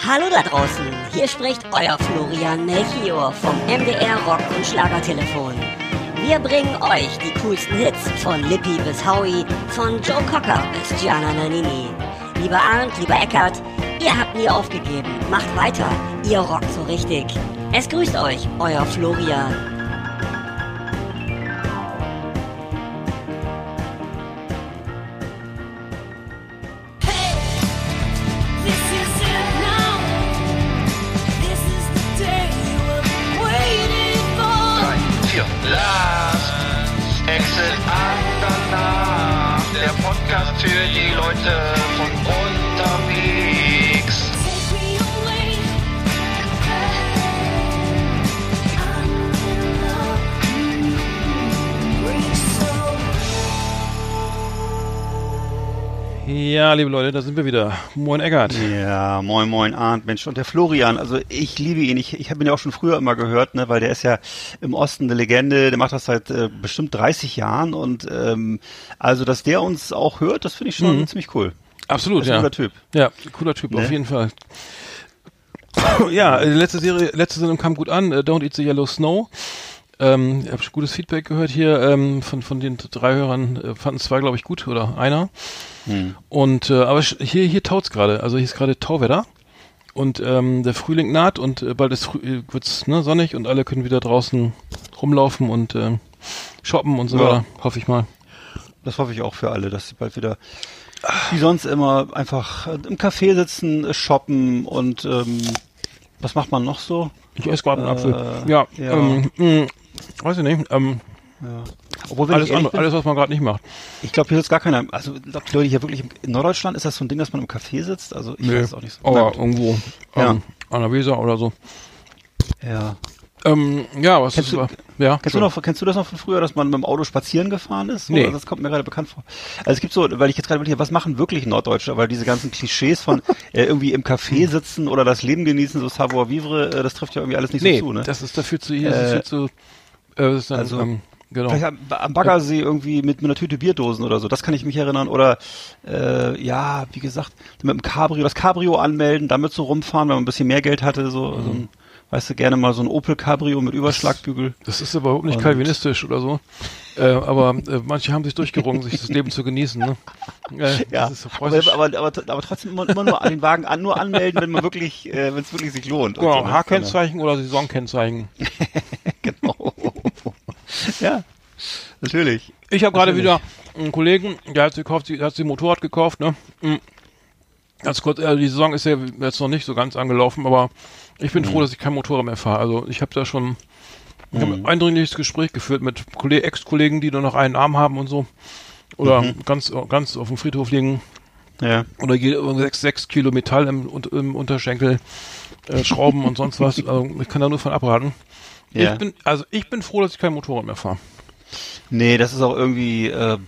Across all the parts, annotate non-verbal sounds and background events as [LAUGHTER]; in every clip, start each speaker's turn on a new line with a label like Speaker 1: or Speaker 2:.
Speaker 1: Hallo da draußen, hier spricht euer Florian Melchior vom MDR Rock und Schlagertelefon. Wir bringen euch die coolsten Hits von Lippi bis Howie, von Joe Cocker bis Gianna Nannini. Lieber Arndt, lieber Eckart, ihr habt nie aufgegeben, macht weiter, ihr rockt so richtig. Es grüßt euch, euer Florian.
Speaker 2: Liebe Leute, da sind wir wieder. Moin Eckart.
Speaker 3: Ja, moin moin Arndt, Mensch. Und der Florian, also ich liebe ihn. Ich, ich habe ihn ja auch schon früher immer gehört, ne, weil der ist ja im Osten eine Legende, der macht das seit äh, bestimmt 30 Jahren und ähm, also, dass der uns auch hört, das finde ich schon ziemlich cool.
Speaker 2: Absolut, ja.
Speaker 3: cooler Typ.
Speaker 2: Ja, cooler Typ,
Speaker 3: Ne?
Speaker 2: auf jeden Fall. [COUGHS] ja, äh, letzte Serie, letzte Sendung kam gut an, äh, Don't Eat the Yellow Snow. Ähm, ich habe gutes Feedback gehört hier ähm, von von den drei Hörern, äh, fanden zwei, glaube ich, gut oder einer.
Speaker 3: Hm.
Speaker 2: Und äh, aber hier hier taut's gerade, also hier ist gerade Tauwetter und ähm, der Frühling naht und äh, bald ist äh, wird's ne, sonnig und alle können wieder draußen rumlaufen und äh, shoppen und so
Speaker 3: Ja.
Speaker 2: weiter, hoffe ich mal.
Speaker 3: Das hoffe ich auch für alle, dass sie bald wieder wie sonst immer einfach äh, im Café sitzen, äh, shoppen und ähm, was macht man noch so?
Speaker 2: Ich esse gerade einen
Speaker 3: Äh,
Speaker 2: Apfel. Ja,
Speaker 3: ja.
Speaker 2: Ähm, mh, weiß ich nicht. Ähm,
Speaker 3: Ja. Obwohl,
Speaker 2: alles, andere,
Speaker 3: bin,
Speaker 2: alles, was man gerade nicht macht.
Speaker 3: ich glaube, hier sitzt gar keiner. Also, ich glaube, die Leute hier wirklich im, in Norddeutschland ist das so ein Ding, dass man im Café sitzt. Also, ich weiß es auch nicht so.
Speaker 2: Aber irgendwo
Speaker 3: Ja.
Speaker 2: ähm, an der Weser oder so.
Speaker 3: Ja.
Speaker 2: Ähm, ja, was
Speaker 3: Kennst
Speaker 2: ist
Speaker 3: du-
Speaker 2: ja,
Speaker 3: Kennst du, noch, kennst du das noch von früher, dass man mit dem Auto spazieren gefahren ist? So?
Speaker 2: Nee.
Speaker 3: Das kommt mir gerade bekannt vor. Also es gibt so, weil ich jetzt gerade wirklich, was machen wirklich Norddeutsche? Weil diese ganzen Klischees von [LAUGHS] äh, irgendwie im Café sitzen oder das Leben genießen, so savoir vivre, äh, das trifft ja irgendwie alles nicht
Speaker 2: Nee,
Speaker 3: so zu, ne?
Speaker 2: das ist dafür zu, hier ist
Speaker 3: Äh,
Speaker 2: viel zu, äh, ist dann,
Speaker 3: also,
Speaker 2: ähm, genau.
Speaker 3: Vielleicht am, am Baggersee irgendwie mit, mit einer Tüte Bierdosen oder so, das kann ich mich erinnern. Oder äh, ja, wie gesagt, mit dem Cabrio, das Cabrio anmelden, damit so rumfahren, wenn man ein bisschen mehr Geld hatte, so, so ein, weißt du, gerne mal so ein Opel Cabrio mit Überschlagbügel.
Speaker 2: Das ist aber überhaupt nicht
Speaker 3: Und-
Speaker 2: kalvinistisch oder so. Äh, aber äh, manche haben sich durchgerungen, sich das Leben zu genießen. Ne? Äh,
Speaker 3: Ja,
Speaker 2: das ist so
Speaker 3: aber, aber, aber, aber trotzdem immer, immer nur den Wagen an, nur anmelden, wenn man wirklich, äh, wenn es wirklich sich lohnt.
Speaker 2: Genau,
Speaker 3: so, ne?
Speaker 2: H-Kennzeichen oder Saisonkennzeichen. [LAUGHS]
Speaker 3: Genau. Ja, natürlich.
Speaker 2: Ich habe gerade wieder einen Kollegen, der hat sich gekauft, der hat sich ein Motorrad gekauft, ne? Mm. Ganz kurz, äh, die Saison ist ja jetzt noch nicht so ganz angelaufen, aber ich bin froh, dass ich kein Motorrad mehr fahre. Also ich habe da schon ich hab ein eindringliches Gespräch geführt mit Kolle- Ex-Kollegen, die nur noch einen Arm haben und so. Oder ganz, ganz auf dem Friedhof liegen.
Speaker 3: Ja.
Speaker 2: Oder sechs, sechs Kilo Metall im, im Unterschenkel, äh, Schrauben und sonst was. Also ich kann da nur von abraten.
Speaker 3: Ja.
Speaker 2: Ich bin, also ich bin froh, dass ich kein Motorrad mehr fahre.
Speaker 3: Nee, das ist auch irgendwie, äh,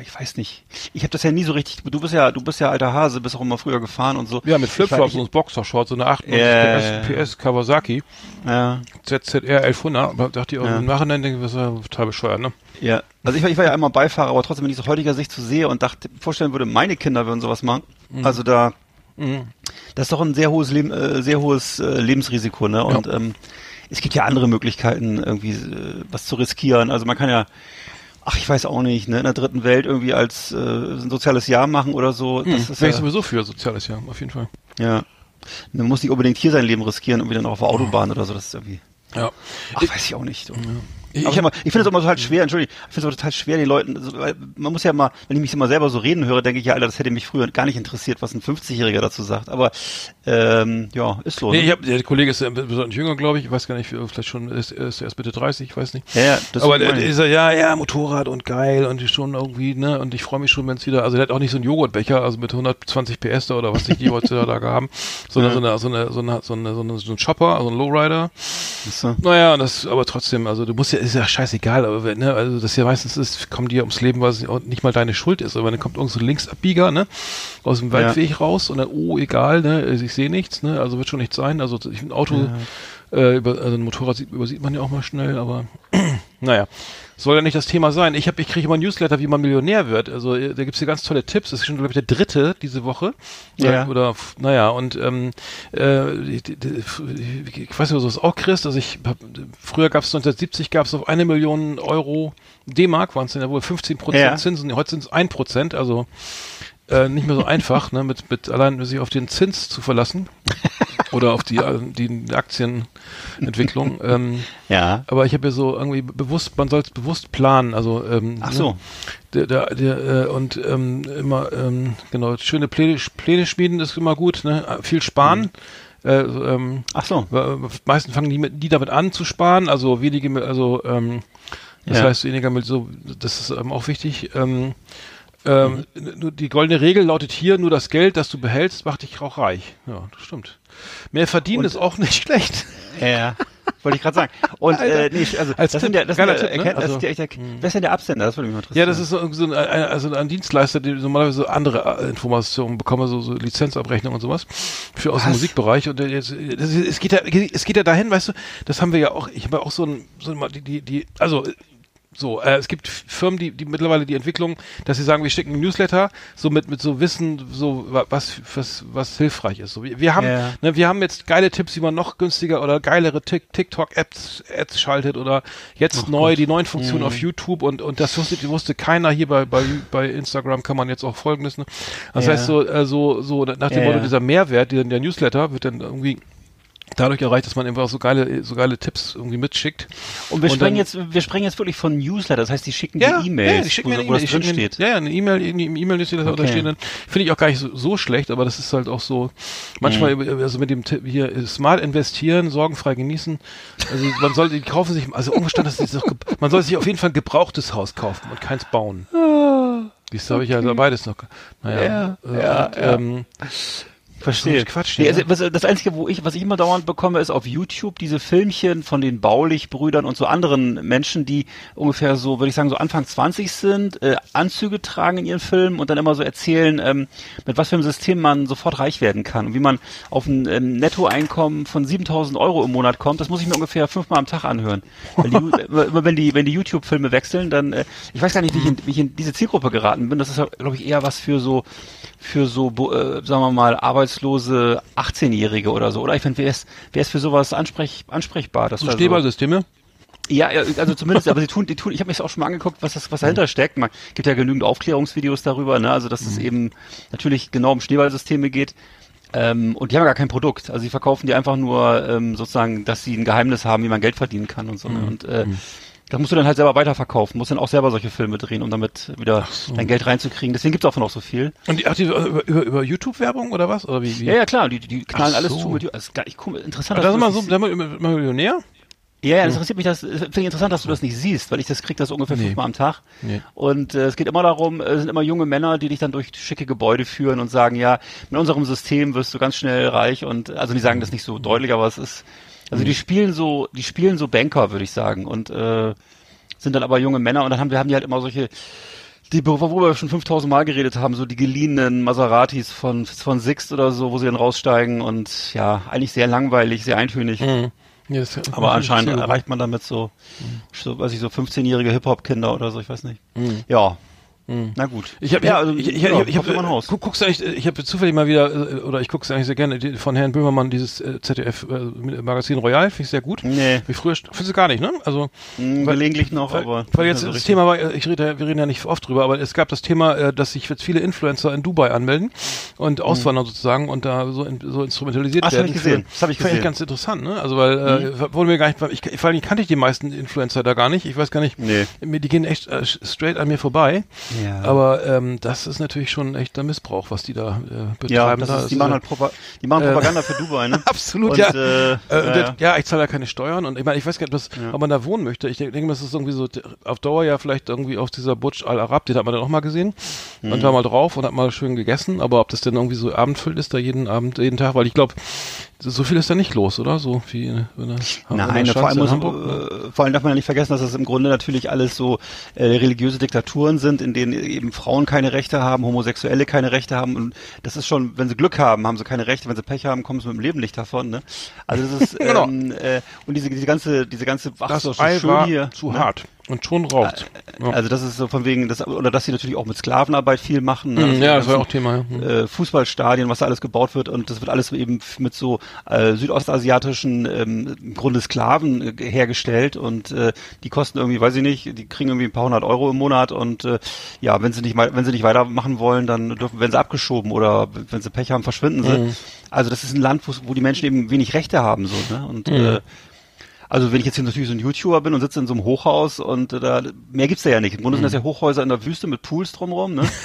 Speaker 3: ich weiß nicht. Ich habe das ja nie so richtig. Du bist ja, du bist ja alter Hase, bist auch immer früher gefahren und so.
Speaker 2: Ja, mit Flipflops und Boxershorts, so eine 98
Speaker 3: Ja,
Speaker 2: PS,
Speaker 3: ja, ja.
Speaker 2: Kawasaki,
Speaker 3: Ja,
Speaker 2: ZZR 1100, aber dachte ich auch
Speaker 3: Ja.
Speaker 2: im Nachhinein, denke ich, das ist ja total bescheuert, ne?
Speaker 3: ja. Also ich war, ich war ja einmal Beifahrer, aber trotzdem, wenn ich es aus heutiger Sicht so sehe und dachte, vorstellen würde, meine Kinder würden sowas machen. Also da,
Speaker 2: Mhm.
Speaker 3: das ist doch ein sehr hohes Leben, äh, sehr hohes äh, Lebensrisiko, ne? Und ähm, es gibt ja andere Möglichkeiten, irgendwie äh, was zu riskieren. Also man kann ja, ach, ich weiß auch nicht, ne, in der dritten Welt irgendwie als äh, ein soziales Jahr machen oder so. Das
Speaker 2: Hm,
Speaker 3: ist
Speaker 2: Wäre ich
Speaker 3: ja,
Speaker 2: sowieso für soziales Jahr, auf jeden Fall.
Speaker 3: ja. Man muss nicht unbedingt hier sein Leben riskieren, irgendwie dann auch auf der Autobahn oder so. Das ist irgendwie.
Speaker 2: Ja.
Speaker 3: Ach, weiß ich auch nicht.
Speaker 2: Ich,
Speaker 3: ich, finde es immer total schwer, entschuldige, ich finde es immer total schwer, die Leuten, also, weil man muss ja mal, wenn ich mich immer selber so reden höre, denke ich ja, Alter, das hätte mich früher gar nicht interessiert, was ein 50-Jähriger dazu sagt. Aber ähm, ja, ist so.
Speaker 2: nee,
Speaker 3: ne?
Speaker 2: ich hab, der Kollege ist ja bedeutend jünger, glaube ich. Ich weiß gar nicht, vielleicht schon, ist, ist erst Mitte 30, ich weiß nicht.
Speaker 3: ja, ja, das
Speaker 2: aber
Speaker 3: ich.
Speaker 2: ist er, ja, ja, Motorrad und geil und schon irgendwie, ne, und ich freue mich schon, wenn es wieder, also der hat auch nicht so einen Joghurtbecher, also mit 120 PS da oder was sich die heutzutage haben, sondern so eine, so eine, so eine, so eine, so eine, so ein Chopper, also ein Lowrider.
Speaker 3: So.
Speaker 2: Naja, das, aber trotzdem, also du musst ja, ist ja scheißegal, aber wenn, ne, also das ja meistens ist, kommen die ja ums Leben, was nicht mal deine Schuld ist, aber dann kommt irgend so ein Linksabbieger, ne, aus dem Waldweg raus und dann, oh, egal, ne, ich sehe nichts, ne, also wird schon nichts sein, also ich, ein Auto, äh, über, also ein Motorrad sieht, übersieht man ja auch mal schnell, aber [CLEARS THROAT] Naja, soll ja nicht das Thema sein. Ich habe, ich kriege immer ein Newsletter, wie man Millionär wird. Also äh, da gibt's hier ganz tolle Tipps. Das ist schon, glaube ich, der dritte diese Woche.
Speaker 3: Ja.
Speaker 2: Oder, naja, und ähm, äh, die, ich weiß nicht, ob du das auch kriegst. Also ich hab, früher gab's 1970 gab's auf eine Million Euro D-Mark, waren es ja wohl 15 Prozent
Speaker 3: Ja.
Speaker 2: Zinsen. Heute sind es ein Prozent, also äh, nicht mehr so einfach, ne, mit, mit allein sich auf den Zins zu verlassen oder auf die, äh, die Aktienentwicklung. ähm,
Speaker 3: Ja.
Speaker 2: aber ich habe ja so irgendwie bewusst, man soll es bewusst planen. Also ähm,
Speaker 3: Ach so.
Speaker 2: ne, der, der, der, äh, und ähm, immer ähm, genau schöne Pläne, Pläne schmieden ist immer gut. Ne? Viel sparen. Äh, so, ähm,
Speaker 3: Ach so.
Speaker 2: weil, äh, meisten fangen die, mit, die damit an zu sparen. Also wenige, also ähm, das
Speaker 3: Ja.
Speaker 2: heißt weniger mit so. Das ist ähm, auch wichtig. Ähm, ähm, nur Die goldene Regel lautet hier: Nur das Geld, das du behältst, macht dich auch reich. Ja, das stimmt. Mehr verdienen ist auch nicht [LAUGHS] schlecht.
Speaker 3: Ja. Wollte ich gerade sagen. Und äh, nee, also
Speaker 2: Als
Speaker 3: das sind
Speaker 2: Tipp,
Speaker 3: ja, das sind ja,
Speaker 2: Tipp, ne?
Speaker 3: das
Speaker 2: Also,
Speaker 3: ist ja echt, der, wer ist denn der Absender? Das würde mich mal interessieren.
Speaker 2: Ja, das ist so, so ein, also ein Dienstleister, der normalerweise so andere äh, Informationen bekommen, so, so Lizenzabrechnung und sowas für aus dem
Speaker 3: Was?
Speaker 2: Musikbereich. Und jetzt, das, ist- es geht ja, es geht ja dahin, weißt du, das haben wir ja auch. Ich habe ja auch so ein, so ein die, die, die, also äh, so, äh, es gibt Firmen, die, die mittlerweile die Entwicklung, dass sie sagen, wir schicken ein Newsletter, so mit, mit so Wissen, so wa- was, was, was hilfreich ist. So, wir, wir haben,
Speaker 3: Ja.
Speaker 2: ne, wir haben jetzt geile Tipps, wie man noch günstiger oder geilere Tik- TikTok-Apps Ads schaltet oder jetzt neu die neuen Funktionen
Speaker 3: Mhm.
Speaker 2: auf YouTube und, und das wusste, wusste keiner hier bei, bei, bei Instagram kann man jetzt auch folgendes, ne? Das
Speaker 3: Ja.
Speaker 2: heißt so, äh, so, so nach dem
Speaker 3: Ja,
Speaker 2: Motto, dieser Mehrwert, der, der Newsletter wird dann irgendwie dadurch erreicht, dass man einfach so geile, so geile Tipps irgendwie mitschickt.
Speaker 3: Und wir
Speaker 2: dann-
Speaker 3: jetzt, wir sprechen jetzt wirklich von Newsletter. Das heißt, die schicken
Speaker 2: Ja,
Speaker 3: die E-Mails,
Speaker 2: ja, die schicken
Speaker 3: wo,
Speaker 2: mir eine
Speaker 3: wo das
Speaker 2: E-Mail,
Speaker 3: drin steht.
Speaker 2: Ja, ja, eine E-Mail, in die E-Mail ist da
Speaker 3: Okay.
Speaker 2: okay. stehen. dann Finde ich auch gar nicht so, so schlecht, aber das ist halt auch so, manchmal,
Speaker 3: Mhm.
Speaker 2: also mit dem Tipp hier, äh, smart investieren, sorgenfrei genießen. Also man sollte, die kaufen sich, also unverstanden, das ist doch, man soll sich auf jeden Fall ein gebrauchtes Haus kaufen und keins bauen. Siehst du, habe ich ja beides noch. Naja,
Speaker 3: Ah, Ja,
Speaker 2: äh,
Speaker 3: ja,
Speaker 2: und,
Speaker 3: ja.
Speaker 2: Ähm,
Speaker 3: Verstehe.
Speaker 2: Quatsch,
Speaker 3: nee, also, was, das Einzige, wo ich, was ich immer dauernd bekomme, ist auf YouTube diese Filmchen von den Baulich-Brüdern und so anderen Menschen, die ungefähr so, würde ich sagen, so Anfang 20 sind, äh, Anzüge tragen in ihren Filmen und dann immer so erzählen, ähm, mit was für einem System man sofort reich werden kann und wie man auf ein ähm, Nettoeinkommen von 7000 Euro im Monat kommt. Das muss ich mir ungefähr fünfmal am Tag anhören. Weil die, immer, [LAUGHS] immer wenn die, wenn die YouTube-Filme wechseln, dann, äh, ich weiß gar nicht, wie ich, in, wie ich in diese Zielgruppe geraten bin. Das ist, glaube ich, eher was für so, für so, äh, sagen wir mal, arbeitslose 18-Jährige oder so. Oder ich finde, wer ist, wer ist für sowas ansprech, ansprechbar? Das
Speaker 2: so Schneeballsysteme.
Speaker 3: ja, also zumindest, aber sie tun, die tun, ich habe mich auch schon mal angeguckt, was das, was dahinter steckt. Man gibt ja genügend Aufklärungsvideos darüber, ne? Also dass es eben natürlich genau um Schneeballsysteme geht. Ähm, und die haben ja gar kein Produkt. Also sie verkaufen die einfach nur ähm, sozusagen, dass sie ein Geheimnis haben, wie man Geld verdienen kann und so. Ne? Und äh, da musst du dann halt selber weiterverkaufen, musst dann auch selber solche Filme drehen, um damit wieder dein Geld reinzukriegen. Deswegen gibt's davon auch so viel.
Speaker 2: Und die, ach, die über, über, über YouTube-Werbung oder was? Oder wie? wie?
Speaker 3: Ja, ja, klar, die, die knallen
Speaker 2: Ach
Speaker 3: alles
Speaker 2: so.
Speaker 3: zu mit also, ich, interessant,
Speaker 2: Aber
Speaker 3: dass
Speaker 2: da
Speaker 3: du
Speaker 2: sind wir
Speaker 3: das
Speaker 2: so,
Speaker 3: nicht
Speaker 2: da sind wir Millionär?
Speaker 3: Ja, ja, das interessiert mich, das finde ich interessant, dass du das nicht siehst, weil ich das krieg das ungefähr
Speaker 2: Nee.
Speaker 3: fünfmal am Tag.
Speaker 2: Nee.
Speaker 3: Und äh, es geht immer darum, es sind immer junge Männer, die dich dann durch schicke Gebäude führen und sagen, ja, mit unserem System wirst du ganz schnell reich und also die sagen das nicht so deutlich, aber es ist also die spielen so, die spielen so Banker, würde ich sagen und äh, sind dann aber junge Männer und dann haben wir haben die halt immer solche die, worüber wir schon 5000 Mal geredet haben, so die geliehenen Maseratis von, von Sixt oder so, wo sie dann raussteigen und ja, eigentlich sehr langweilig, sehr eintönig.
Speaker 2: Mhm. Ja,
Speaker 3: Aber anscheinend erreicht man damit so, so weiß ich, so 15-jährige Hip-Hop-Kinder oder so, ich weiß nicht.
Speaker 2: Mhm.
Speaker 3: Ja. Na gut.
Speaker 2: Ich habe
Speaker 3: ja, also,
Speaker 2: ich, ich,
Speaker 3: ja,
Speaker 2: ich, ich habe
Speaker 3: Haus.
Speaker 2: guck, guckst du eigentlich, ich habe zufällig mal wieder äh, oder ich gucke es eigentlich sehr gerne die, von Herrn Böhmermann dieses äh, ZDF äh, Magazin Royal, finde ich sehr gut.
Speaker 3: Nee.
Speaker 2: Wie früher findest du gar nicht, ne? Also
Speaker 3: Hm,
Speaker 2: weil-
Speaker 3: gelegentlich noch,
Speaker 2: weil,
Speaker 3: aber.
Speaker 2: weil jetzt
Speaker 3: so
Speaker 2: das
Speaker 3: richtig.
Speaker 2: Thema war, äh, ich rede, ja- wir reden ja nicht oft drüber, aber es gab das Thema, äh, dass sich jetzt viele Influencer in Dubai anmelden und auswandern sozusagen und da so, in, so instrumentalisiert
Speaker 3: Ach, das hab
Speaker 2: werden.
Speaker 3: ich gesehen.
Speaker 2: für-
Speaker 3: Das hab ich
Speaker 2: Fand
Speaker 3: gesehen.
Speaker 2: ganz interessant, ne? Also weil äh, wurde mir gar nicht, ich, vor allem kannte ich die meisten Influencer da gar nicht. Ich weiß gar nicht,
Speaker 3: Nee.
Speaker 2: die gehen echt äh, straight an mir vorbei.
Speaker 3: Ja.
Speaker 2: Aber ähm, das ist natürlich schon echter Missbrauch, was die da äh, betreiben.
Speaker 3: Ja, das
Speaker 2: da.
Speaker 3: ist, die machen halt Propa die machen
Speaker 2: äh,
Speaker 3: Propaganda für Dubai, ne? [LAUGHS]
Speaker 2: Absolut,
Speaker 3: Und,
Speaker 2: ja.
Speaker 3: Äh,
Speaker 2: Äh,
Speaker 3: ja,
Speaker 2: das-
Speaker 3: ja.
Speaker 2: ich zahle ja keine Steuern und ich meine, ich weiß gar nicht, was,
Speaker 3: Ja.
Speaker 2: ob man da wohnen möchte. Ich denke, denke, das ist irgendwie so auf Dauer ja vielleicht irgendwie auf dieser Burj Al Arab, den hat man dann auch mal gesehen
Speaker 3: Mhm.
Speaker 2: und war mal drauf und hat mal schön gegessen, aber ob das denn irgendwie so abendfüllt ist da jeden Abend, jeden Tag, weil ich glaube, so viel ist da nicht los, oder? So wie in, der
Speaker 3: Nein, vor allem, muss,
Speaker 2: Hamburg, ne?
Speaker 3: äh, vor allem darf man ja nicht vergessen, dass das im Grunde natürlich alles so äh, religiöse Diktaturen sind, in denen eben Frauen keine Rechte haben, Homosexuelle keine Rechte haben und das ist schon, wenn sie Glück haben, haben sie keine Rechte, wenn sie Pech haben, kommen sie mit dem Leben nicht davon. Ne? Also das ist [LAUGHS]
Speaker 2: Genau.
Speaker 3: ähm, äh, und diese, diese ganze, diese ganze, ach,
Speaker 2: Das
Speaker 3: so,
Speaker 2: Ei
Speaker 3: schön
Speaker 2: war
Speaker 3: hier,
Speaker 2: zu
Speaker 3: ne?
Speaker 2: hart. Und schon raucht. Ja.
Speaker 3: Also das ist so von wegen, das, oder dass sie natürlich auch mit Sklavenarbeit viel machen. ne?
Speaker 2: Mhm,
Speaker 3: Also
Speaker 2: ja, das war auch Thema. Ja. Mhm.
Speaker 3: äh, Fußballstadien, was da alles gebaut wird und das wird alles eben mit so äh, südostasiatischen ähm, im Grunde Sklaven äh, hergestellt und äh, die kosten irgendwie, weiß ich nicht, die kriegen irgendwie ein paar hundert Euro im Monat und äh, ja, wenn sie nicht mal, wenn sie nicht weitermachen wollen, dann dürfen, werden sie abgeschoben oder wenn sie Pech haben, verschwinden sie.
Speaker 2: Mhm.
Speaker 3: Also das ist ein Land, wo, wo die Menschen eben wenig Rechte haben so, ne? Und
Speaker 2: Mhm.
Speaker 3: äh, also wenn ich jetzt hier natürlich so ein YouTuber bin und sitze in so einem Hochhaus und äh, da mehr gibt's da ja nicht. Im Grunde sind das ja Hochhäuser in der Wüste mit Pools drumherum, ne? [LAUGHS]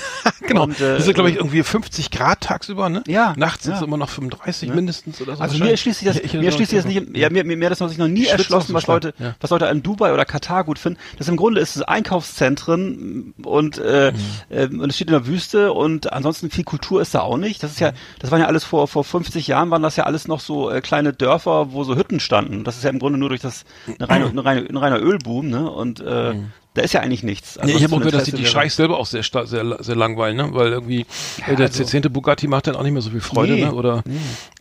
Speaker 2: Genau.
Speaker 3: Und, äh,
Speaker 2: das ist, glaube ich, irgendwie 50 Grad tagsüber, ne?
Speaker 3: Ja,
Speaker 2: Nachts sind es immer noch 35
Speaker 3: Ne?
Speaker 2: mindestens oder so.
Speaker 3: Also mir erschließt sich das,
Speaker 2: Ja, ich-
Speaker 3: mir erschließt sich das nicht, ja, mir, mir, mir das noch sich noch nie
Speaker 2: Ich
Speaker 3: erschlossen, was Leute,
Speaker 2: ja.
Speaker 3: was Leute an Dubai oder Katar gut finden. Das im Grunde ist es Einkaufszentren und, äh,
Speaker 2: Mhm.
Speaker 3: ähm, und es steht in der Wüste und ansonsten viel Kultur ist da auch nicht. Das ist ja, das waren ja alles vor, vor 50 Jahren waren das ja alles noch so äh, kleine Dörfer, wo so Hütten standen. Das ist ja im Grunde nur durch das, eine reine, eine reine, ein reiner Ölboom, ne, und, äh, da ist ja eigentlich nichts.
Speaker 2: Nee, ich habe auch gehört, dass die, die. Scheichs selber auch sehr, sehr, sehr langweilen, ne? Weil irgendwie äh, der
Speaker 3: also-
Speaker 2: zehnte Bugatti macht dann auch nicht mehr so viel Freude,
Speaker 3: Nee.
Speaker 2: ne? Oder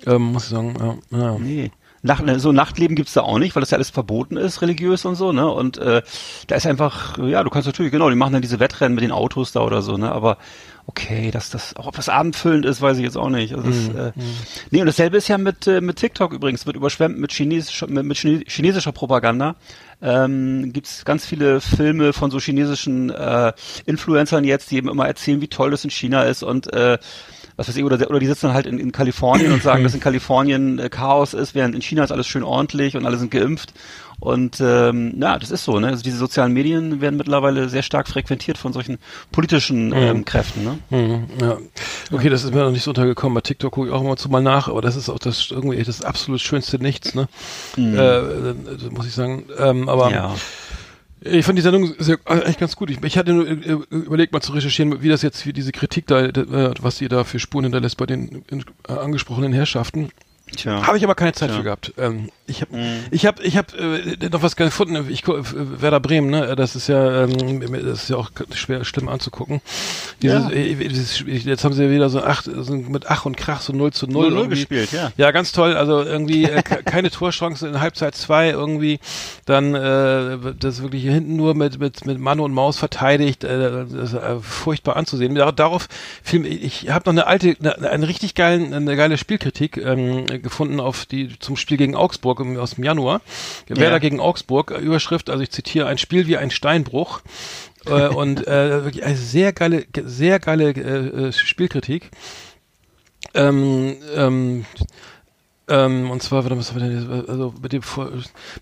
Speaker 2: ähm, muss ich sagen, ja. ja.
Speaker 3: Nee. Nacht, so Nachtleben gibt's da auch nicht, weil das ja alles verboten ist, religiös und so, ne? Und äh, da ist einfach, ja, du kannst natürlich, genau, die machen dann diese Wettrennen mit den Autos da oder so, ne? Aber okay, dass das, auch ob das abendfüllend ist, weiß ich jetzt auch nicht. Also das, äh, Nee, und dasselbe ist ja mit, äh, mit TikTok übrigens, wird überschwemmt mit chinesischer, mit, mit chine- chinesischer Propaganda. Ähm, gibt's ganz viele Filme von so chinesischen äh, Influencern jetzt, die eben immer erzählen, wie toll das in China ist und äh, was weiß ich, oder, oder die sitzen dann halt in, in Kalifornien und sagen, dass in Kalifornien äh, Chaos ist, während in China ist alles schön ordentlich und alle sind geimpft. Und ähm, ja, das ist so, ne? Also diese sozialen Medien werden mittlerweile sehr stark frequentiert von solchen politischen ähm, Kräften, ne?
Speaker 2: Mhm, ja. Okay, das ist mir noch nicht so untergekommen. Bei TikTok gucke ich auch immer zu mal nach, aber das ist auch das irgendwie das absolut schönste Nichts, ne? Äh, äh, muss ich sagen. Ähm, aber
Speaker 3: Mhm. Ja.
Speaker 2: Ich fand die Sendung sehr, eigentlich ganz gut. Ich, ich hatte nur äh, überlegt, mal zu recherchieren, wie das jetzt, wie diese Kritik da, äh, was sie da für Spuren hinterlässt bei den äh, angesprochenen Herrschaften.
Speaker 3: Tja.
Speaker 2: Habe ich aber keine Zeit
Speaker 3: Tja.
Speaker 2: für gehabt. Ähm, ich habe, ich habe, ich habe äh, noch was gefunden. Ich gu- äh, Werder Bremen, ne? Das ist ja, ähm, das ist ja auch schwer, schlimm anzugucken. Dieses,
Speaker 3: Ja.
Speaker 2: äh, jetzt haben sie ja wieder so acht, so mit Ach und Krach so 0 zu 0,
Speaker 3: 0-0
Speaker 2: irgendwie.
Speaker 3: gespielt, ja.
Speaker 2: Ja, ganz toll. Also irgendwie äh, ke- [LAUGHS] keine Torchancen in Halbzeit zwei irgendwie. Dann äh, das wirklich hier hinten nur mit mit mit Mann und Maus verteidigt. Äh, das ist, äh, furchtbar anzusehen. Dar- Darauf fiel, ich habe noch eine alte, eine, eine richtig geilen, eine geile Spielkritik ähm, gefunden auf die zum Spiel gegen Augsburg im, aus dem Januar. Werder gegen Augsburg. äh, Überschrift, also ich zitiere: Ein Spiel wie ein Steinbruch. äh, und äh, wirklich eine sehr geile, sehr geile äh, äh, Spielkritik. Ähm, ähm, ähm, und zwar, was war denn, also mit dem, Vor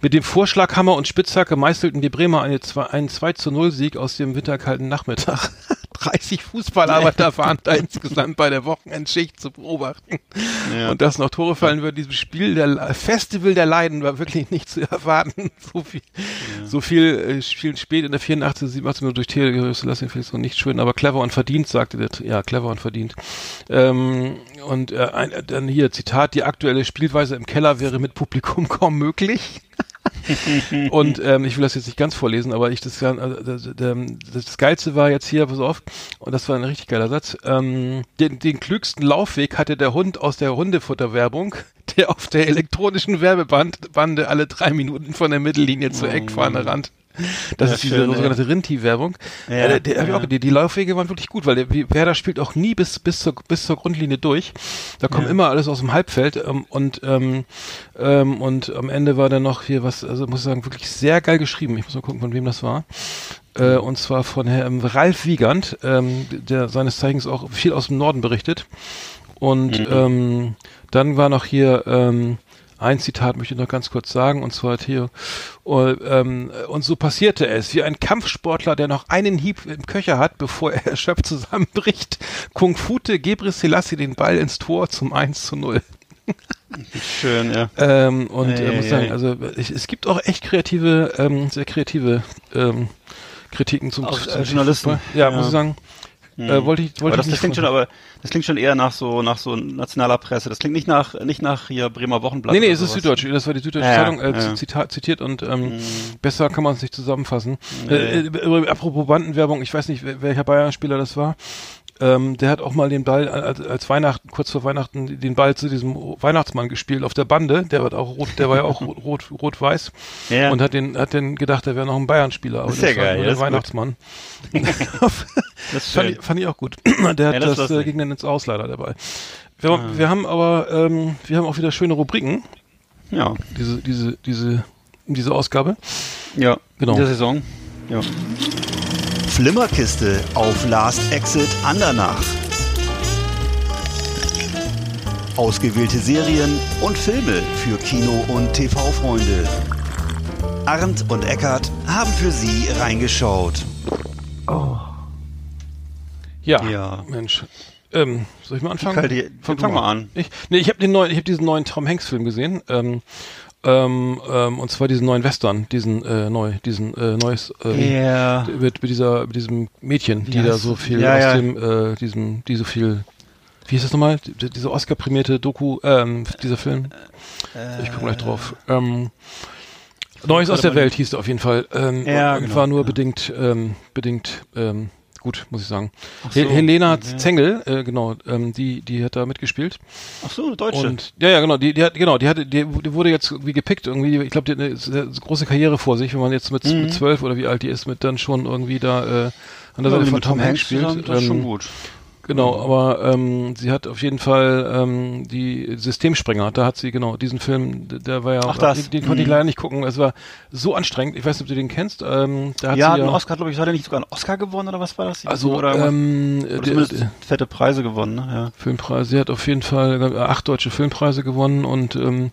Speaker 2: mit dem Vorschlaghammer und Spitzhacke meißelten die Bremer eine, zwei- einen 2 zu 0 Sieg aus dem winterkalten Nachmittag. [LAUGHS] 30 Fußballarbeiter waren da insgesamt bei der Wochenendschicht zu beobachten.
Speaker 3: Ja.
Speaker 2: Und dass noch Tore fallen wird, diesem Spiel, der Festival der Leiden war wirklich [LAUGHS] nicht zu erwarten. So viel, so viel äh, spielen spät in der 84, 87 Minute durch Telegerüste, lass ihn vielleicht so nicht schön, aber clever und verdient, sagte der, ja, clever und verdient. Ähm, und äh, ein, dann hier Zitat, die aktuelle Spielweise im Keller wäre mit Publikum kaum möglich. [LAUGHS] [LAUGHS] und ähm, ich will das jetzt nicht ganz vorlesen, aber ich das, also, das, das, Geilste war jetzt hier, pass auf, und das war ein richtig geiler Satz. Ähm, den, den klügsten Laufweg hatte der Hund aus der Hundefutterwerbung, [LAUGHS] der auf der elektronischen Werbebande alle drei Minuten von der Mittellinie zur Eckfahne rannt. Das
Speaker 3: Ja,
Speaker 2: ist diese
Speaker 3: schön, ja.
Speaker 2: sogenannte Rinti-Werbung.
Speaker 3: Ja,
Speaker 2: äh,
Speaker 3: ja.
Speaker 2: auch, die, die Laufwege waren wirklich gut, weil der Werder spielt auch nie bis, bis, zur, bis zur Grundlinie durch. Da kommt immer alles aus dem Halbfeld ähm, und, ähm, ähm, und am Ende war dann noch hier was, also muss ich sagen, wirklich sehr geil geschrieben. Ich muss mal gucken, von wem das war. Äh, und zwar von Herrn Ralf Wiegand, ähm, der seines Zeichens auch viel aus dem Norden berichtet. Und ähm, dann war noch hier ähm, ein Zitat, möchte ich noch ganz kurz sagen, und zwar hier, äh, ähm, und so passierte es, wie ein Kampfsportler, der noch einen Hieb im Köcher hat, bevor er [LAUGHS] erschöpft zusammenbricht, Kung Fute Gebre Selassie den Ball ins Tor zum 1 zu 0.
Speaker 3: Schön, ja.
Speaker 2: Ähm, und
Speaker 3: Ei,
Speaker 2: äh, muss sagen,
Speaker 3: ei.
Speaker 2: also ich, es gibt auch echt kreative, ähm, sehr kreative ähm, Kritiken zum,
Speaker 3: Auch,
Speaker 2: zum
Speaker 3: äh, Journalisten.
Speaker 2: Ja,
Speaker 3: Ja.
Speaker 2: muss ich sagen. Äh, wollte ich, wollte
Speaker 3: aber
Speaker 2: ich
Speaker 3: das, das
Speaker 2: nicht
Speaker 3: klingt schon, aber das klingt schon eher nach so nach so nationaler Presse. Das klingt nicht nach nicht nach hier Bremer Wochenblatt.
Speaker 2: Nee, nee, es ist
Speaker 3: sowas.
Speaker 2: Süddeutsche. Das war die Süddeutsche
Speaker 3: Ja,
Speaker 2: Zeitung, äh,
Speaker 3: ja.
Speaker 2: Zitat, zitiert und ähm, besser kann man es nicht zusammenfassen.
Speaker 3: Nee.
Speaker 2: Äh, äh, apropos Bandenwerbung, ich weiß nicht, welcher Bayern-Spieler das war. Ähm, der hat auch mal den Ball als, als Weihnachten, kurz vor Weihnachten, den Ball zu diesem Weihnachtsmann gespielt auf der Bande. Der wird auch rot, der war ja auch rot, rot, rot-weiß
Speaker 3: Ja.
Speaker 2: und hat den, hat den gedacht, der wäre noch ein Bayern-Spieler. aber
Speaker 3: Das ist ja
Speaker 2: war
Speaker 3: geil, das
Speaker 2: der. Weihnachtsmann. [LAUGHS]
Speaker 3: das
Speaker 2: Fand ich, fand ich auch gut. [CLEARS THROAT] Der hat
Speaker 3: Ja, das
Speaker 2: das, äh, ging dann ins Aus leider dabei. Wir, wir haben aber, ähm, wir haben auch wieder schöne Rubriken,
Speaker 3: Ja,
Speaker 2: diese, diese, diese, diese Ausgabe.
Speaker 3: ja.
Speaker 2: Genau.
Speaker 3: In der Saison. Ja.
Speaker 4: Flimmerkiste auf Last Exit Andernach. Ausgewählte Serien und Filme für Kino- und TV-Freunde. Arndt und Eckart haben für Sie reingeschaut.
Speaker 2: Ja,
Speaker 3: Ja.
Speaker 2: Mensch. Ähm, soll ich mal anfangen?
Speaker 3: Kalte-
Speaker 2: Fang
Speaker 3: mal an.
Speaker 2: Ich, nee, ich habe den neuen, ich habe diesen neuen Tom Hanks Film gesehen. Ähm, ähm, ähm, und zwar diesen neuen Western, diesen äh, neu, diesen äh, neues ähm,
Speaker 3: Ja.
Speaker 2: mit, mit dieser, mit diesem Mädchen, die
Speaker 3: Ja,
Speaker 2: da
Speaker 3: es-
Speaker 2: so viel
Speaker 3: ja,
Speaker 2: aus
Speaker 3: ja.
Speaker 2: dem, äh, diesem, die so viel, wie hieß das nochmal? Die, diese Oscar-prämierte Doku, ähm, dieser Film. ich gucke gleich drauf. Ähm, Neues aus der Welt hieß er auf jeden Fall. Ähm,
Speaker 3: Ja,
Speaker 2: und
Speaker 3: genau,
Speaker 2: war nur
Speaker 3: ja.
Speaker 2: bedingt, ähm, bedingt ähm, gut, muss ich sagen.
Speaker 3: So,
Speaker 2: Hel Helena. Zengel, äh, genau, ähm, die, die hat da mitgespielt.
Speaker 3: Ach so, eine Deutsche.
Speaker 2: Und ja, ja, genau, die, die hat, genau, die hatte, die, die wurde jetzt irgendwie gepickt irgendwie. Ich glaube, die hat eine sehr große Karriere vor sich, wenn man jetzt mit, mit zwölf oder wie alt die ist, mit dann schon irgendwie da äh, an der Seite von Tom Hanks spielt.
Speaker 3: Das ist schon
Speaker 2: Ähm,
Speaker 3: gut.
Speaker 2: Genau, aber ähm, sie hat auf jeden Fall ähm, die Systemsprenger, da hat sie genau diesen Film, der war ja,
Speaker 3: Ach, das.
Speaker 2: den, den konnte ich
Speaker 3: Mhm.
Speaker 2: leider nicht gucken. Es war so anstrengend. Ich weiß nicht, ob du den kennst. Ähm, da hat
Speaker 3: Ja,
Speaker 2: sie
Speaker 3: einen
Speaker 2: ja
Speaker 3: Oscar, glaube ich, hat er nicht sogar einen Oscar gewonnen oder was war das?
Speaker 2: also
Speaker 3: oder,
Speaker 2: ähm,
Speaker 3: oder
Speaker 2: der,
Speaker 3: zumindest
Speaker 2: der
Speaker 3: fette Preise gewonnen, ne? Ja.
Speaker 2: Filmpreise. Sie hat auf jeden Fall acht deutsche Filmpreise gewonnen und ähm,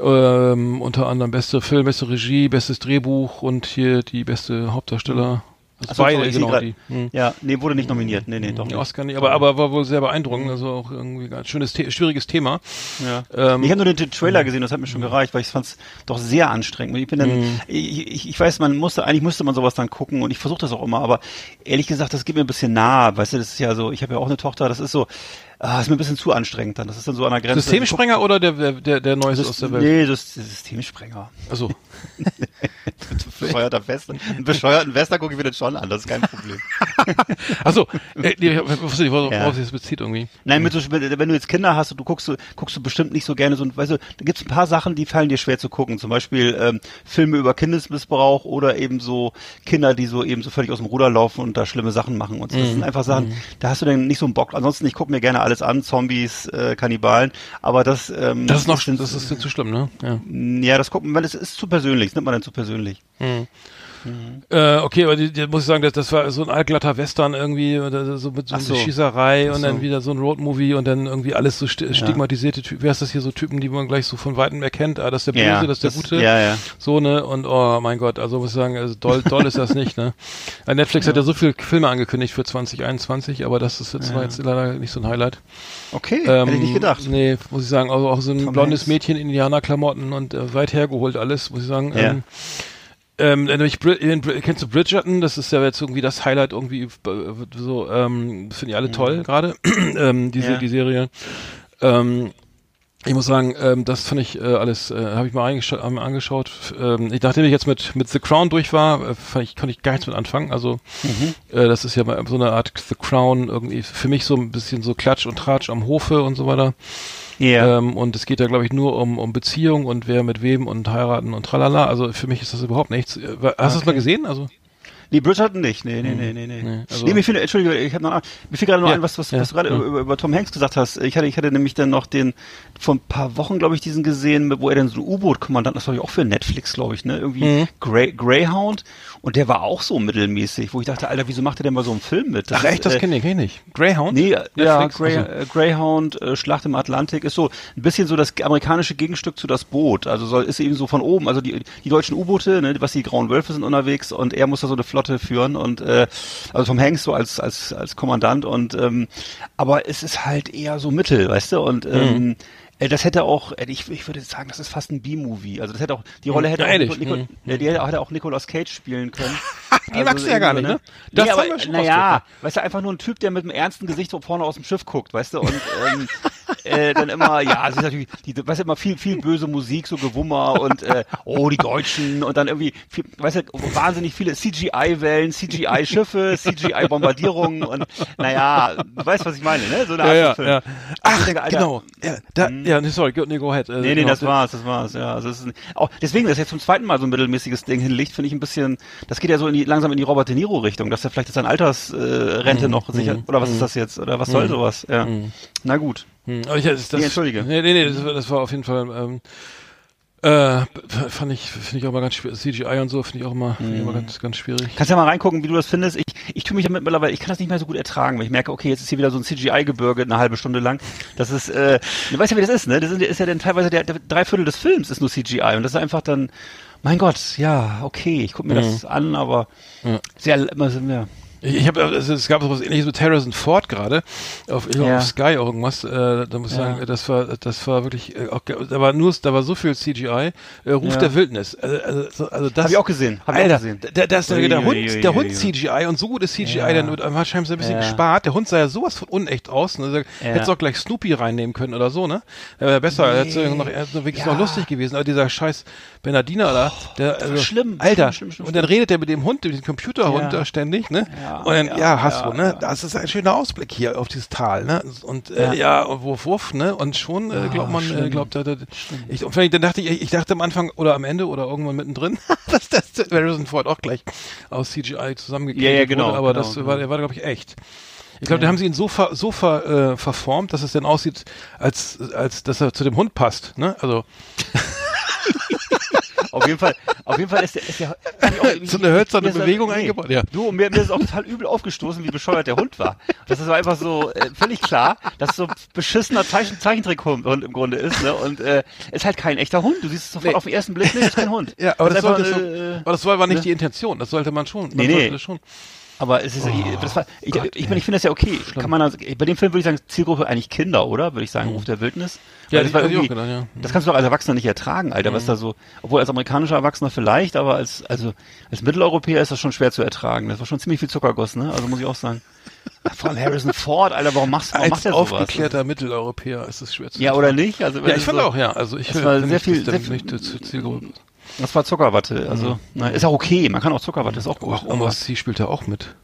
Speaker 2: ähm, unter anderem beste Film, beste Regie, bestes Drehbuch und hier die beste Hauptdarsteller. Also
Speaker 3: Ach so,
Speaker 2: beide,
Speaker 3: sorry,
Speaker 2: genau
Speaker 3: grad-
Speaker 2: die. Hm.
Speaker 3: Ja, nee, wurde nicht nominiert. Nee, nee, doch nicht.
Speaker 2: Oscar nicht, aber, aber war wohl sehr beeindruckend, also auch irgendwie ein schönes, The schwieriges Thema.
Speaker 3: Ja.
Speaker 2: Ähm,
Speaker 3: ich habe nur den Trailer gesehen, das hat mir schon gereicht, weil ich fand es doch sehr anstrengend. Ich bin dann,
Speaker 2: Mhm.
Speaker 3: ich, ich, ich weiß, man musste, eigentlich müsste man sowas dann gucken und ich versuche das auch immer, aber ehrlich gesagt, das geht mir ein bisschen nah, weißt du, das ist ja so, ich habe ja auch eine Tochter, das ist so, ah, ist mir ein bisschen zu anstrengend dann, das ist dann so an der Grenze.
Speaker 2: Systemsprenger oder der, der, der, der Neueste
Speaker 3: das,
Speaker 2: aus der Welt?
Speaker 3: Nee, das das Systemsprenger.
Speaker 2: Also,
Speaker 3: Bescheuerter Western. Einen bescheuerten Western gucke ich mir das schon an, das ist kein Problem. [LAUGHS]
Speaker 2: also, äh, ich wusste nicht, worauf
Speaker 3: Ja.
Speaker 2: sich das bezieht irgendwie.
Speaker 3: Nein, mit so, wenn du jetzt Kinder hast und du guckst, guckst du bestimmt nicht so gerne so, weißt du, da gibt's ein paar Sachen, die fallen dir schwer zu gucken. Zum Beispiel ähm, Filme über Kindesmissbrauch oder eben so Kinder, die so eben so völlig aus dem Ruder laufen und da schlimme Sachen machen. Und so.
Speaker 2: Mhm.
Speaker 3: das sind einfach Sachen, da hast du dann nicht so einen Bock. Ansonsten, ich gucke mir gerne alles an, Zombies, äh, Kannibalen, aber das ähm,
Speaker 2: Das ist noch,
Speaker 3: sind-
Speaker 2: das ist zu schlimm, ne? Ja.
Speaker 3: ja, das gucken, weil es ist zu persönlich, das nimmt man dann zu persönlich.
Speaker 2: Äh, okay, aber die, die, muss ich sagen, das, das war so ein allglatter Western irgendwie, so mit so
Speaker 3: so.
Speaker 2: Schießerei
Speaker 3: Ach
Speaker 2: und dann
Speaker 3: so.
Speaker 2: wieder so ein Roadmovie und dann irgendwie alles so sti stigmatisierte Typen. Wer ist das hier so Typen, die man gleich so von Weitem erkennt? Ah, das ist der Böse,
Speaker 3: Ja,
Speaker 2: das ist der
Speaker 3: das-
Speaker 2: Gute.
Speaker 3: ja, ja.
Speaker 2: So, ne? Und oh mein Gott, also muss ich sagen, also doll, doll ist das nicht, ne? [LAUGHS] Äh, Netflix hat ja so viele Filme angekündigt für 2021, aber das ist jetzt war jetzt leider nicht so ein Highlight.
Speaker 3: Okay,
Speaker 2: Ähm,
Speaker 3: hätte ich nicht gedacht.
Speaker 2: Nee, muss ich sagen, also auch so ein
Speaker 3: Tom
Speaker 2: blondes
Speaker 3: Hanks.
Speaker 2: Mädchen in Indianerklamotten und äh, weit hergeholt alles, muss ich sagen.
Speaker 3: Ja.
Speaker 2: Ähm, ähm, nämlich, kennst du Bridgerton? Das ist ja jetzt irgendwie das Highlight irgendwie äh, so, ähm, finden die alle toll gerade, [CLEARS THROAT] ähm, diese,
Speaker 3: Mhm. Ja.
Speaker 2: die Serie. Ähm, ich muss sagen, ähm, das fand ich äh, alles, äh, habe ich mal angeschaut. Ähm, ich, nachdem ich jetzt mit, mit The Crown durch war, äh, fand ich, konnte ich gar nichts mit anfangen. Also
Speaker 3: Mhm.
Speaker 2: äh, das ist ja mal so eine Art The Crown, irgendwie für mich so ein bisschen so Klatsch und Tratsch am Hofe und so weiter.
Speaker 3: Ja.
Speaker 2: Ähm, und es geht ja, glaube ich, nur um, um Beziehung und wer mit wem und heiraten und tralala. Also für mich ist das überhaupt nichts. Äh, Hast du es mal gesehen? Also
Speaker 3: Nee, Bridgerton nicht. Nee, nee, nee, nee, nee.
Speaker 2: Nee,
Speaker 3: Nee,
Speaker 2: also-
Speaker 3: mir fiel, Entschuldige, ich habe noch, mir fiel gerade noch
Speaker 2: Ja,
Speaker 3: ein, was, was,
Speaker 2: ja,
Speaker 3: was du gerade
Speaker 2: ja.
Speaker 3: über, über Tom Hanks gesagt hast. Ich hatte, ich hatte nämlich dann noch den, vor ein paar Wochen, glaube ich, diesen gesehen, wo er dann so ein U-Boot-Kommandant, das war ich auch für Netflix, glaube ich, ne, irgendwie
Speaker 2: Mhm.
Speaker 3: Grey, Greyhound. Und der war auch so mittelmäßig, wo ich dachte, Alter, wieso macht er denn mal so einen Film mit?
Speaker 2: Ach echt, das
Speaker 3: äh,
Speaker 2: kenne ich, kenn ich nicht. Greyhound?
Speaker 3: Nee, ja,
Speaker 2: Netflix?
Speaker 3: Grey,
Speaker 2: Achso.
Speaker 3: äh, Greyhound, äh, Schlacht im Atlantik ist so ein bisschen so das amerikanische Gegenstück zu das Boot. Also soll, ist eben so von oben, also die, die deutschen U-Boote, ne, was die grauen Wölfe sind unterwegs und er muss da so eine Flotte führen und äh, also Tom Hanks so als als als Kommandant und ähm, aber es ist halt eher so Mittel, weißt du und ähm, Äh, Das hätte auch, äh, ich, ich würde sagen, das ist fast ein B-Movie. Also das hätte auch, die Rolle hätte
Speaker 2: Ja,
Speaker 3: auch. Nico,
Speaker 2: Mhm.
Speaker 3: äh, die hätte, hätte auch Nicolas Cage spielen können. [LAUGHS]
Speaker 2: Den magst du ja gar nicht, ne?
Speaker 3: Das
Speaker 2: Das
Speaker 3: nee, aber,
Speaker 2: wir schon
Speaker 3: naja, weißt du, einfach nur ein Typ, der mit einem ernsten Gesicht so vorne aus dem Schiff guckt, weißt du, und ähm, [LAUGHS] äh, dann immer, ja, es ist natürlich, die, weißt du, immer viel, viel böse Musik, so Gewummer und äh, oh, die Deutschen und dann irgendwie, viel, weißt du, wahnsinnig viele CGI-Wellen, CGI-Schiffe, CGI-Bombardierungen und naja, du weißt, was ich meine, ne? So eine Art
Speaker 2: Ja, ja,
Speaker 3: Film.
Speaker 2: ja. Ach,
Speaker 3: denke, Alter,
Speaker 2: genau. Ja, da, ja, nee, sorry, go, nee, go ahead. Äh,
Speaker 3: Nee, nee,
Speaker 2: genau,
Speaker 3: das war's, das war's, ja. Also es ist auch deswegen, dass jetzt zum zweiten Mal so ein mittelmäßiges Ding hinlegt, finde ich ein bisschen, das geht ja so in die, langsam in die Robert De Niro Richtung, dass er vielleicht jetzt seine Altersrente äh, Rente noch sicher, oder was ist das jetzt, oder was soll sowas, ja. Na gut.
Speaker 2: Hm, aber ich, das, das,
Speaker 3: Nee, entschuldige.
Speaker 2: Nee, nee, nee, das, war- das war auf jeden Fall, ähm, äh, fand ich, finde ich auch mal ganz schwierig. CGI und so finde ich auch immer, finde ich immer ganz, ganz schwierig.
Speaker 3: Kannst ja mal reingucken, wie du das findest. Ich, ich tue mich damit mittlerweile, ich kann das nicht mehr so gut ertragen, weil ich merke, okay, jetzt ist hier wieder so ein CGI-Gebirge eine halbe Stunde lang. Das ist, äh, du weißt ja, wie das ist, ne? Das ist, ja dann teilweise der, der Dreiviertel des Films ist nur CGI und das ist einfach dann, mein Gott, ja, okay, ich gucke mir das an, aber
Speaker 2: Ja.
Speaker 3: sehr, immer so, ja.
Speaker 2: Ich, habe, also es gab so was ähnliches mit Harrison Ford gerade auf,
Speaker 3: Ja.
Speaker 2: auf Sky irgendwas. Äh, da muss ich
Speaker 3: Ja.
Speaker 2: sagen, das war, das war wirklich, äh, auch, da war nur, da war so viel CGI. Äh, Ruf
Speaker 3: Ja.
Speaker 2: der Wildnis. Also, also, so- also das
Speaker 3: Hab ich auch gesehen, hab ich auch
Speaker 2: Alter,
Speaker 3: gesehen.
Speaker 2: Der, der, ist der, der Hund, der Hund. CGI und so gut ist CGI,
Speaker 3: Ja.
Speaker 2: dann wird wahrscheinlich ein bisschen
Speaker 3: Ja.
Speaker 2: gespart. Der Hund sah ja sowas von unecht aus. Ne? Also,
Speaker 3: Ja.
Speaker 2: Hättest auch gleich Snoopy reinnehmen können oder so, ne? Wäre besser, er hätte noch, wirklich
Speaker 3: Ja.
Speaker 2: noch lustig gewesen. Aber dieser scheiß Bernardiner da, der, also,
Speaker 3: schlimm,
Speaker 2: Alter,
Speaker 3: schlimm, schlimm, schlimm,
Speaker 2: und dann redet er mit dem Hund, mit dem Computerhund
Speaker 3: Ja.
Speaker 2: da ständig, ne?
Speaker 3: Ja,
Speaker 2: und dann, ja,
Speaker 3: ja,
Speaker 2: hast
Speaker 3: ja,
Speaker 2: du, ne?
Speaker 3: ja.
Speaker 2: Das ist ein schöner Ausblick hier auf dieses Tal, ne? Und äh,
Speaker 3: Ja.
Speaker 2: ja, und wuff, wuff, ne? Und schon äh, glaubt man, äh, glaubt er, der- ich, und vielleicht- dann dachte ich, ich dachte am Anfang oder am Ende oder irgendwann mittendrin, [LAUGHS] dass das Harrison Ford auch gleich aus CGI zusammengekriegt
Speaker 3: Ja, ja, genau,
Speaker 2: wurde, aber
Speaker 3: genau,
Speaker 2: das
Speaker 3: genau.
Speaker 2: war, der war, glaube ich, echt. Ich glaube, da haben sie ihn so, ver, so ver, äh, verformt, dass es dann aussieht, als, als dass er zu dem Hund passt, ne? Also [LAUGHS]
Speaker 3: Auf jeden Fall, auf jeden Fall ist der, ist der [LAUGHS]
Speaker 2: So eine hölzerne
Speaker 3: das-
Speaker 2: Bewegung eingebaut, ja.
Speaker 3: Du, und mir, mir ist auch total übel aufgestoßen, wie bescheuert der Hund war. Das ist einfach so äh, völlig klar, dass es so ein beschissener Zeichen, Zeichentrickhund im Grunde ist, ne? Und äh, ist halt kein echter Hund. Du siehst es sofort
Speaker 2: Nee.
Speaker 3: auf den ersten Blick, nee, ist kein Hund.
Speaker 2: Ja, aber das,
Speaker 3: einfach,
Speaker 2: sollte schon,
Speaker 3: äh,
Speaker 2: aber das war, war nicht
Speaker 3: ne?
Speaker 2: die Intention. Das sollte man schon. Man
Speaker 3: Nee, nee.
Speaker 2: sollte das schon.
Speaker 3: Aber es ist, das war, ich,
Speaker 2: Gott,
Speaker 3: ich, meine, ich finde das ja okay. Kann man also, bei dem Film würde ich sagen, Zielgruppe eigentlich Kinder, oder? Würde ich sagen, Ruf der Wildnis.
Speaker 2: Ja, das
Speaker 3: war
Speaker 2: ich
Speaker 3: irgendwie-
Speaker 2: gedacht, ja. Mhm.
Speaker 3: Das kannst du doch als Erwachsener nicht ertragen, Alter, was da so, obwohl als amerikanischer Erwachsener vielleicht, aber als, also, als Mitteleuropäer ist das schon schwer zu ertragen. Das war schon ziemlich viel Zuckerguss, ne? Also muss ich auch sagen. Vor allem Harrison Ford, Alter, warum machst warum macht
Speaker 2: Als
Speaker 3: der sowas?
Speaker 2: aufgeklärter Mitteleuropäer ist es schwer zu
Speaker 3: Ja, oder nicht? Also,
Speaker 2: Ja, ich
Speaker 3: du
Speaker 2: fand
Speaker 3: so-
Speaker 2: auch, ja. Also ich
Speaker 3: war
Speaker 2: wenn
Speaker 3: sehr
Speaker 2: ich
Speaker 3: viel- sehr viel-
Speaker 2: nicht Zielgruppe.
Speaker 3: Das war Zuckerwatte, also,
Speaker 2: Mhm.
Speaker 3: na, ist auch okay. Man kann auch Zuckerwatte, ist auch gut.
Speaker 2: Ach,
Speaker 3: aber-
Speaker 2: Omar Sy spielt da auch mit.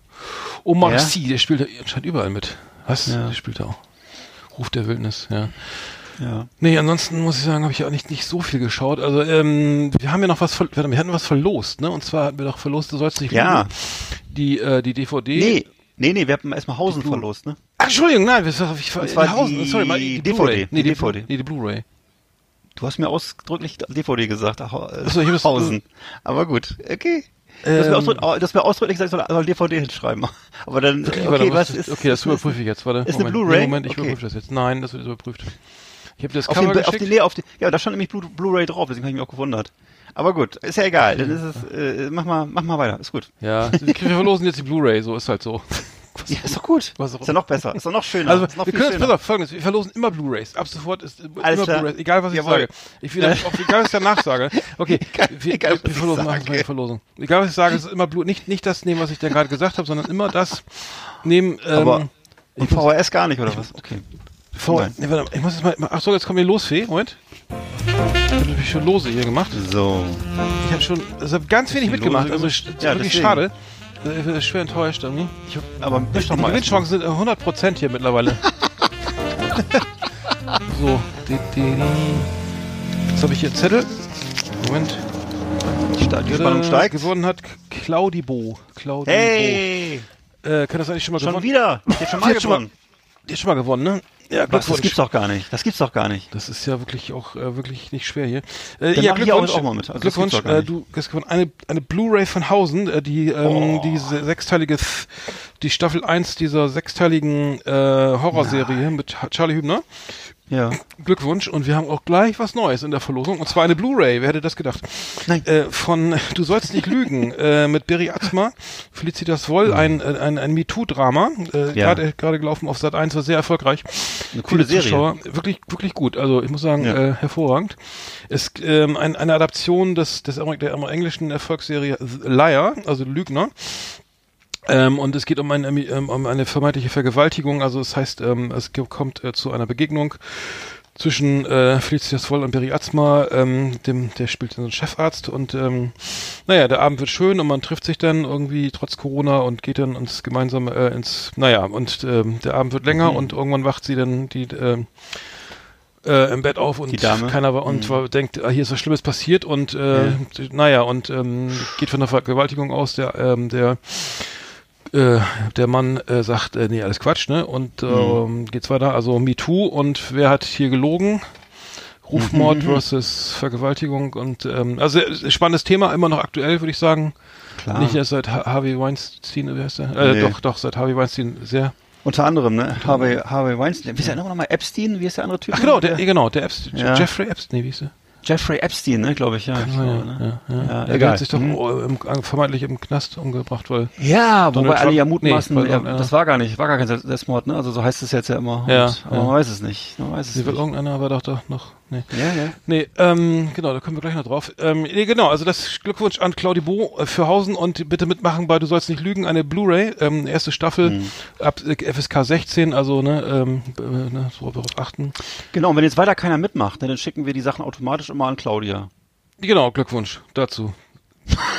Speaker 2: Omar
Speaker 3: Ja?
Speaker 2: Sy, der spielt da anscheinend überall mit. Was?
Speaker 3: Ja.
Speaker 2: Der spielt da auch. Ruf der Wildnis, ja.
Speaker 3: ja.
Speaker 2: Nee, ansonsten muss ich sagen, habe ich auch nicht, nicht so viel geschaut. Also, ähm, wir haben ja noch was, wir hatten was verlost, ne? Und zwar hatten wir doch verlost, du sollst nicht
Speaker 3: Ja.
Speaker 2: lügen. Die, äh, die DVD.
Speaker 3: Nee, nee, nee, wir haben erstmal Hausen verlost, ne?
Speaker 2: Ach, Entschuldigung, nein, war, ich,
Speaker 3: Und zwar
Speaker 2: Hausen,
Speaker 3: die
Speaker 2: sorry, mal, die,
Speaker 3: DVD,
Speaker 2: Blu-ray. Nee,
Speaker 3: die
Speaker 2: die,
Speaker 3: DVD.
Speaker 2: Nee, die Blu-ray.
Speaker 3: Du hast mir ausdrücklich DVD gesagt, ach, äh,
Speaker 2: Achso, ich
Speaker 3: Hausen. Aber gut, okay.
Speaker 2: Ähm,
Speaker 3: oh, du hast mir ausdrücklich gesagt, ich soll, DVD hinschreiben. [LAUGHS] Aber dann,
Speaker 2: Okay,
Speaker 3: okay, was ist,
Speaker 2: okay, das überprüfe ich jetzt, warte.
Speaker 3: Ist eine
Speaker 2: Moment.
Speaker 3: Blu-ray?
Speaker 2: Nee, Moment, ich
Speaker 3: Okay.
Speaker 2: überprüfe das jetzt. Nein, das wird überprüft. Ich habe das
Speaker 3: auf
Speaker 2: Cover
Speaker 3: den, auf den, nee, auf den, ja, da stand nämlich Blu- Blu-ray drauf, deswegen habe ich mich auch gewundert. Aber gut, ist ja egal, dann ist es, äh, mach mal, mach mal weiter, ist gut.
Speaker 2: ja, wir verlosen jetzt die Blu-ray, so ist halt so. [LAUGHS]
Speaker 3: Ja, ist doch gut.
Speaker 2: Was
Speaker 3: ist ja noch besser, ist doch noch schöner.
Speaker 2: Also,
Speaker 3: noch
Speaker 2: wir können jetzt, auf, folgendes, wir verlosen immer Blu-Rays. Ab sofort ist
Speaker 3: Alles
Speaker 2: immer. Blu-Rays, egal was ich
Speaker 3: Jawohl.
Speaker 2: sage. Ich will, auch, [LAUGHS] egal was ich danach sage. Okay, wir,
Speaker 3: egal,
Speaker 2: wir
Speaker 3: ich
Speaker 2: verlosen, machen eine Verlosung. Egal was ich sage, es ist immer Blu, nicht, nicht das nehmen, was ich da gerade gesagt habe, sondern immer das nehmen, ähm,
Speaker 3: Aber- Und VHS gar nicht, oder was? Okay.
Speaker 2: vor,
Speaker 3: Nein.
Speaker 2: nee, warte ich muss jetzt mal, ach so, jetzt kommen wir los, Fee, Moment. Ich habe natürlich schon Lose hier gemacht.
Speaker 3: So.
Speaker 2: Ich habe schon, also hab ganz wenig
Speaker 3: Lose
Speaker 2: mitgemacht, also
Speaker 3: gemacht?
Speaker 2: st-
Speaker 3: Ja,
Speaker 2: wirklich
Speaker 3: deswegen.
Speaker 2: schade. Äh, Ich bin schwer enttäuscht irgendwie.
Speaker 3: Ich, aber
Speaker 2: Die
Speaker 3: mal.
Speaker 2: Gewinnchancen sind äh, 100% hier mittlerweile. [LAUGHS] so, die, die, die. Jetzt habe ich hier einen Zettel. Moment.
Speaker 3: Die, die Spannung
Speaker 2: Äh,
Speaker 3: steigt.
Speaker 2: Gewonnen hat Claudibo. Claudibo.
Speaker 3: Hey!
Speaker 2: Äh, kann das eigentlich schon mal
Speaker 3: Schon
Speaker 2: gewonnen?
Speaker 3: wieder. Die hat schon mal
Speaker 2: Die hat schon mal-
Speaker 3: gewonnen.
Speaker 2: Die hat schon mal gewonnen, ne? Ja,
Speaker 3: Was, das
Speaker 2: Glückwunsch.
Speaker 3: gibt's doch gar nicht. Das gibt's doch gar nicht.
Speaker 2: Das ist ja wirklich auch äh, wirklich nicht schwer hier. Äh,
Speaker 3: Dann
Speaker 2: ja,
Speaker 3: auch
Speaker 2: Glückwunsch,
Speaker 3: auch mal mit. Also
Speaker 2: Glückwunsch, äh, du hast gewonnen eine, eine Blu-ray von Hausen, äh, die ähm, diese sechsteilige, die Staffel 1 dieser sechsteiligen äh, Horrorserie mit Ha- Charlie Hübner.
Speaker 3: Ja.
Speaker 2: Glückwunsch und wir haben auch gleich was Neues in der Verlosung und zwar eine Blu-ray. Wer hätte das gedacht?
Speaker 3: Nein.
Speaker 2: Äh, von Du sollst nicht lügen äh, mit Berry Atzma, Felicitas Woll, ein, ein, ein MeToo-Drama, äh,
Speaker 3: Ja.
Speaker 2: gerade gerade gelaufen auf Sat 1, war sehr erfolgreich.
Speaker 3: Eine coole Serie.
Speaker 2: Zuschauer. Wirklich, wirklich gut. Also ich muss sagen,
Speaker 3: Ja.
Speaker 2: äh, hervorragend. Es ähm, ein, eine Adaption des, des der englischen Erfolgsserie The Liar, also Lügner. Ähm, und es geht um eine, ähm, um eine vermeintliche Vergewaltigung. Also es heißt, ähm, es kommt äh, zu einer Begegnung zwischen äh, Felicitas Woll und Berry Atzma, ähm, dem, der spielt so einen Chefarzt und ähm, naja, der Abend wird schön und man trifft sich dann irgendwie trotz Corona und geht dann ins gemeinsame äh, ins, naja, und ähm, der Abend wird länger und irgendwann wacht sie dann die ähm, äh, im Bett auf und keiner war und war, denkt, ah, hier ist was Schlimmes passiert und äh, d- naja, und ähm, geht von der Vergewaltigung aus, der, ähm, der äh, der Mann äh, sagt, äh, nee, alles Quatsch, ne? Und ähm, geht's weiter, also MeToo und wer hat hier gelogen? Rufmord versus Vergewaltigung und ähm, also spannendes Thema, immer noch aktuell, würde ich sagen.
Speaker 3: Klar.
Speaker 2: Nicht erst seit Ha- Harvey Weinstein, wie heißt der? Äh,
Speaker 3: Nee.
Speaker 2: Doch, doch, seit Harvey Weinstein sehr.
Speaker 3: Unter anderem, ne? Harvey, Harvey Weinstein. Wie ist der andere nochmal? Epstein? Wie ist der andere Typ?
Speaker 2: Ach genau, der, genau, der Epstein,
Speaker 3: Ja.
Speaker 2: Jeffrey Epstein, wie hieß der?
Speaker 3: Jeffrey Epstein, ne? Glaube ich, ja. Ich glaube, ne?
Speaker 2: Ja, ja.
Speaker 3: Ja,
Speaker 2: der hat sich doch
Speaker 3: Hm.
Speaker 2: oh, im, vermeintlich im Knast umgebracht, weil
Speaker 3: Ja,
Speaker 2: Donald
Speaker 3: wobei alle ja
Speaker 2: nee,
Speaker 3: mutmaßen, ja,
Speaker 2: irgendeiner-
Speaker 3: das war gar nicht, war gar kein Selbstmord, ne? Also so heißt es jetzt ja immer.
Speaker 2: Ja,
Speaker 3: Und, aber man weiß es nicht. Man weiß es
Speaker 2: sie will
Speaker 3: nicht.
Speaker 2: irgendeiner war doch doch noch. Nee.
Speaker 3: Ja, ja.
Speaker 2: Nee, ähm, genau, da kommen wir gleich noch drauf. Ähm, nee, genau, also das Glückwunsch an Claudi Bo äh, für Hausen und bitte mitmachen bei Du sollst nicht lügen, eine Blu-ray, ähm, erste Staffel
Speaker 3: Mhm.
Speaker 2: ab äh, FSK 16, also ne, ähm, äh, ne, so darauf achten.
Speaker 3: Genau, und wenn jetzt weiter keiner mitmacht, ne, dann schicken wir die Sachen automatisch immer an Claudia.
Speaker 2: Genau, Glückwunsch dazu.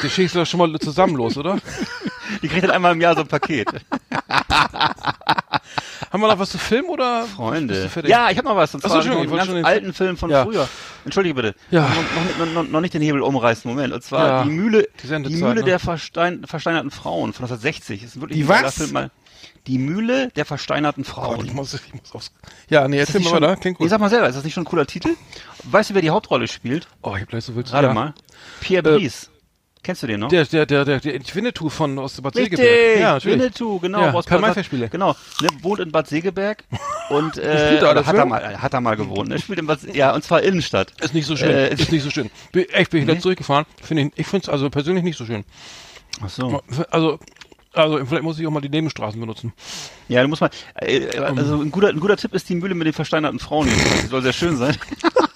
Speaker 2: Die schickst du doch schon mal zusammen los, oder? [LAUGHS]
Speaker 3: Die kriegt dann einmal im Jahr so ein Paket. [LAUGHS]
Speaker 2: Haben wir noch was zu filmen oder?
Speaker 3: Freunde. Ja, ich habe noch was. Und zwar
Speaker 2: Entschuldigung,
Speaker 3: einen
Speaker 2: ich wollte
Speaker 3: ganz
Speaker 2: schon
Speaker 3: alten Film von
Speaker 2: Ja.
Speaker 3: früher. Entschuldige bitte.
Speaker 2: Ja.
Speaker 3: Noch, noch, noch, noch, nicht den Hebel umreißen, Moment. Und zwar
Speaker 2: Ja,
Speaker 3: die Mühle,
Speaker 2: die
Speaker 3: die, Mühle
Speaker 2: ne?
Speaker 3: der verstein, versteinerten Frauen von 1960. Das ist wirklich
Speaker 2: Die was?
Speaker 3: Film mal. Die Mühle der versteinerten
Speaker 2: Oh,
Speaker 3: Frauen.
Speaker 2: ich muss, ich muss aufs. Ja, nee, erzähl
Speaker 3: nicht
Speaker 2: mal
Speaker 3: schon-
Speaker 2: weiter. Klingt gut.
Speaker 3: sag mal selber, ist das nicht schon ein cooler Titel? Weißt du, wer die Hauptrolle spielt?
Speaker 2: Oh, ich hab gleich so wild.
Speaker 3: Gerade
Speaker 2: ja.
Speaker 3: mal. Pierre
Speaker 2: Äh,
Speaker 3: Brice. Kennst du den noch?
Speaker 2: Der, der, der, der, der Winnetou von aus Bad
Speaker 3: Richtig,
Speaker 2: Segeberg. Ja, natürlich.
Speaker 3: Winnetou, genau.
Speaker 2: Ja,
Speaker 3: aus
Speaker 2: Karl
Speaker 3: Bad-. Genau, ne, wohnt in Bad Segeberg [LAUGHS] und äh,
Speaker 2: er da
Speaker 3: hat er mal, hat er mal gewohnt. Er spielt in Bad, ja, und zwar Innenstadt.
Speaker 2: Ist nicht so schön.
Speaker 3: Äh,
Speaker 2: ist nicht so schön. Bin, echt, bin ich
Speaker 3: Nee?
Speaker 2: letztens durchgefahren. Finde ich, ich finde es also persönlich nicht so schön.
Speaker 3: Ach so.
Speaker 2: Also, also vielleicht muss ich auch mal die Nebenstraßen benutzen.
Speaker 3: Ja, du musst mal, äh, also ein guter, ein guter Tipp ist die Mühle mit den versteinerten Frauen. Die soll sehr schön sein. [LAUGHS]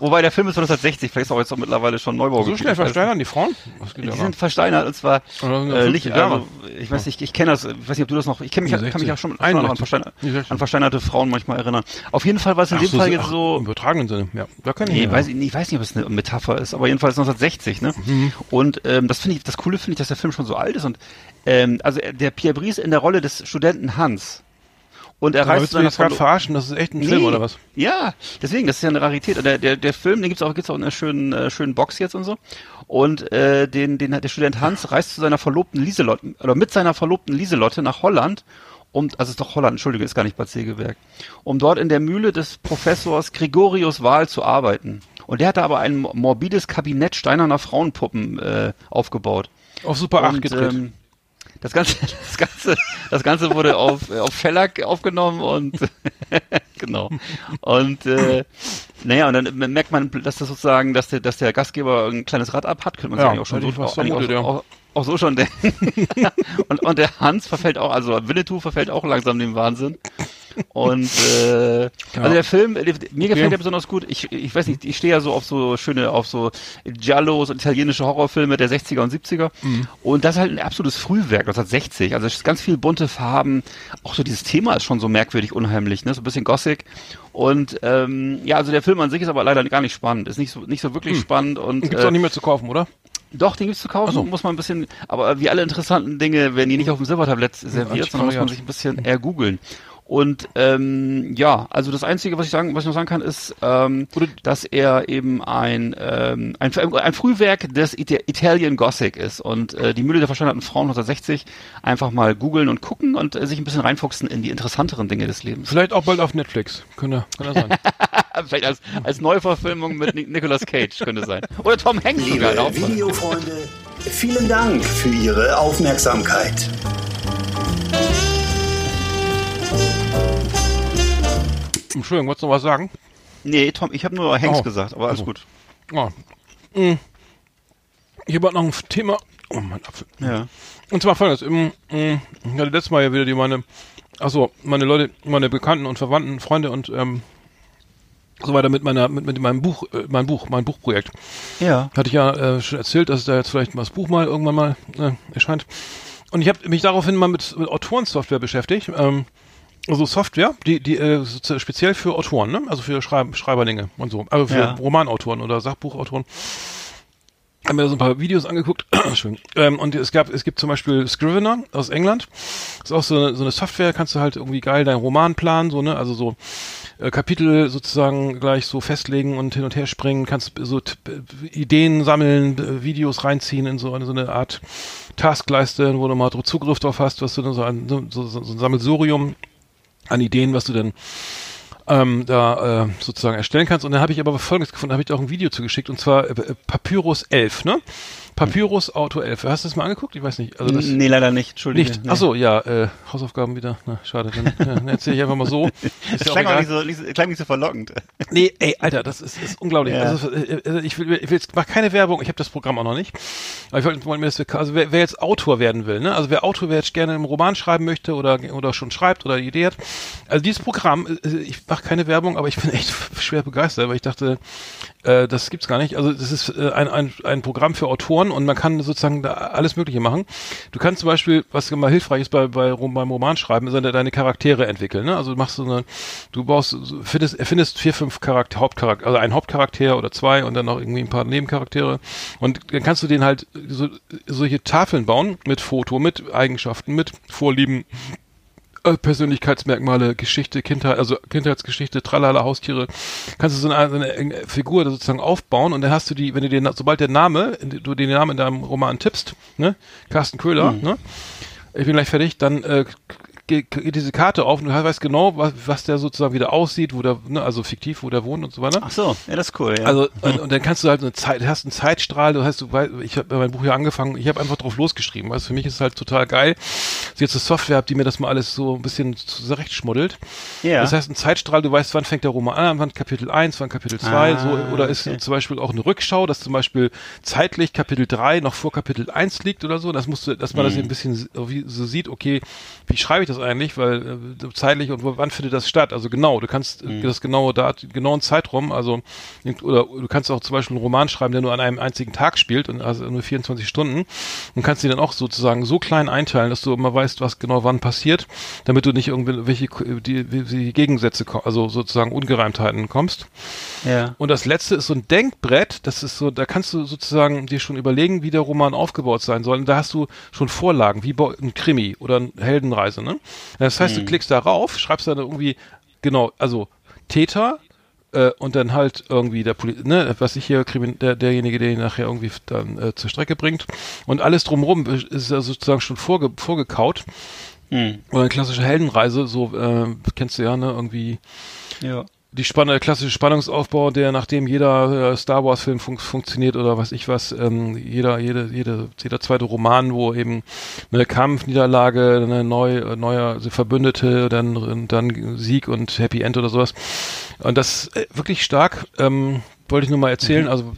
Speaker 3: Wobei der Film ist von 1960, vielleicht ist auch jetzt auch mittlerweile schon Neubau.
Speaker 2: So schnell versteinern die Frauen?
Speaker 3: Die sind versteinert und zwar äh,
Speaker 2: 50
Speaker 3: nicht, also ich weiß nicht, ich kenne das, ich weiß nicht, ob du das noch, ich kenne mich, kann mich
Speaker 2: 60.
Speaker 3: auch schon, an,
Speaker 2: 61.
Speaker 3: versteiner,
Speaker 2: Nee, 60.
Speaker 3: an versteinerte Frauen manchmal erinnern. Auf jeden Fall war es in
Speaker 2: Ach
Speaker 3: dem
Speaker 2: so,
Speaker 3: Fall
Speaker 2: ach,
Speaker 3: jetzt so,
Speaker 2: Im übertragenen Sinne, ja. Da kann ich
Speaker 3: Nee, weiß ich, nicht, ich weiß nicht, ob es eine Metapher ist, aber jedenfalls 1960, ne?
Speaker 2: Mhm.
Speaker 3: Und ähm, das finde ich, das Coole finde ich, dass der Film schon so alt ist und ähm, also er- der Pierre Brice in der Rolle des Studenten Hans. Und er reist
Speaker 2: jetzt gerade
Speaker 3: Verlo-
Speaker 2: verarschen? Das ist echt ein Film,
Speaker 3: Nee.
Speaker 2: oder was?
Speaker 3: Ja, deswegen, das ist ja eine Rarität. Der, der, der Film, den gibt's auch, gibt's auch in einer schönen, äh, schönen Box jetzt und so. Und äh, den, den hat der Student Hans reist zu seiner Verlobten Lieselotte, oder mit seiner Verlobten Lieselotte nach Holland, um, also ist doch Holland, Entschuldige, ist gar nicht Bad Segeberg, um dort in der Mühle des Professors Gregorius Wahl zu arbeiten. Und der hatte aber ein morbides Kabinett steinerner Frauenpuppen äh, aufgebaut.
Speaker 2: Auf Super 8
Speaker 3: Und,
Speaker 2: gedreht.
Speaker 3: ähm, das ganze, [LAUGHS] das ganze, das ganze wurde auf auf Fellack aufgenommen und [LAUGHS] genau. Und äh, naja, und dann merkt man, dass das sozusagen, dass der, dass der Gastgeber ein kleines Rad ab hat, könnte man sich
Speaker 2: Ja,
Speaker 3: eigentlich auch schon so, eigentlich
Speaker 2: vermutet,
Speaker 3: auch, auch, auch so schon denken. [LAUGHS] und, und der Hans verfällt auch, also Winnetou verfällt auch langsam dem Wahnsinn. Und äh, also der Film, mir gefällt der besonders gut. Ich, ich weiß nicht, ich stehe ja so auf so schöne, auf so Giallos und italienische Horrorfilme der 60er und 70er. Und das ist halt ein absolutes Frühwerk, 1960. Also es ist ganz viel bunte Farben. Auch so dieses Thema ist schon so merkwürdig unheimlich, ne? So ein bisschen Gothic. Und ähm, ja, also der Film an sich ist aber leider gar nicht spannend. Ist nicht so nicht so wirklich spannend und
Speaker 2: Gibt's
Speaker 3: äh,
Speaker 2: auch nicht mehr zu kaufen, oder?
Speaker 3: doch, den gibt's zu kaufen,
Speaker 2: so.
Speaker 3: muss man ein bisschen, aber wie alle interessanten Dinge werden die nicht auf dem Silbertablett serviert, sondern muss man sich ein bisschen eher googeln. Und ähm, ja, also das Einzige, was ich sagen, was ich noch sagen kann, ist, ähm, dass er eben ein, ähm, ein, ein Frühwerk des Ita Italian Gothic ist. Und äh, die Mühle der versteinerten Frauen 1960 einfach mal googeln und gucken und äh, sich ein bisschen reinfuchsen in die interessanteren Dinge des Lebens.
Speaker 2: Vielleicht auch bald auf Netflix. Könnte, könnte sein. [LAUGHS]
Speaker 3: Vielleicht als, als Neuverfilmung mit Ni- Nicolas Cage könnte sein. Oder Tom Hanks
Speaker 4: Liebe. Videofreunde, vielen Dank für Ihre Aufmerksamkeit.
Speaker 2: Entschuldigung, wolltest du noch was sagen?
Speaker 3: Nee, Tom, ich habe nur Hanks
Speaker 2: Oh.
Speaker 3: gesagt, aber alles
Speaker 2: Also.
Speaker 3: gut.
Speaker 2: Ja. Hm. Ich habe noch ein Thema Oh Mann, Apfel.
Speaker 3: Ja.
Speaker 2: Und zwar folgendes, im, ähm, ich hatte letztes Mal ja wieder die meine, achso, meine Leute, meine Bekannten und Verwandten, Freunde und ähm, so weiter mit meiner, mit, mit meinem Buch, äh, mein Buch, mein Buchprojekt.
Speaker 3: Ja.
Speaker 2: Hatte ich ja äh, schon erzählt, dass da jetzt vielleicht mal das Buch mal irgendwann mal äh, erscheint. Und ich habe mich daraufhin mal mit, mit Autorensoftware beschäftigt. Ähm, also Software, die, die äh, speziell für Autoren, ne? Also für Schreib Schreiberlinge und so. Also für
Speaker 3: Ja.
Speaker 2: Romanautoren oder Sachbuchautoren. Haben da so ein paar Videos angeguckt. [CLEARS THROAT] Schön. Ähm, und es gab, es gibt zum Beispiel Scrivener aus England. ist auch so eine, so eine Software, kannst du halt irgendwie geil deinen Roman planen, so, ne? Also so äh, Kapitel sozusagen gleich so festlegen und hin und her springen, kannst so äh, Ideen sammeln, äh, Videos reinziehen in so eine, so eine Art Taskleiste, wo du mal Zugriff drauf hast, was du dann so ein, so, so ein Sammelsurium an Ideen, was du dann ähm, da äh, sozusagen erstellen kannst. Und dann habe ich aber Folgendes gefunden, habe ich dir auch ein Video zugeschickt, und zwar äh, Papyrus 11, ne? Papyrus Auto 11. Hast du das mal angeguckt? Ich weiß nicht. Also das
Speaker 3: nee, leider nicht. Entschuldige.
Speaker 2: nicht.
Speaker 3: Nee.
Speaker 2: Ach so, ja, äh, Hausaufgaben wieder. Na, schade. Dann, äh, dann erzähle ich einfach mal so.
Speaker 3: Das [LAUGHS]
Speaker 2: Ist auch
Speaker 3: klang auch nicht so, nicht, so- klang nicht so verlockend. [LAUGHS]
Speaker 2: Nee, ey, Alter, das ist, ist unglaublich.
Speaker 3: Ja.
Speaker 2: Also, äh, äh, ich will, ich will jetzt, mach keine Werbung, ich habe das Programm auch noch nicht. Aber ich wollte mir das, also wer, wer jetzt Autor werden will, ne? Also wer Autor, wer jetzt gerne einen Roman schreiben möchte oder, oder schon schreibt oder eine Idee hat. Also dieses Programm, ich mache keine Werbung, aber ich bin echt [LAUGHS] schwer begeistert, weil ich dachte, äh, das gibt's gar nicht. Also das ist äh, ein, ein, ein Programm für Autoren und man kann sozusagen da alles Mögliche machen. Du kannst zum Beispiel, was immer hilfreich ist bei, bei beim Romanschreiben, ist deine, Charaktere entwickeln. Ne? Also du machst so eine, du baust, so- findest, erfindest vier, fünf Charakter, Hauptcharakter, also einen Hauptcharakter oder zwei und dann noch irgendwie ein paar Nebencharaktere. Und dann kannst du den halt so, solche Tafeln bauen mit Foto, mit Eigenschaften, mit Vorlieben, Persönlichkeitsmerkmale, Geschichte, Kindheit, also Kindheitsgeschichte, tralala, Haustiere, kannst du so eine, eine äh, Figur da sozusagen aufbauen und dann hast du die, wenn du den, sobald der Name, du den Namen in deinem Roman tippst, ne, Carsten Köhler, ne, ich bin gleich fertig, dann äh, geht, diese Karte auf und du weißt genau, was, was der sozusagen wieder aussieht, wo der, ne, also fiktiv, wo der wohnt und so weiter.
Speaker 3: Ach so, ja, das ist cool. Ja.
Speaker 2: Also und, und dann kannst du halt eine Zeit, hast einen Zeitstrahl, du hast, du weißt, ich habe mein Buch ja angefangen, ich habe einfach drauf losgeschrieben, weißt, für mich ist es halt total geil, dass ich jetzt eine Software habe, die mir das mal alles so ein bisschen zurechtschmuddelt.
Speaker 3: ja.
Speaker 2: Das heißt, ein Zeitstrahl, du weißt, wann fängt der Roman an, wann Kapitel 1, wann Kapitel 2,
Speaker 3: Ah,
Speaker 2: so, oder ist
Speaker 3: okay.
Speaker 2: zum Beispiel auch eine Rückschau, dass zum Beispiel zeitlich Kapitel 3 noch vor Kapitel 1 liegt oder so, das musst du, dass man
Speaker 3: Mhm.
Speaker 2: das ein bisschen so sieht, okay, wie schreibe ich das eigentlich, weil äh, zeitlich und wo, wann findet das statt, also genau, du kannst
Speaker 3: Mhm.
Speaker 2: äh, das genaue Dat genauen Zeitraum, also oder du kannst auch zum Beispiel einen Roman schreiben, der nur an einem einzigen Tag spielt und also nur 24 Stunden und kannst die dann auch sozusagen so klein einteilen, dass du immer weißt, was genau wann passiert, damit du nicht irgendwelche die, die Gegensätze, also sozusagen Ungereimtheiten kommst.
Speaker 3: ja.
Speaker 2: Und das letzte ist so ein Denkbrett, das ist so, da kannst du sozusagen dir schon überlegen, wie der Roman aufgebaut sein soll. Und da hast du schon Vorlagen, wie ein Krimi oder eine Heldenreise, ne? Das heißt, du klickst da rauf, schreibst dann irgendwie, genau, also Täter, äh, und dann halt irgendwie der Poli ne, was ich hier, Krimin der, derjenige, der ihn nachher irgendwie dann äh, zur Strecke bringt. Und alles drumherum ist ja sozusagen schon vorge vorgekaut.
Speaker 3: Hm.
Speaker 2: Oder eine klassische Heldenreise, so äh, kennst du ja, ne, irgendwie
Speaker 3: ja.
Speaker 2: Die Spann der klassische Spannungsaufbau, der nachdem jeder äh, Star Wars Film fun funktioniert oder was ich was, ähm, jeder jede jede jeder zweite Roman, wo eben eine Kampfniederlage, eine neu äh, neuer also Verbündete, dann dann Sieg und Happy End oder sowas. Und das äh, wirklich stark ähm, wollte ich nur mal erzählen,
Speaker 3: Mhm.
Speaker 2: also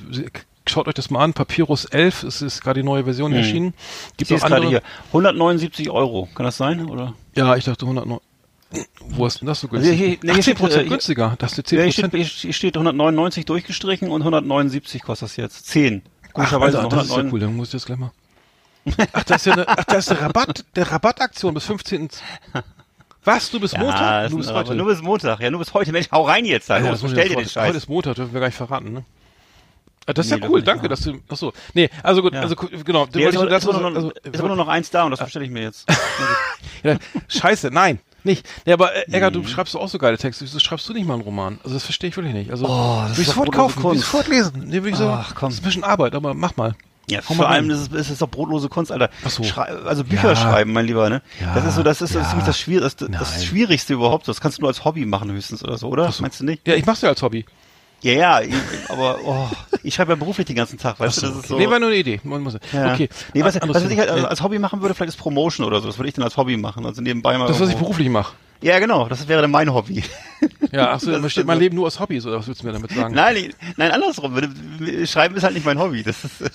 Speaker 2: schaut euch das mal an, Papyrus 11, es ist gerade die neue Version erschienen.
Speaker 3: Mhm. Ich
Speaker 2: Gibt
Speaker 3: es gerade hier. 179 Euro. Kann das sein? Oder?
Speaker 2: Ja, ich dachte 109. Wo ist denn das so
Speaker 3: Also
Speaker 2: günstig?
Speaker 3: hier- nee,
Speaker 2: Ach,
Speaker 3: hier
Speaker 2: 10
Speaker 3: steht, äh, hier-
Speaker 2: günstiger. Das ist 10
Speaker 3: Ja, hier steht, hier steht 199 durchgestrichen und 179 kostet das jetzt. 10.
Speaker 2: Ach,
Speaker 3: Komischerweise
Speaker 2: Alter,
Speaker 3: noch
Speaker 2: das ist ja
Speaker 3: 109.
Speaker 2: cool, dann muss ich das gleich mal. [LAUGHS] Ach, das ist ja eine, ach, das ist eine Rabatt, der Rabattaktion bis 15. Was, du bist
Speaker 3: Ja,
Speaker 2: Montag? Du bist heute.
Speaker 3: nur bis Montag. Ja, nur bis heute. Mensch, hau rein jetzt.
Speaker 2: Ah,
Speaker 3: Alter.
Speaker 2: ja,
Speaker 3: Los,
Speaker 2: ich
Speaker 3: bestell dir den
Speaker 2: vor- Heute
Speaker 3: Scheiß.
Speaker 2: ist Montag, dürfen wir gar nicht verraten, ne? Ah, Das ist
Speaker 3: Nee,
Speaker 2: ja cool, danke, dass du, ach so. Nee, also gut,
Speaker 3: Ja.
Speaker 2: also genau.
Speaker 3: Nee, ist, nur,
Speaker 2: also,
Speaker 3: ist nur noch eins da und das bestelle ich mir jetzt. [LAUGHS]
Speaker 2: scheiße, nein, nicht. Nee, aber äh, Egger, du schreibst doch auch so geile Texte. Wieso schreibst du nicht mal einen Roman? Also das verstehe ich wirklich nicht. Also,
Speaker 3: Oh, das
Speaker 2: will
Speaker 3: ist
Speaker 2: ich sofort kaufen, will ich sofort lesen. Nee, will ich so,
Speaker 3: Ach, komm.
Speaker 2: Das ist ein bisschen Arbeit, aber mach mal.
Speaker 3: Ja,
Speaker 2: Hau
Speaker 3: vor allem
Speaker 2: rein.
Speaker 3: ist es, ist es doch brotlose Kunst, Alter.
Speaker 2: Ach so.
Speaker 3: Schrei also Bücher
Speaker 2: Ja.
Speaker 3: schreiben, mein Lieber, ne?
Speaker 2: Ja,
Speaker 3: das ist so, das ist
Speaker 2: ja.
Speaker 3: das ziemlich das, Schwier das, das. Schwierigste überhaupt. Das kannst du nur als Hobby machen höchstens oder so, oder?
Speaker 2: So.
Speaker 3: Meinst du nicht?
Speaker 2: Ja, ich mach's ja als Hobby.
Speaker 3: Ja, ja, ich, aber oh, ich schreibe ja beruflich den ganzen Tag, weißt du? Das ist so.
Speaker 2: Nee, war nur eine Idee. Man muss,
Speaker 3: ja.
Speaker 2: Okay.
Speaker 3: Nee, was,
Speaker 2: Anderes
Speaker 3: was ich halt als Hobby machen würde, vielleicht ist Promotion oder so. Das würde ich dann als Hobby machen. Also nebenbei mal.
Speaker 2: das, was ich
Speaker 3: irgendwo-
Speaker 2: beruflich mache.
Speaker 3: Ja, genau. Das wäre dann mein Hobby. [LAUGHS]
Speaker 2: Ja, ach so,
Speaker 3: Das
Speaker 2: dann besteht mein
Speaker 3: so-
Speaker 2: Leben nur aus Hobbys, oder was willst du mir damit sagen?
Speaker 3: Nein, ich, nein, andersrum. Schreiben ist halt nicht mein Hobby. Das ist, [LAUGHS]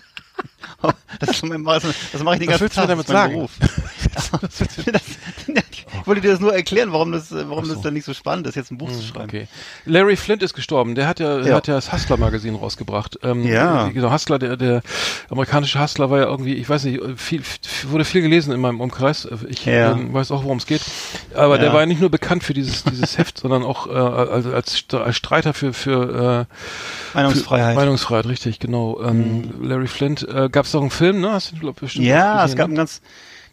Speaker 3: Das, ist mein, das das mache ich den
Speaker 2: Was
Speaker 3: ganzen Tag.
Speaker 2: damit
Speaker 3: das ist mein
Speaker 2: sagen?
Speaker 3: Beruf. [LAUGHS] das, ich wollte dir das nur erklären, warum das, warum das dann nicht so spannend ist, jetzt ein Buch zu schreiben.
Speaker 2: Okay. Larry Flint ist gestorben. Der hat ja,
Speaker 3: Ja.
Speaker 2: hat ja das Hustler-Magazin rausgebracht. Ähm,
Speaker 3: Ja.
Speaker 2: Genau, Hustler, der, der amerikanische Hustler war ja irgendwie, ich weiß nicht, viel, wurde viel gelesen in meinem Umkreis. Ich
Speaker 3: Ja.
Speaker 2: ähm, weiß auch, worum es geht. Aber der
Speaker 3: Ja.
Speaker 2: war ja nicht nur bekannt für dieses, dieses [LAUGHS] Heft, sondern auch äh, als, als, als Streiter für, für äh,
Speaker 3: Meinungsfreiheit.
Speaker 2: Für Meinungsfreiheit, richtig, genau. Ähm, Larry Flint, äh, gab es auch einen Film, ne? Hast du glaub, bestimmt
Speaker 3: Ja, es gab
Speaker 2: ne?
Speaker 3: einen ganz,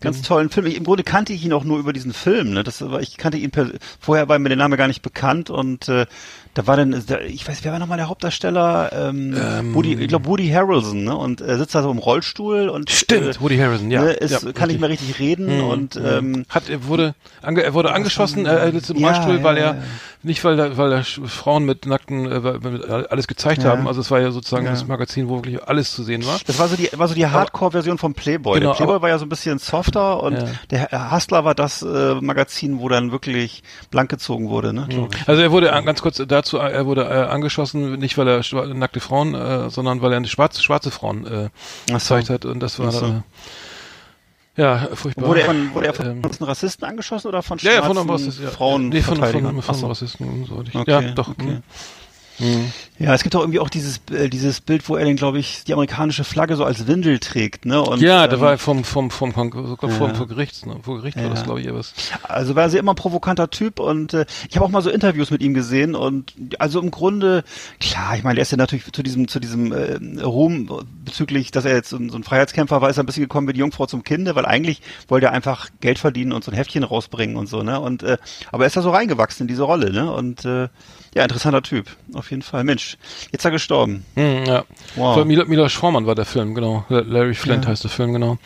Speaker 3: ganz tollen Film. Ich, Im Grunde kannte ich ihn auch nur über diesen Film. Ne? Das war, ich kannte ihn per, vorher war mir der Name gar nicht bekannt und äh, da war dann, da, ich weiß, wer war nochmal der Hauptdarsteller? Ähm, Woody, ich glaube Woody Harrelson, ne? Und er sitzt da so im Rollstuhl und
Speaker 2: Stimmt,
Speaker 3: äh,
Speaker 2: Woody Harrison, ja.
Speaker 3: ne, ist,
Speaker 2: ja,
Speaker 3: kann nicht
Speaker 2: richtig.
Speaker 3: mehr richtig reden und ähm,
Speaker 2: Hat, er wurde, ange, er wurde angeschossen, äh, er sitzt im
Speaker 3: Ja,
Speaker 2: Rollstuhl,
Speaker 3: ja,
Speaker 2: weil er, nicht weil da, weil da Frauen mit nackten, äh, alles gezeigt haben, also es war ja sozusagen das Magazin, wo wirklich alles zu sehen war.
Speaker 3: Das war so die, war so die Hardcore-Version vom Playboy.
Speaker 2: Genau,
Speaker 3: der Playboy
Speaker 2: aber-
Speaker 3: war ja so ein bisschen softer und der Hustler war das äh, Magazin, wo dann wirklich blank gezogen wurde, ne? ich.
Speaker 2: Also er wurde an- ganz kurz dazu, äh, er wurde äh, angeschossen, nicht weil er nackte Frauen, äh, sondern weil er eine schwarze, schwarze Frauen äh,
Speaker 3: so.
Speaker 2: gezeigt hat und das war
Speaker 3: so.
Speaker 2: äh, ja furchtbar.
Speaker 3: Wurde er von, wurde er von
Speaker 2: Ähm,
Speaker 3: Rassisten angeschossen oder von
Speaker 2: ja, ja,
Speaker 3: schwarzen
Speaker 2: von Rassisten, ja.
Speaker 3: Frauen?
Speaker 2: nee, von, von, von
Speaker 3: so.
Speaker 2: Rassisten und so.
Speaker 3: Okay,
Speaker 2: ja, doch.
Speaker 3: okay.
Speaker 2: Mhm.
Speaker 3: Ja, es gibt auch irgendwie auch dieses, äh, dieses Bild, wo er dann, glaube ich, die amerikanische Flagge so als Windel trägt, ne? Und,
Speaker 2: Ja, da
Speaker 3: ähm,
Speaker 2: war er vom, vom, vom, vom, sogar vor,
Speaker 3: Ja.
Speaker 2: vor Gericht, ne? vor Gericht war das,
Speaker 3: Ja.
Speaker 2: glaube ich, was.
Speaker 3: Also war er immer ein provokanter Typ und äh, ich habe auch mal so Interviews mit ihm gesehen und also im Grunde, klar, ich meine, er ist ja natürlich zu diesem, zu diesem äh, Ruhm bezüglich, dass er jetzt so ein, so ein Freiheitskämpfer war, ist er ein bisschen gekommen wie die Jungfrau zum Kinde, weil eigentlich wollte er einfach Geld verdienen und so ein Heftchen rausbringen und so, ne? Und äh, aber er ist da so reingewachsen in diese Rolle, ne? Und äh, ja, interessanter Typ, auf jeden Fall. Mensch, jetzt ist er gestorben.
Speaker 2: Hm, ja.
Speaker 3: Wow.
Speaker 2: Von Milo, Milos Forman war der Film, genau. Larry Flint
Speaker 3: Ja.
Speaker 2: heißt der Film, genau.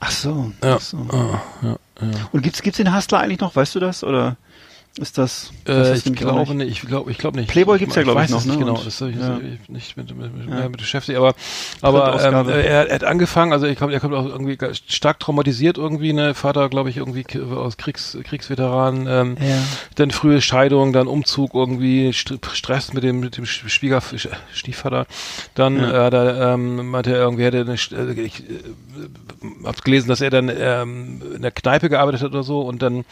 Speaker 3: Ach so.
Speaker 2: Ja.
Speaker 3: Ach so.
Speaker 2: Ah, ja, ja.
Speaker 3: Und gibt's gibt's den Hustler eigentlich noch? Weißt du das oder ist das?
Speaker 2: Äh, ich glaube
Speaker 3: nicht?
Speaker 2: ich glaube ich glaub nicht.
Speaker 3: Playboy gibt's ja, glaub ich,
Speaker 2: weiß
Speaker 3: noch,
Speaker 2: nicht
Speaker 3: ne?
Speaker 2: genau, das habe ich
Speaker 3: ja.
Speaker 2: nicht mit, mit, mit,
Speaker 3: Ja.
Speaker 2: mehr mit beschäftigt, aber, aber ähm, er, er hat angefangen, also ich glaube, er kommt auch irgendwie stark traumatisiert irgendwie, ne, Vater, glaube ich, irgendwie aus Kriegs, Kriegsveteran, ähm,
Speaker 3: Ja.
Speaker 2: dann frühe Scheidung, dann Umzug irgendwie, St Stress mit dem, mit dem Sch- Schwieger, Sch- Stiefvater, dann,
Speaker 3: Ja.
Speaker 2: äh, da, ähm, meinte er irgendwie, hätte eine, äh, ich, äh, hab's gelesen, dass er dann ähm, in der Kneipe gearbeitet hat oder so und dann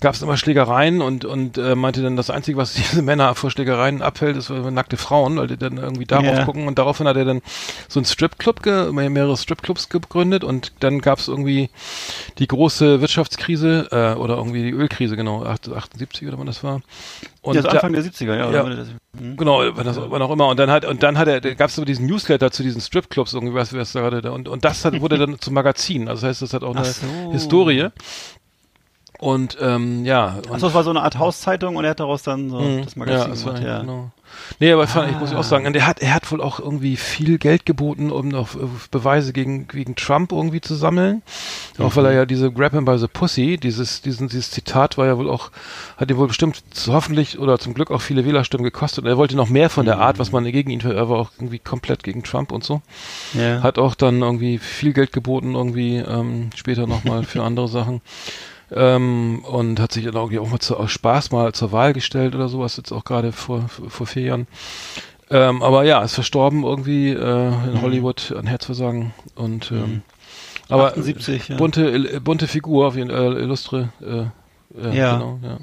Speaker 2: gab es immer Schlägereien und und äh, meinte dann, das Einzige, was [LAUGHS] diese Männer vor Schlägereien abhält, ist äh, nackte Frauen, weil die dann irgendwie darauf
Speaker 3: Ja.
Speaker 2: gucken und daraufhin hat er dann so einen Stripclub, mehrere Stripclubs gegründet und dann gab es irgendwie die große Wirtschaftskrise äh, oder irgendwie die Ölkrise, genau, 78 oder wann das war. Und
Speaker 3: ja, also
Speaker 2: da-
Speaker 3: Anfang der 70er, ja.
Speaker 2: Ja.
Speaker 3: oder? Das- hm.
Speaker 2: Genau, wann das, wann auch immer. Und dann hat, und dann hat er, gab es aber diesen Newsletter zu diesen Stripclubs irgendwie, was, was da gerade da, und, und das hat, wurde dann zum Magazin. Also das heißt, das hat auch eine
Speaker 3: so.
Speaker 2: Historie. Und, ähm, ja. Und,
Speaker 3: Achso, es war so eine Art Hauszeitung und er hat daraus dann so
Speaker 2: Mhm.
Speaker 3: das Magazin
Speaker 2: ja, das war,
Speaker 3: gemacht, ja.
Speaker 2: genau. Nee, aber fand, ich muss
Speaker 3: Ah.
Speaker 2: auch sagen, er hat, er hat wohl auch irgendwie viel Geld geboten, um noch äh, Beweise gegen, gegen Trump irgendwie zu sammeln. Auch weil er ja diese Grab him by the Pussy, dieses, diesen, dieses Zitat war ja wohl auch, hat ihm wohl bestimmt hoffentlich oder zum Glück auch viele Wählerstimmen gekostet. Und er wollte noch mehr von der Art, was man gegen ihn, er war auch irgendwie komplett gegen Trump und so.
Speaker 3: Ja.
Speaker 2: Hat auch dann irgendwie viel Geld geboten, irgendwie ähm, später nochmal für andere Sachen. Ähm, und hat sich dann irgendwie auch mal zu, aus Spaß mal zur Wahl gestellt oder sowas, jetzt auch gerade vor, vor vier Jahren. Ähm, aber ja, ist verstorben irgendwie äh,
Speaker 3: Mhm.
Speaker 2: in Hollywood an Herzversagen. Und ähm, aber
Speaker 3: 78, ja.
Speaker 2: bunte, bunte Figur, auf jeden Fall, äh, illustre. Äh, äh,
Speaker 3: Ja.
Speaker 2: Genau, ja.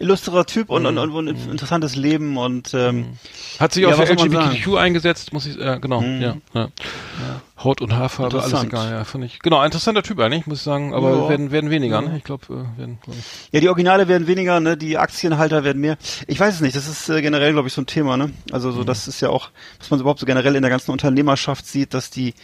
Speaker 3: Illustrer Typ und, und,
Speaker 2: Mhm.
Speaker 3: und, ein interessantes Leben und ähm,
Speaker 2: Hat sich
Speaker 3: Ja,
Speaker 2: auch für LGBTQ eingesetzt, muss ich, äh, genau,
Speaker 3: Mhm.
Speaker 2: ja, ja. Haut und Haarfarbe, alles egal, ja, finde ich. Genau, interessanter Typ eigentlich, muss ich sagen, aber
Speaker 3: Ja.
Speaker 2: werden, werden weniger,
Speaker 3: Ja.
Speaker 2: ne? Ich glaube, äh, werden, glaub ich.
Speaker 3: ja, die Originale werden weniger, ne, die Aktienhalter werden mehr. Ich weiß es nicht, das ist äh, generell, glaube ich, so ein Thema, ne? Also
Speaker 2: Mhm.
Speaker 3: so, das ist ja auch, was man so überhaupt so generell in der ganzen Unternehmerschaft sieht, dass die,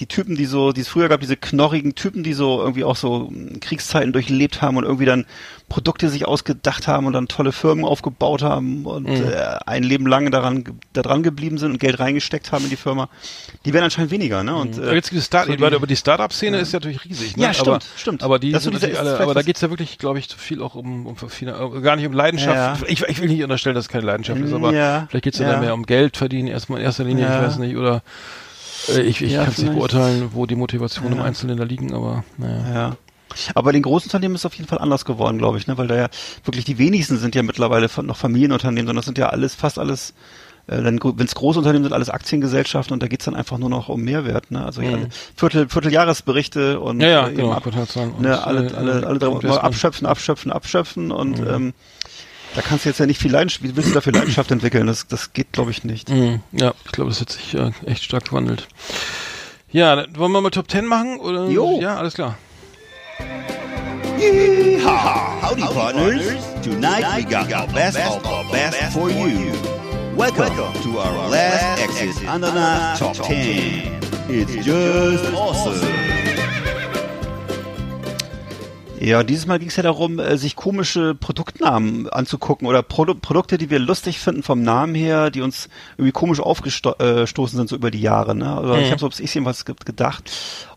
Speaker 3: die Typen, die so, die es früher gab, diese knorrigen Typen, die so irgendwie auch so mh, Kriegszeiten durchlebt haben und irgendwie dann Produkte sich ausgedacht haben und dann tolle Firmen aufgebaut haben und
Speaker 2: Mhm.
Speaker 3: äh, ein Leben lang daran, da dran geblieben sind und Geld reingesteckt haben in die Firma, die werden anscheinend weniger, ne? Und,
Speaker 2: Aber jetzt gibt es Start,
Speaker 3: so die-
Speaker 2: aber die Startup-Szene ist ja natürlich riesig, ne?
Speaker 3: Ja, stimmt,
Speaker 2: aber,
Speaker 3: stimmt.
Speaker 2: Aber die
Speaker 3: Das
Speaker 2: sind
Speaker 3: diese-
Speaker 2: alle, aber da geht's ja wirklich, glaube ich, viel auch um, um äh, gar nicht um Leidenschaft.
Speaker 3: Ja.
Speaker 2: Ich, ich will nicht unterstellen, dass es keine Leidenschaft ist, aber
Speaker 3: Ja,
Speaker 2: vielleicht geht's ja,
Speaker 3: ja.
Speaker 2: dann mehr um Geld verdienen, erstmal in erster Linie,
Speaker 3: Ja.
Speaker 2: ich weiß nicht, oder äh, ich, ich
Speaker 3: Ja,
Speaker 2: kann es nicht beurteilen, wo die Motivation im
Speaker 3: Ja.
Speaker 2: Einzelnen da liegen, aber naja.
Speaker 3: Ja. Aber bei den großen Unternehmen ist es auf jeden Fall anders geworden, glaube ich, ne? weil da ja wirklich die wenigsten sind ja mittlerweile noch Familienunternehmen, sondern das sind ja alles, fast alles äh, dann wenn es große Unternehmen sind, alles Aktiengesellschaften und da geht's dann einfach nur noch um Mehrwert. Ne? Also ja, Viertel, Vierteljahresberichte und
Speaker 2: Mhm. Ja, ja,
Speaker 3: äh, eben
Speaker 2: genau,
Speaker 3: ab,
Speaker 2: und,
Speaker 3: ne, alle,
Speaker 2: äh,
Speaker 3: alle, alle drei mal abschöpfen, abschöpfen, abschöpfen und ähm, da kannst du jetzt ja nicht viel Leidenschaft, willst du dafür Leidenschaft entwickeln? Das, das geht, glaube ich, nicht.
Speaker 2: Mhm. Ja, ich glaube, das hat sich äh, echt stark gewandelt. Ja, dann wollen wir mal Top 10 machen? Oder?
Speaker 3: Jo.
Speaker 2: Ja, alles klar.
Speaker 4: Yeehaw! Howdy, partners. Tonight we got the best of the best for you. Welcome to our last Exit Ananas Top 10. It's just awesome.
Speaker 3: Ja, dieses Mal ging es ja darum, äh, sich komische Produktnamen anzugucken oder Produ Produkte, die wir lustig finden vom Namen her, die uns irgendwie komisch aufgestoßen sind so über die Jahre. Ne? Also ich habe so ich jedenfalls ge- gedacht.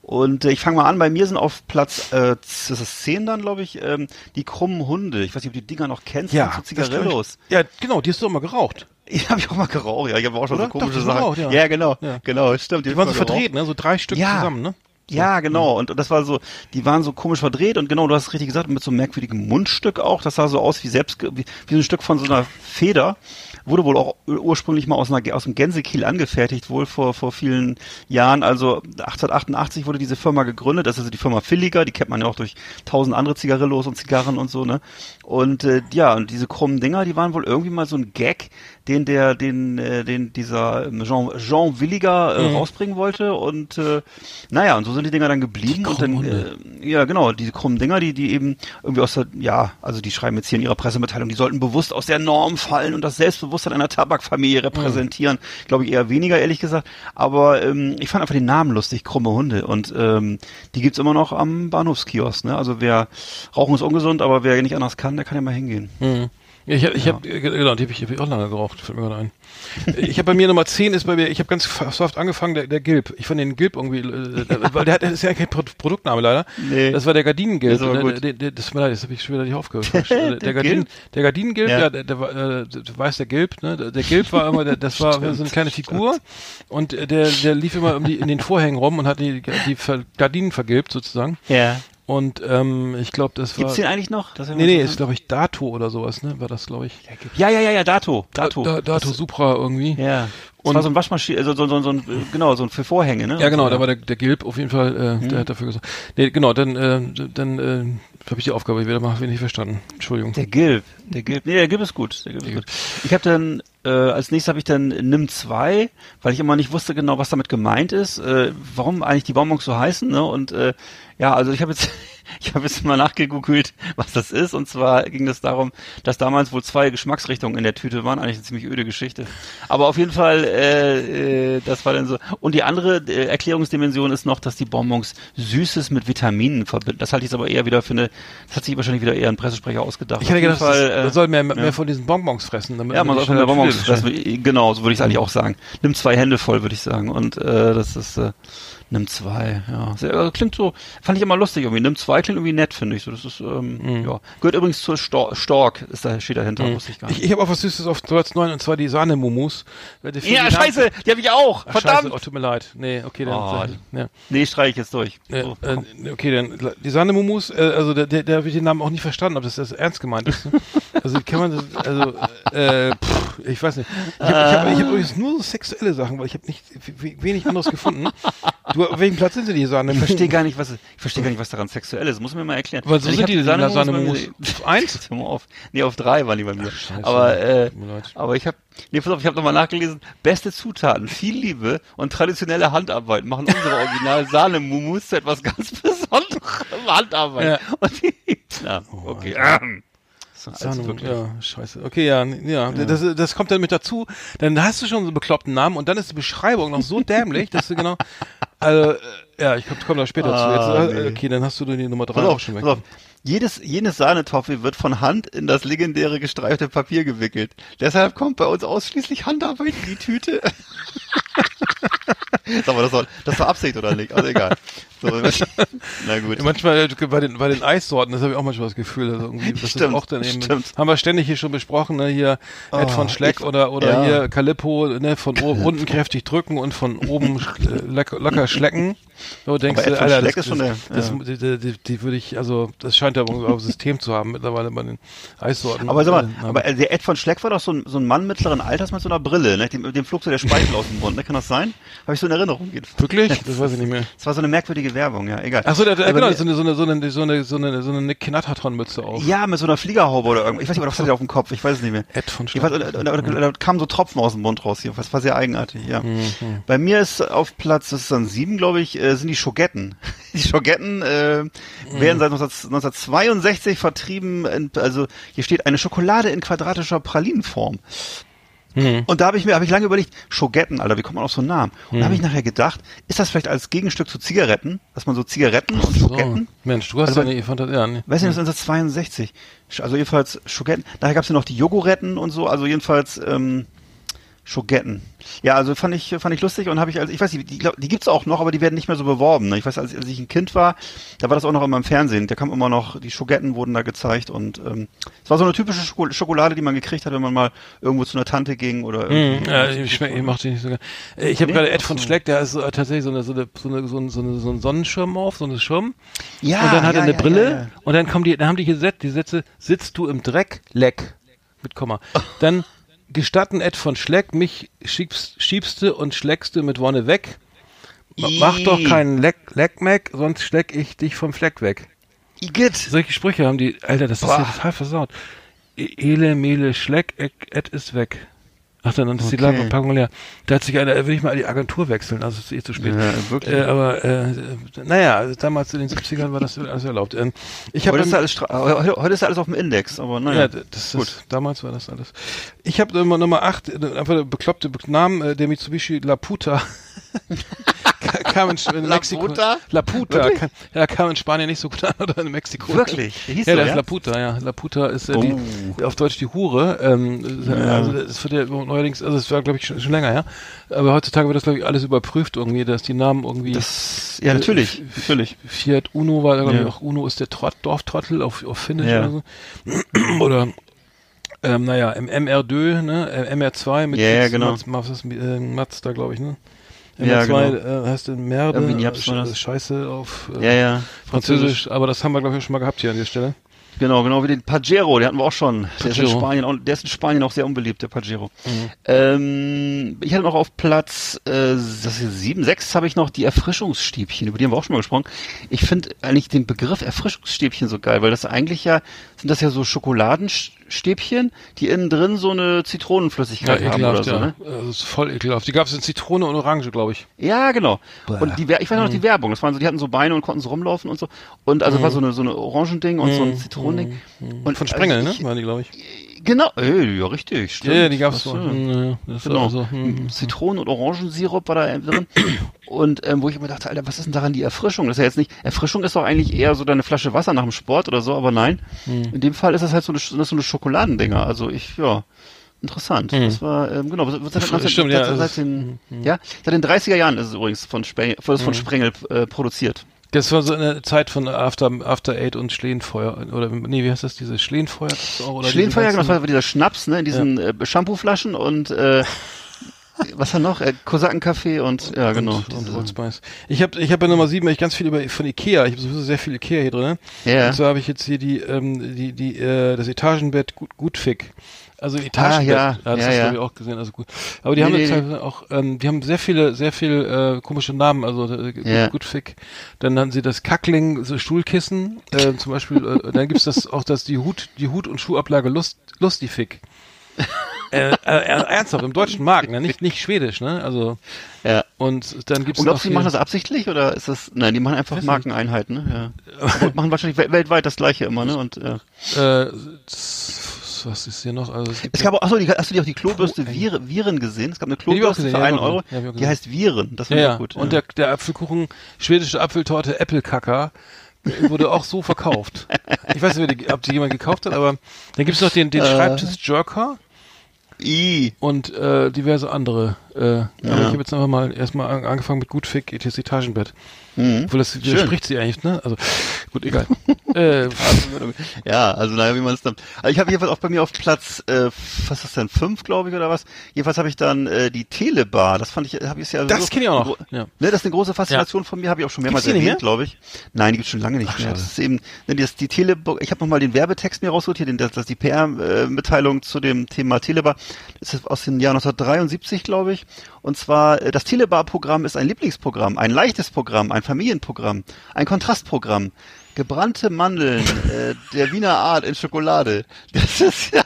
Speaker 3: Und äh, ich fange mal an, bei mir sind auf Platz, äh, das ist 10 dann, glaube ich, ähm, die krummen Hunde. Ich weiß nicht, ob du die Dinger noch kennst,
Speaker 2: Ja,
Speaker 3: so Zigarillos.
Speaker 2: Ja, genau, die hast du doch mal geraucht. [LAUGHS]
Speaker 3: Die habe ich auch mal geraucht, ja. Ich habe auch schon
Speaker 2: Oder?
Speaker 3: so komische
Speaker 2: Doch, die
Speaker 3: Sachen.
Speaker 2: geraucht, ja.
Speaker 3: ja. genau,
Speaker 2: Ja.
Speaker 3: genau, stimmt.
Speaker 2: Die
Speaker 3: hab
Speaker 2: waren so verdreht, ne? So drei Stück
Speaker 3: Ja.
Speaker 2: zusammen, ne?
Speaker 3: Ja, genau. Und das war so, die waren so komisch verdreht und genau, du hast es richtig gesagt, mit so einem merkwürdigen Mundstück auch. Das sah so aus wie selbst, wie, wie so ein Stück von so einer Feder. Wurde wohl auch ur- ursprünglich mal aus, einer, aus dem Gänsekiel angefertigt, wohl vor, vor vielen Jahren. Also 1888 wurde diese Firma gegründet. Das ist also die Firma Villiger, die kennt man ja auch durch tausend andere Zigarillos und Zigarren und so, ne? Und äh, ja, und diese krummen Dinger, die waren wohl irgendwie mal so ein Gag, den der, den, äh, den dieser Jean, Jean Williger äh, rausbringen wollte. Und äh, naja, und so sind die Dinger dann geblieben. und dann, äh, ja genau, diese krummen Dinger, die, die eben irgendwie aus der, ja, also die schreiben jetzt hier in ihrer Pressemitteilung, die sollten bewusst aus der Norm fallen und das Selbstbewusstsein einer Tabakfamilie repräsentieren. Glaube ich eher weniger, ehrlich gesagt. Aber ähm, ich fand einfach den Namen lustig, krumme Hunde. Und ähm, die gibt's immer noch am Bahnhofskiosk. Ne? Also wer Rauchen ist ungesund, aber wer nicht anders kann, der kann ja mal hingehen.
Speaker 2: Mhm. Ja, ich habe, ich hab, äh, genau, die habe ich, hab ich auch lange geraucht, fällt mir gerade ein. Ich habe bei mir Nummer 10 ist bei mir, ich habe ganz soft angefangen, der, der Gilb. Ich fand den Gilb irgendwie, äh, äh, weil der hat, das ist ja kein Pro Produktname leider.
Speaker 3: Nee.
Speaker 2: Das war der Gardinengilb.
Speaker 3: Aber
Speaker 2: Der-
Speaker 3: gut.
Speaker 2: Der, der, das, das habe ich schon wieder nicht aufgehört. [LAUGHS] der, der, Gardinen, der Gardinengilb,
Speaker 3: Ja.
Speaker 2: ja, der, der, war, äh, du weißt, der Gilb, ne? Der, der Gilb war immer, der, das war [LAUGHS] so eine kleine Figur und äh, der, der lief immer um die, in den Vorhängen rum und hat die, die Gardinen vergilbt sozusagen.
Speaker 3: Ja.
Speaker 2: Und ähm, ich glaube, das war.
Speaker 3: Gibt's den eigentlich noch? Das
Speaker 2: Nee, nee, ist glaube ich Dato oder sowas, ne? War das, glaube ich.
Speaker 3: ja, ja, ja, ja, Dato. Dato.
Speaker 2: Da, Dato Supra irgendwie.
Speaker 3: Ja. Das
Speaker 2: Und-
Speaker 3: war so ein Waschmaschine, also so, so, so ein, genau, so ein für Vorhänge, ne?
Speaker 2: Ja, genau,
Speaker 3: so,
Speaker 2: da war der, der Gilb auf jeden Fall, äh,
Speaker 3: Mhm.
Speaker 2: der hat dafür gesagt. Nee, genau, dann, äh, dann äh, habe ich die Aufgabe wieder mal wenig verstanden. Entschuldigung.
Speaker 3: Der Gilb, der Gilb, nee, der Gilb ist gut, der Gilb ist gut. Ich habe dann, äh, als nächstes habe ich dann NIM 2, weil ich immer nicht wusste genau, was damit gemeint ist, äh, warum eigentlich die Bonbons so heißen, ne, und äh, ja, also ich habe jetzt, ich habe jetzt mal nachgegoogelt, was das ist, und zwar ging es darum, dass damals wohl zwei Geschmacksrichtungen in der Tüte waren, eigentlich eine ziemlich öde Geschichte, aber auf jeden Fall, äh, äh, das war dann so, und die andere äh, Erklärungsdimension ist noch, dass die Bonbons Süßes mit Vitaminen verbinden, das halte ich jetzt aber eher wieder für eine, das hat sich wahrscheinlich wieder eher ein Pressesprecher ausgedacht.
Speaker 2: Ich hätte gedacht,
Speaker 3: Fall,
Speaker 2: das,
Speaker 3: äh,
Speaker 2: man soll mehr, mehr
Speaker 3: ja.
Speaker 2: von diesen Bonbons fressen. Damit
Speaker 3: ja, man soll von der Bonbons, das,
Speaker 2: bestellen.
Speaker 3: genau, so würde ich es eigentlich auch sagen. Nimm zwei Hände voll, würde ich sagen. Und äh, das ist, äh, nimm zwei, ja. Sehr, äh, klingt so, fand ich immer lustig irgendwie. Nimm zwei klingt irgendwie nett, finde ich. So, das ist, ähm,
Speaker 2: Mhm.
Speaker 3: ja. Gehört übrigens zur Stor Stork, ist da, steht dahinter, wusste ich gar nicht.
Speaker 2: Ich, ich habe auch was Süßes auf Platz 9 und zwar die Sahne-Mumus.
Speaker 3: ja, scheiße, die habe ich auch.
Speaker 2: Ach,
Speaker 3: Verdammt.
Speaker 2: Scheiße, oh, tut mir leid. Nee, okay, dann.
Speaker 3: Oh,
Speaker 2: ja.
Speaker 3: Nee, streich ich jetzt durch.
Speaker 2: Äh,
Speaker 3: So,
Speaker 2: äh, okay, dann die Sahnemumus, äh, also der, der, der habe ich den Namen auch nicht verstanden, ob das, das ernst gemeint ist. Ne? [LAUGHS] Also kann man das, also äh, pff, ich weiß nicht. Ich habe ich hab, ich hab übrigens nur so sexuelle Sachen, weil ich habe nicht wenig anderes gefunden. [LAUGHS] Du, auf welchem Platz sind denn die Sahne?
Speaker 3: ich verstehe gar nicht, was, ich verstehe gar nicht, was daran sexuell ist. Muss mir mal erklären.
Speaker 2: Aber so
Speaker 3: Ich
Speaker 2: sind die
Speaker 3: mir-
Speaker 2: Auf eins? [LAUGHS]
Speaker 3: Hör mal auf. Nee, auf drei waren die bei mir.
Speaker 2: scheiße.
Speaker 3: aber, äh, aber ich habe, nee, pass auf, ich habe nochmal nachgelesen. Beste Zutaten, viel Liebe und traditionelle Handarbeit machen unsere Original [LAUGHS] Sahne-Mumus zu etwas ganz Besonderem. Handarbeit.
Speaker 2: Ja.
Speaker 3: Und die, na, okay. Ähm. Also
Speaker 2: ja, scheiße. Okay, ja, n- ja, Das, das kommt dann mit dazu. Dann hast du schon so einen bekloppten Namen und dann ist die Beschreibung noch so dämlich, dass du genau, also, äh, ja, ich komme komm da später
Speaker 3: Ah,
Speaker 2: zu. Jetzt, äh,
Speaker 3: nee.
Speaker 2: Okay, dann hast du die Nummer drei
Speaker 3: Pass
Speaker 2: auch
Speaker 3: auf,
Speaker 2: schon weg.
Speaker 3: pass auf. Jedes, jenes Sahnetoffee wird von Hand in das legendäre gestreifte Papier gewickelt. Deshalb kommt bei uns ausschließlich Handarbeit in die Tüte. [LAUGHS] Sag mal, das war, das war Absicht oder nicht? Also egal. So, [LAUGHS] na gut.
Speaker 2: Manchmal äh, bei den, bei den Eissorten, das habe ich auch manchmal das Gefühl, also irgendwie, das
Speaker 3: Stimmt,
Speaker 2: ist auch dann eben,
Speaker 3: stimmt.
Speaker 2: haben wir ständig hier schon besprochen, ne, hier Ed von Schleck
Speaker 3: ich-
Speaker 2: oder, oder
Speaker 3: ja.
Speaker 2: hier Calippo, ne, von o- [LAUGHS] unten kräftig drücken und von oben äh, locker schlecken. Du denkst,
Speaker 3: Aber Ed von
Speaker 2: Alter,
Speaker 3: Schleck
Speaker 2: das,
Speaker 3: ist schon
Speaker 2: das,
Speaker 3: der-
Speaker 2: das,
Speaker 3: ja.
Speaker 2: die, die, die, würde ich, also das scheint ja auch System zu haben mittlerweile bei den Eissorten.
Speaker 3: Aber sag mal,
Speaker 2: Äh,
Speaker 3: aber äh, der Ed von Schleck war doch so ein, so ein Mann mittleren Alters mit so einer Brille, ne? Dem, dem flog so der Speichel aus dem Mund, ne? Kann das sein? Habe ich so in Erinnerung
Speaker 2: wirklich? [LAUGHS] Das weiß ich nicht mehr.
Speaker 3: Das war so eine merkwürdige Werbung, ja, egal.
Speaker 2: Ach so, der, genau, so eine, so eine, so eine, so eine, so eine, so eine Knatterton-Mütze auf.
Speaker 3: Ja, mit so einer Fliegerhaube oder irgendwas. Ich weiß nicht, was hat er auf dem Kopf? Ich weiß es nicht mehr.
Speaker 2: Ed von Schleck.
Speaker 3: da, kamen so Tropfen aus dem Mund raus hier. Das war sehr eigenartig, ja.
Speaker 2: Mhm.
Speaker 3: Bei mir ist auf Platz, das ist dann sieben, glaube ich, äh, sind die Schogetten. [LAUGHS] Die Schogetten äh,
Speaker 2: Mhm.
Speaker 3: werden seit 19, 1962 vertrieben. In, also hier steht eine Schokolade in quadratischer Pralinenform.
Speaker 2: Mhm.
Speaker 3: Und da habe ich mir, habe ich lange überlegt, Schogetten, Alter, wie kommt man auf so einen Namen? Und da
Speaker 2: Mhm.
Speaker 3: habe ich nachher gedacht, ist das vielleicht als Gegenstück zu Zigaretten, dass man so Zigaretten und Schogetten
Speaker 2: So. Mensch, du hast
Speaker 3: Also
Speaker 2: ja eine Fantasie. Ja, nee.
Speaker 3: Weiß nicht, das ist 1962. Also jedenfalls Schogetten. Daher gab es ja noch die Jogoretten und so, also jedenfalls ähm, Schogetten. Ja, also fand ich fand ich lustig und habe ich also ich weiß nicht, die, die gibt's auch noch, aber die werden nicht mehr so beworben. Ne? Ich weiß, als, als ich ein Kind war, da war das auch noch immer im Fernsehen. Da kam immer noch die Schogetten wurden da gezeigt und ähm, es war so eine typische Schoko Schokolade, die man gekriegt hat, wenn man mal irgendwo zu einer Tante ging oder
Speaker 2: Mhm,
Speaker 3: irgendwie.
Speaker 2: ja, ich, schmeck, ich mach die nicht so gerne. Äh, Ich habe
Speaker 3: Nee?
Speaker 2: gerade Ed von. Schleck, der ist äh, tatsächlich so eine, so eine, so eine, so eine, so eine, so einen Sonnenschirm auf, so eine Schirm.
Speaker 3: Ja,
Speaker 2: und dann hat
Speaker 3: ja,
Speaker 2: er eine
Speaker 3: ja,
Speaker 2: Brille
Speaker 3: ja,
Speaker 2: und dann kommen die, dann haben die hier Sätze, die Sätze, sitzt du im Dreck, leck. Mit Komma. Dann [LAUGHS] gestatten Ed von Schleck, mich schiebst, schiebste und schleckste mit Wonne weg. Ma- Mach doch keinen Leck, Leckmeck, sonst schleck ich dich vom Fleck weg.
Speaker 3: Igitt.
Speaker 2: Solche Sprüche haben die, Alter, das ist
Speaker 3: Boah.
Speaker 2: ja total versaut. E- Ele, Mele, Schleck, Ed ist weg. Ach, dann ist die
Speaker 3: Okay.
Speaker 2: Lagerpackung leer. Da hat sich einer, will ich mal die Agentur wechseln, also es ist eh zu spät.
Speaker 3: Ja, wirklich.
Speaker 2: Äh, aber, äh, naja, also damals in den 70ern war das alles erlaubt. Ähm, ich
Speaker 3: Heute ist, ja alles, heute, heute ist ja alles auf dem Index, aber naja.
Speaker 2: ja, das ist, damals war das alles. Ich habe Nummer, Nummer 8, einfach eine bekloppte Be- Namen, äh, der Mitsubishi Laputa. [LAUGHS] Ka- kam in, in Mexiko.
Speaker 3: Laputa?
Speaker 2: Laputa. Kam, ja, kam in Spanien nicht so gut an [LAUGHS] oder in Mexiko.
Speaker 3: Wirklich? Der hieß
Speaker 2: ja,
Speaker 3: so,
Speaker 2: das
Speaker 3: ja?
Speaker 2: ist Laputa, ja. Laputa ist äh,
Speaker 3: Oh.
Speaker 2: die, auf Deutsch die Hure. Ähm, Also das wird ja neuerdings, also es war glaube ich schon, schon länger, ja. Aber heutzutage wird das glaube ich alles überprüft irgendwie, dass die Namen irgendwie.
Speaker 3: Das, ja, natürlich, natürlich.
Speaker 2: Fiat Uno war, glaube ich,
Speaker 3: Ja.
Speaker 2: auch Uno ist der Trott, Dorftrottel auf, auf Finnisch
Speaker 3: Ja.
Speaker 2: oder so. [CLEARS THROAT] oder ähm, naja, im MR2, ne, äh, MR2 mit
Speaker 3: Ja, ja,
Speaker 2: Mats-
Speaker 3: genau.
Speaker 2: Mats, Mats, äh, Mats da, glaube ich, ne?
Speaker 3: Ja,
Speaker 2: MR2
Speaker 3: genau.
Speaker 2: äh, heißt in Merde,
Speaker 3: Irgendwie.
Speaker 2: Scheiße auf äh,
Speaker 3: Ja, ja.
Speaker 2: Französisch, aber das haben wir, glaube ich, schon mal gehabt hier an der Stelle.
Speaker 3: Genau, genau wie den Pajero, den hatten wir auch schon. Der ist, in. Spanien, der ist in Spanien auch sehr unbeliebt, der Pajero.
Speaker 2: Mhm.
Speaker 3: Ähm, ich hatte noch auf Platz äh, das ist sieben, sechs habe ich noch die Erfrischungsstäbchen, über die haben wir auch schon mal gesprochen. Ich finde eigentlich den Begriff Erfrischungsstäbchen so geil, weil das eigentlich ja, sind das ja so Schokoladenstäbchen, die innen drin so eine Zitronenflüssigkeit haben oder so,
Speaker 2: ja.
Speaker 3: ne?
Speaker 2: Äh, Das ist voll ekelhaft. Die gab es in Zitrone und Orange, glaube ich.
Speaker 3: Ja, genau. Und die, ich weiß noch die Werbung. Das waren so, die hatten so Beine und konnten so rumlaufen und so. Und also war so eine so eine Orangending und so ein Zitronending. Und
Speaker 2: Von Sprengel,
Speaker 3: also
Speaker 2: ne?
Speaker 3: ich,
Speaker 2: Waren die, glaube ich.
Speaker 3: Genau, äh, ja richtig. Stimmt.
Speaker 2: Ja, die gab es
Speaker 3: Ach
Speaker 2: so.
Speaker 3: so.
Speaker 2: Hm, ja,
Speaker 3: Genau.
Speaker 2: Also, hm.
Speaker 3: Zitronen- und Orangensirup war da drin. Und ähm, wo ich immer dachte, Alter, was ist denn daran die Erfrischung? Das ist ja jetzt nicht, Erfrischung ist doch eigentlich eher so deine Flasche Wasser nach dem Sport oder so, aber nein.
Speaker 2: Hm.
Speaker 3: In dem Fall ist das halt so eine, so eine Schokoladendinger. Also ich, ja, interessant. Das war, ähm, genau, wird seit,
Speaker 2: Hm. Stimmt,
Speaker 3: seit,
Speaker 2: ja,
Speaker 3: seit, seit,
Speaker 2: hm,
Speaker 3: den, ja, seit den 30er Jahren ist es übrigens von, Spengel, von, von Sprengel äh, produziert.
Speaker 2: Das war so eine Zeit von After, After Eight und Schlehenfeuer. Oder, nee, wie heißt das? Diese Schlehenfeuer? oder
Speaker 3: Schlehenfeuer, genau, das war dieser Schnaps, ne, in diesen äh, Shampooflaschen und äh, [LAUGHS] was war noch? Äh, Kosakenkaffee und ja, genau.
Speaker 2: Und, und Spice. Ich habe ich hab bei Nummer 7 ich ganz viel über von Ikea. Ich habe sowieso sehr viel Ikea hier drin.
Speaker 3: Ja.
Speaker 2: Und so habe ich jetzt hier die, ähm, die, die, äh, das Etagenbett gut, Gutfick. Also Etagenbett.
Speaker 3: ja.
Speaker 2: das
Speaker 3: Ja,
Speaker 2: hast du
Speaker 3: ja.
Speaker 2: ich auch gesehen, also gut. Aber die
Speaker 3: Nee,
Speaker 2: haben jetzt halt auch, ähm, die haben sehr viele, sehr viel äh, komische Namen, also äh, Gut-
Speaker 3: Ja.
Speaker 2: Gutfick. Dann haben sie das Kackling, so Stuhlkissen, äh, zum Beispiel, äh, dann gibt's das auch das die Hut, die Hut- und Schuhablage Lust, Lustifick. [LAUGHS] äh, äh, ernsthaft, im deutschen Markt, ne? nicht, nicht schwedisch, ne? Also,
Speaker 3: Ja.
Speaker 2: und dann gibt's
Speaker 3: Und glaubst du, die machen das absichtlich oder ist das? Nein, die machen einfach Markeneinheiten, ne? Ja. Und [LAUGHS] machen wahrscheinlich wel- weltweit das gleiche immer, ne? Und ja.
Speaker 2: Äh, s- was ist hier noch? Also es gibt
Speaker 3: es gab auch, achso, die, hast du die auch die Klobürste
Speaker 2: ey.
Speaker 3: Viren, Viren gesehen? Es gab eine
Speaker 2: ich
Speaker 3: Klobürste
Speaker 2: gesehen,
Speaker 3: für
Speaker 2: ja,
Speaker 3: einen
Speaker 2: ich
Speaker 3: Euro.
Speaker 2: Ja, ich
Speaker 3: die heißt Viren. Das
Speaker 2: ja,
Speaker 3: finde ich
Speaker 2: ja.
Speaker 3: auch gut.
Speaker 2: Und
Speaker 3: ja.
Speaker 2: der, der Apfelkuchen, schwedische Apfeltorte Äppelkacker wurde auch so verkauft. [LAUGHS] Ich weiß nicht, ob die- jemand gekauft hat, aber dann gibt's noch den, den
Speaker 3: Äh.
Speaker 2: Schreibtisch Jerker
Speaker 3: I.
Speaker 2: und äh, diverse andere. Äh, Aber ich habe jetzt einfach mal erstmal an, angefangen mit Gutfick, ETS Etagenbett.
Speaker 3: Mhm.
Speaker 2: Obwohl das widerspricht sie eigentlich, ne? Also gut, egal. [LAUGHS] äh,
Speaker 3: Ja, also naja, wie man es dann. Also ich habe jedenfalls auch bei mir auf Platz, äh, was ist das denn, fünf, glaube ich, oder was? Jedenfalls habe ich dann äh, die Telebar. Das fand ich, habe ich ja.
Speaker 2: Das
Speaker 3: so-
Speaker 2: kenn ich auch noch, ja.
Speaker 3: Ne, das ist eine große Faszination von mir, habe ich auch schon mehrmals
Speaker 2: Gibt's
Speaker 3: erwähnt, glaube ich. Nein, die gibt's schon lange nicht mehr.
Speaker 2: schade.
Speaker 3: Das ist eben, ne, das, die Telebar. Ich habe noch mal den Werbetext mir rausgeholt hier, den, das, das die PR-Mitteilung zu dem Thema Telebar. Das ist aus dem Jahr 1973, glaube ich. Und zwar äh, das Telebar-Programm ist ein Lieblingsprogramm, ein leichtes Programm, ein Familienprogramm, ein Kontrastprogramm. Gebrannte Mandeln äh, der Wiener Art in Schokolade. [LAUGHS] Das ist ja.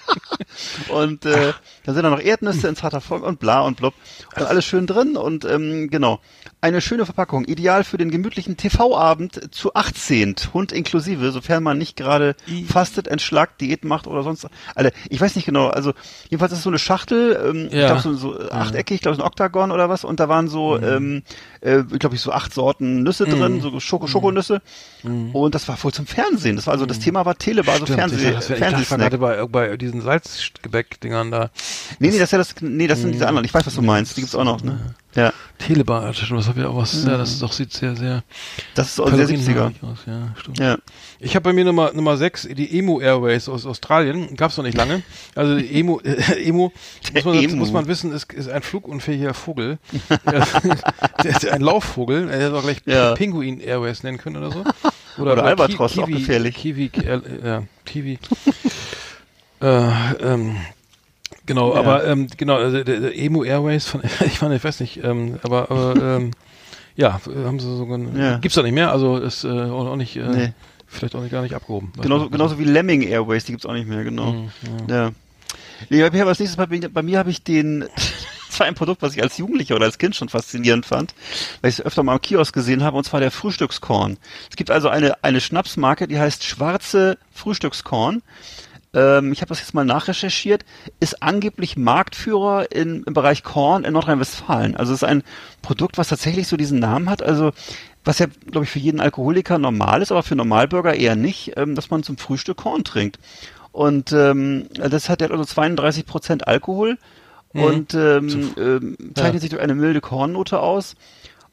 Speaker 3: Und äh, da sind dann noch Erdnüsse in zarter Form und bla und blub. Und alles schön drin und ähm, genau. Eine schöne Verpackung, ideal für den gemütlichen TV-Abend zu 18, Hund inklusive, sofern man nicht gerade fastet, entschlackt, Diät macht oder sonst. Alter, ich weiß nicht genau, also jedenfalls ist es so eine Schachtel, ähm, ich
Speaker 2: Ja.
Speaker 3: glaube so, so achteckig, ich glaube so ein Oktagon oder was, und da waren so, ähm, äh, glaube ich, so acht Sorten Nüsse drin, so Schoko Schokonüsse. Und das war voll zum Fernsehen. Das war also, das Thema war Telebar, also
Speaker 2: stimmt,
Speaker 3: Fernseh,
Speaker 2: ich, das wär- ich dachte bei, bei diesen Salzgebäck-Dingern da.
Speaker 3: Nee, nee, das ist ja das, nee, das sind diese anderen. Ich weiß, was du meinst. Die gibt's auch noch, ne? Ja.
Speaker 2: Stimmt, das habe ich auch was, ja, das ist doch, sieht sehr, sehr
Speaker 3: Das ist auch sehr 70er.
Speaker 2: kalorienreich aus, ja, stimmt.
Speaker 3: Ja.
Speaker 2: Ich habe bei mir Nummer Nummer 6, die Emo Airways aus Australien, gab's noch nicht lange. Also die Emo [LAUGHS] äh, Emo, muss man,
Speaker 3: Emu.
Speaker 2: muss man wissen, ist, ist ein flugunfähiger Vogel. [LAUGHS] der, ist ein Laufvogel, er hätte auch gleich
Speaker 3: Ja.
Speaker 2: Pinguin Airways nennen können oder so. [LAUGHS]
Speaker 3: Oder Albatros, auch gefährlich.
Speaker 2: Kiwi, äh, ja, Kiwi. äh, ähm, genau,
Speaker 3: Ja.
Speaker 2: aber ähm, genau, also der, der Emo Airways von, [LAUGHS] ich fand, ich weiß nicht, ähm, aber, aber ähm, ja, haben sie sogar,
Speaker 3: Ja.
Speaker 2: gibt's da nicht mehr, also ist äh, auch, nicht, äh,
Speaker 3: Nee.
Speaker 2: vielleicht auch nicht gar nicht abgehoben.
Speaker 3: Genauso, genauso wie Lemming Airways, die gibt's auch nicht mehr, genau.
Speaker 2: Mhm,
Speaker 3: Ja. Nee, bei mir als nächstes bei, mir- bei mir habe ich den, [LAUGHS] das war ein Produkt, was ich als Jugendlicher oder als Kind schon faszinierend fand, weil ich es öfter mal am Kiosk gesehen habe, und zwar der Frühstückskorn. Es gibt also eine, eine Schnapsmarke, die heißt Schwarze Frühstückskorn. Ähm, ich habe das jetzt mal nachrecherchiert, ist angeblich Marktführer in, im Bereich Korn in Nordrhein-Westfalen. Also es ist ein Produkt, was tatsächlich so diesen Namen hat. Also was ja, glaube ich, für jeden Alkoholiker normal ist, aber für Normalbürger eher nicht, ähm, dass man zum Frühstück Korn trinkt. Und ähm, das hat ja also 32 Prozent Alkohol und ähm, ähm, zeichnet sich durch eine milde Kornnote aus.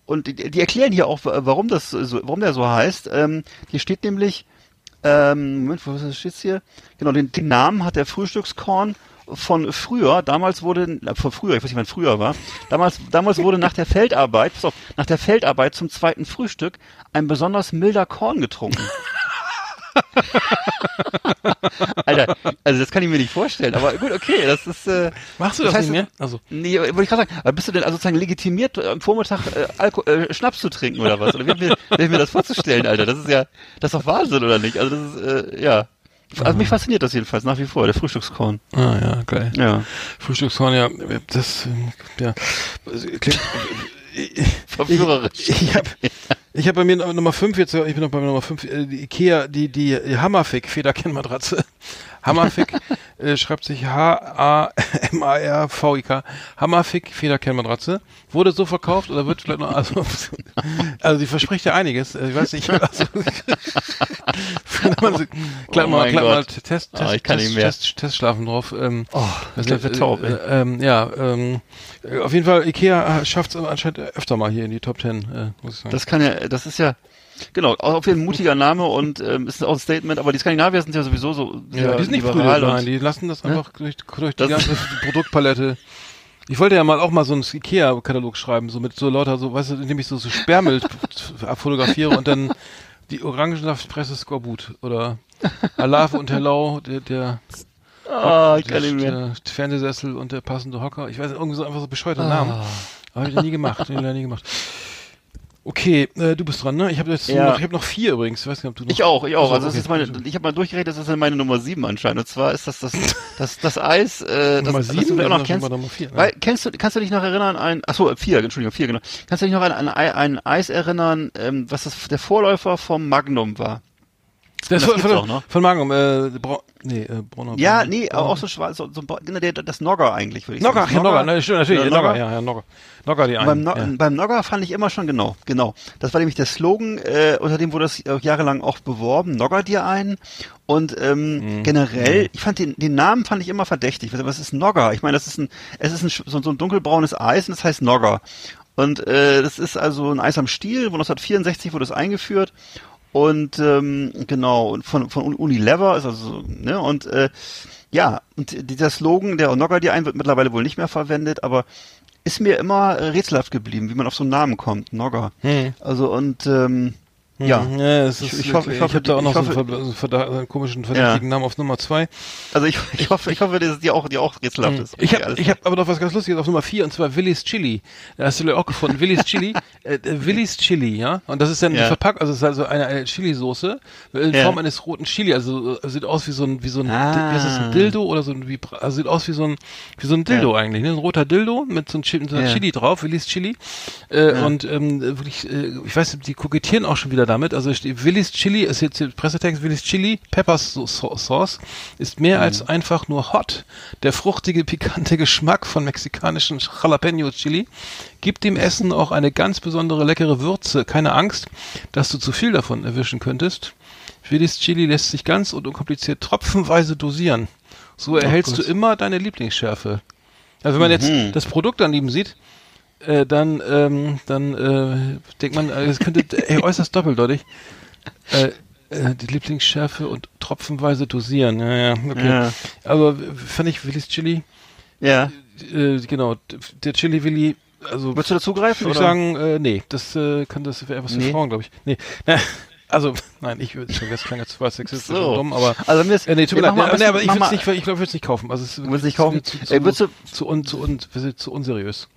Speaker 3: Und die, die erklären hier auch, warum das so, warum der so heißt. Ähm, hier steht nämlich, ähm, Moment, wo steht's hier? Genau, den, den Namen hat der Frühstückskorn von früher. Damals wurde, von früher, ich weiß nicht, wann früher war. Damals, damals wurde nach der Feldarbeit, pass auf, nach der Feldarbeit zum zweiten Frühstück ein besonders milder Korn getrunken. Alter, also das kann ich mir nicht vorstellen, aber gut, okay, das ist. Äh,
Speaker 2: Machst du das,
Speaker 3: heißt,
Speaker 2: nicht mehr? Also,
Speaker 3: Nee, wollte ich gerade sagen, aber bist du denn also sozusagen legitimiert, äh, am Vormittag äh, Alko äh, Schnaps zu trinken oder was? Oder wie, wie, wie mir das vorzustellen, Alter? Das ist ja, das ist doch Wahnsinn, oder nicht? Also das ist, äh, ja. Also mich fasziniert das jedenfalls nach wie vor, der Frühstückskorn.
Speaker 2: ah ja, geil.
Speaker 3: Ja.
Speaker 2: Frühstückskorn, ja, das, ja, klingt,
Speaker 3: Verführerisch.
Speaker 2: Ich, ich habe ich hab bei mir Nummer 5 jetzt, ich bin noch bei Nummer 5, äh, die Ikea, die, die Hammerfick Federkennmatratze. [LAUGHS] Hammerfick äh, schreibt sich H-A-M-A-R-V-I-K. Hammerfick Federkennmatratze. Wurde so verkauft oder wird vielleicht noch, also, [LAUGHS] also die verspricht ja einiges. Ich weiß nicht, [LAUGHS] also, man, klar,
Speaker 3: Oh
Speaker 2: mal, klar, mal. Test, Test,
Speaker 3: ich kann
Speaker 2: Test,
Speaker 3: nicht mehr.
Speaker 2: Test, Testschlafen drauf. Ähm,
Speaker 3: Oh, das ist
Speaker 2: äh,
Speaker 3: taub,
Speaker 2: äh, ähm, ja, ähm, äh, auf jeden Fall, Ikea schafft es anscheinend öfter mal hier in die Top Ten, äh, muss ich sagen.
Speaker 3: Das kann ja, das ist ja, genau, auf jeden Fall ein mutiger Name und ähm, ist auch ein Statement, aber die Skandinavier sind ja sowieso so
Speaker 2: ja, die sind nicht prüde, nein, die lassen das einfach durch, durch die
Speaker 3: Das-
Speaker 2: ganze [LAUGHS] Produktpalette. Ich wollte ja mal auch mal so einen Ikea-Katalog schreiben, so mit so lauter, so, weißt du, indem ich so, so Sperrmüll [LAUGHS] fotografiere und dann die Orangensaftpresse Skorbut oder Alave und Hello, der, der,
Speaker 3: Ah, ich
Speaker 2: der, der Fernsehsessel und der passende Hocker. Ich weiß irgendwie so einfach so bescheuerte Namen. Aber hab ich nie gemacht, leider nie gemacht. Okay, äh, du bist dran, ne? Ich habe jetzt
Speaker 3: Ja.
Speaker 2: noch, ich habe noch vier übrigens. Ich weiß nicht, ob du noch
Speaker 3: Ich auch, ich auch. Also das
Speaker 2: okay.
Speaker 3: ist meine, ich habe mal durchgerechnet, das ist meine Nummer sieben anscheinend. Und zwar ist das das [LAUGHS] das, das Eis, äh, das,
Speaker 2: Nummer
Speaker 3: das
Speaker 2: sieben,
Speaker 3: du
Speaker 2: dann
Speaker 3: auch noch kennst.
Speaker 2: Nummer vier, ne?
Speaker 3: Weil kennst du, kannst du dich noch erinnern an ach so vier, Entschuldigung vier genau. Kannst du dich noch an ein, ein Eis erinnern, ähm, was das der Vorläufer vom Magnum war?
Speaker 2: Das,
Speaker 3: das
Speaker 2: von, von,
Speaker 3: auch noch.
Speaker 2: von Magnum, äh, Brau nee, äh, Brauner.
Speaker 3: Ja,
Speaker 2: Brauner-
Speaker 3: nee,
Speaker 2: Brauner-
Speaker 3: auch so schwarz, so, so, genau, der, das Nogger eigentlich, würde ich
Speaker 2: Nogger,
Speaker 3: sagen.
Speaker 2: ja, Nogger, ne, stimmt, natürlich,
Speaker 3: Ja,
Speaker 2: Nogger,
Speaker 3: Nogger.
Speaker 2: ja, ja, Nogger. Nogger, die
Speaker 3: Und beim,
Speaker 2: einen.
Speaker 3: no
Speaker 2: ja.
Speaker 3: beim Nogger fand ich immer schon genau, genau. Das war nämlich der Slogan, äh, unter dem wurde das auch jahrelang auch beworben, Nogger dir ein. Und ähm,
Speaker 2: Mhm.
Speaker 3: generell, ich fand den, den Namen fand ich immer verdächtig. Was, ist Nogger? Ich meine, das ist ein, es ist ein, so, so ein dunkelbraunes Eis und das heißt Nogger. Und äh, das ist also ein Eis am Stiel, 1964 wurde es eingeführt. Und ähm, genau, und von, von Unilever ist also, ne, und äh, ja, und dieser Slogan, der Nogger dir ein, wird mittlerweile wohl nicht mehr verwendet, aber ist mir immer äh, rätselhaft geblieben, wie man auf so einen Namen kommt, Nogger.
Speaker 2: Hm.
Speaker 3: Also und ähm, ja,
Speaker 2: Hm, ja es ist,
Speaker 3: Ich- ich hoffe- ich hoffe,
Speaker 2: habe da auch
Speaker 3: ich
Speaker 2: noch
Speaker 3: hoffe-
Speaker 2: so einen, Ver so einen, komischen verdächtigen Namen auf Nummer zwei.
Speaker 3: also ich, ich hoffe, ich hoffe, dass es dir auch, dir auch rätselhaft ist.
Speaker 2: Hm. Ich habe ich hab aber noch was ganz Lustiges auf Nummer vier und zwar Willis Chili. Da hast du vielleicht auch gefunden. Willis Chili, [LAUGHS] äh, äh, Willis Chili, ja. Und das ist dann
Speaker 3: Ja.
Speaker 2: verpackt, also es ist also eine, eine Chili-Soße in
Speaker 3: Ja.
Speaker 2: Form eines roten Chili. Also äh, sieht aus wie so ein, wie so ein,
Speaker 3: Ah.
Speaker 2: wie ist das, ein Dildo oder so ein, wie, also sieht aus wie so ein, wie so ein Dildo eigentlich, ne? Ein roter Dildo mit so, ein Chi- mit so
Speaker 3: Ja.
Speaker 2: Chili drauf, Willis Chili. Äh, Und ähm, wirklich, äh, ich weiß, nicht, die kokettieren auch schon wieder damit. Also Willis Chili ist jetzt der Pressetext Willis Chili Pepper Sauce ist mehr als einfach nur hot. Der fruchtige, pikante Geschmack von mexikanischen Jalapeno Chili gibt dem Essen auch eine ganz besondere leckere Würze. Keine Angst, dass du zu viel davon erwischen könntest. Willis Chili lässt sich ganz und unkompliziert tropfenweise dosieren. So erhältst du immer deine Lieblingsschärfe. Also wenn man jetzt das Produkt daneben sieht, äh, dann, ähm, dann äh, denkt man, äh, es könnte ey, äußerst doppeldeutig. Äh, äh, die Lieblingsschärfe und tropfenweise dosieren. Ja, ja, okay.
Speaker 3: Ja.
Speaker 2: Aber äh, fand ich Willis Chili,
Speaker 3: Ja.
Speaker 2: äh, genau, der Chili Willi, also
Speaker 3: Würdest du dazugreifen?
Speaker 2: würde ich sagen, äh, nee, das äh, kann das wäre was für
Speaker 3: Nee.
Speaker 2: Frauen, glaube ich. Nee. Na, [LAUGHS] also, nein, ich würde schon, das klang jetzt zwar sexistisch
Speaker 3: So.
Speaker 2: und dumm, aber
Speaker 3: Also mir ist,
Speaker 2: äh, nee, tut mir leid. Nee, nee, aber ich würde es nicht, ich glaube, ich würde es nicht kaufen. Also, es
Speaker 3: würdest nicht kaufen?
Speaker 2: Zu,
Speaker 3: Ey,
Speaker 2: zu,
Speaker 3: du-
Speaker 2: zu, un, zu, un, zu, zu unseriös.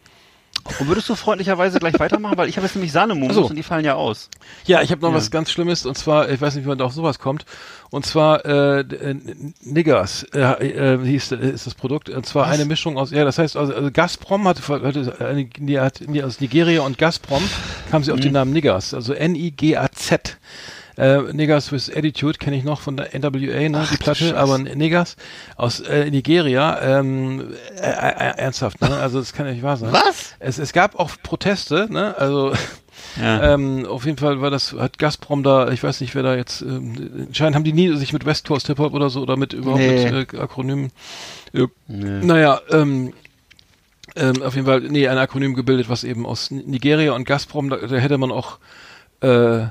Speaker 3: Und würdest du freundlicherweise gleich weitermachen? Weil ich habe jetzt nämlich Sahnemumus
Speaker 2: so.
Speaker 3: und die fallen ja aus.
Speaker 2: Ja, ich habe noch
Speaker 3: Ja.
Speaker 2: was ganz Schlimmes und zwar, ich weiß nicht, wie man da auf sowas kommt. Und zwar äh, äh, Niggers äh, äh, hieß äh, ist das Produkt. Und zwar eine Mischung aus, ja, das heißt also, also Gazprom hatte, hatte eine, die hat aus Nigeria und Gazprom kam sie auf den Namen Niggers, also N-I-G-A-Z. Äh, Niggers with Attitude kenne ich noch von der NWA, ne, die Platte, aber Niggers aus äh, Nigeria, ähm, äh, äh, ernsthaft, ne? Also das kann ja nicht wahr sein.
Speaker 3: Was?
Speaker 2: Es, es gab auch Proteste, ne? Also
Speaker 3: Ja. [LAUGHS]
Speaker 2: ähm, auf jeden Fall war das, hat Gazprom da, ich weiß nicht, wer da jetzt, ähm, anscheinend haben die nie sich mit West Coast Hip Hop oder so oder mit überhaupt
Speaker 3: Nee.
Speaker 2: mit äh, Akronymen. Äh, Naja, ähm, ähm, auf jeden Fall, nee, ein Akronym gebildet, was eben aus Nigeria und Gazprom, da, da hätte man auch äh,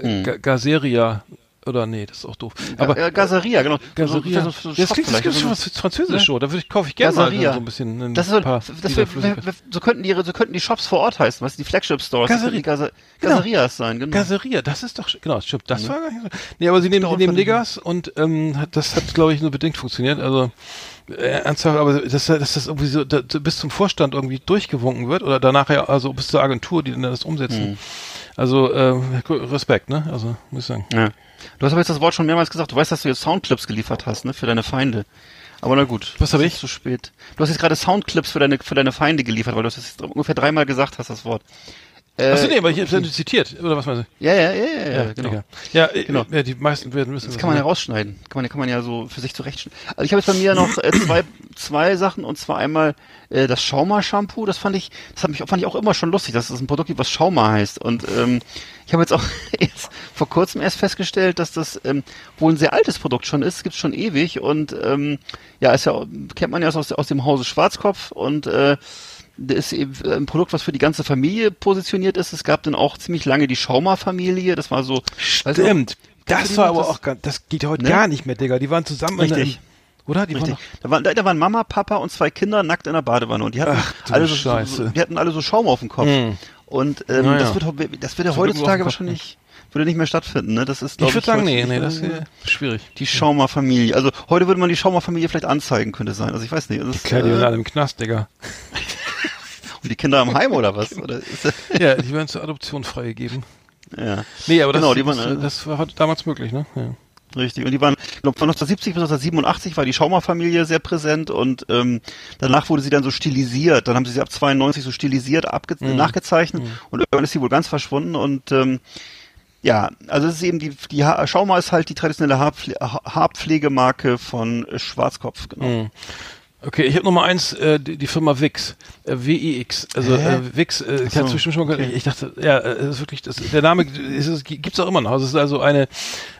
Speaker 3: Hm.
Speaker 2: Ga- Gazeria oder nee, das ist auch doof. Aber
Speaker 3: äh, Gaseria, genau.
Speaker 2: Gazeria.
Speaker 3: So, so, so,
Speaker 2: das klingt, das schon was Französisch so. Da würde ich, kaufe ich gerne mal so ein bisschen ein
Speaker 3: Das ist so,
Speaker 2: paar
Speaker 3: das wär, wär, wär, so könnten die, so könnten die Shops vor Ort heißen, was die Flagship Stores, die Gase,
Speaker 2: Genau.
Speaker 3: Gaserias sein, genau.
Speaker 2: Gaseria, das ist doch, genau, stimmt, das war gar nicht so. Nee, aber sie nehmen, sie nehmen Niggers und ähm, hat, das hat, glaube ich, nur bedingt funktioniert. Also äh, ernsthaft, aber dass, dass das irgendwie so da, bis zum Vorstand irgendwie durchgewunken wird oder danach ja, also bis zur Agentur, die dann das umsetzen.
Speaker 3: Mhm.
Speaker 2: Also äh, Respekt, ne? Also muss ich sagen.
Speaker 3: Ja. Du hast aber jetzt das Wort schon mehrmals gesagt. Du weißt, dass du jetzt Soundclips geliefert hast, ne, für deine Feinde. Aber na gut.
Speaker 2: Was hab
Speaker 3: Es
Speaker 2: ich?
Speaker 3: Zu spät. Du hast jetzt gerade Soundclips für deine, für deine Feinde geliefert, weil du das jetzt ungefähr dreimal gesagt hast, das Wort. Äh,
Speaker 2: Achso, nee, aber ich habe zitiert, oder was meinst du?
Speaker 3: Ja, ja, ja, ja, ja, genau.
Speaker 2: egal. Ja, äh,
Speaker 3: Genau.
Speaker 2: ja, die meisten werden wissen.
Speaker 3: Das kann man ja rausschneiden. Kann man, kann man ja so für sich zurechtschneiden. Also ich habe jetzt bei mir noch äh, zwei, zwei Sachen und zwar einmal äh, das Schauma-Shampoo. Das fand ich, das hat mich, fand ich auch immer schon lustig, dass das ein Produkt gibt, was Schauma heißt. Und ähm, ich habe jetzt auch [LAUGHS] jetzt vor kurzem erst festgestellt, dass das ähm, wohl ein sehr altes Produkt schon ist. Es gibt schon ewig und ähm, ja, ist ja kennt man ja aus, aus dem Hause Schwarzkopf und äh, ist eben ein Produkt, was für die ganze Familie positioniert ist. Es gab dann auch ziemlich lange die Schauma-Familie. Das war so.
Speaker 2: Stimmt. Das
Speaker 3: die
Speaker 2: war aber
Speaker 3: Das-
Speaker 2: auch gar, das geht heute
Speaker 3: Ne?
Speaker 2: gar nicht mehr, Digga. Die waren zusammen
Speaker 3: Richtig.
Speaker 2: oder? Die
Speaker 3: Richtig.
Speaker 2: waren
Speaker 3: Da waren, da, waren Mama, Papa und zwei Kinder nackt in der Badewanne und die hatten
Speaker 2: Ach,
Speaker 3: alle so, so, die hatten alle so Schaum auf dem Kopf.
Speaker 2: Mhm.
Speaker 3: Und ähm,
Speaker 2: Naja.
Speaker 3: das wird das wird ja heutzutage wahrscheinlich würde nicht mehr stattfinden, ne? Das ist glaub
Speaker 2: Ich würde sagen, nee, nee, das ist äh, schwierig.
Speaker 3: die Schaumer Familie. Also heute würde man die Schaumer Familie vielleicht anzeigen, könnte sein. Also ich weiß nicht. Das ist,
Speaker 2: Klar, die sind
Speaker 3: äh,
Speaker 2: alle im Knast, Digga. [LAUGHS]
Speaker 3: und die Kinder im Heim oder was? [LAUGHS] Oder das, [LAUGHS]
Speaker 2: Ja, die werden zur Adoption freigegeben.
Speaker 3: ja.
Speaker 2: Nee, aber das,
Speaker 3: Genau, die
Speaker 2: das,
Speaker 3: waren, äh,
Speaker 2: das war damals möglich, ne? Ja.
Speaker 3: Richtig. Und die waren, ich glaube, von 1970 bis 1987 war die Schaumer-Familie sehr präsent und ähm, danach wurde sie dann so stilisiert. Dann haben sie sie ab 92 so stilisiert abge
Speaker 2: Mhm.
Speaker 3: nachgezeichnet und irgendwann ist sie wohl ganz verschwunden und ähm, Ja, also es ist eben die, die ha Schauma ist halt die traditionelle Haarpfle Ha- Haarpflegemarke von Schwarzkopf, genau.
Speaker 2: Mhm. Okay, ich habe Nummer eins, äh, die, die Firma Wix, äh, W-I-X, also äh, Wix, äh, ich hatte zwischen schon mal gehört, ich, ich dachte, ja, äh, es ist wirklich, das, der Name ist, es gibt's auch immer noch, also es ist also eine,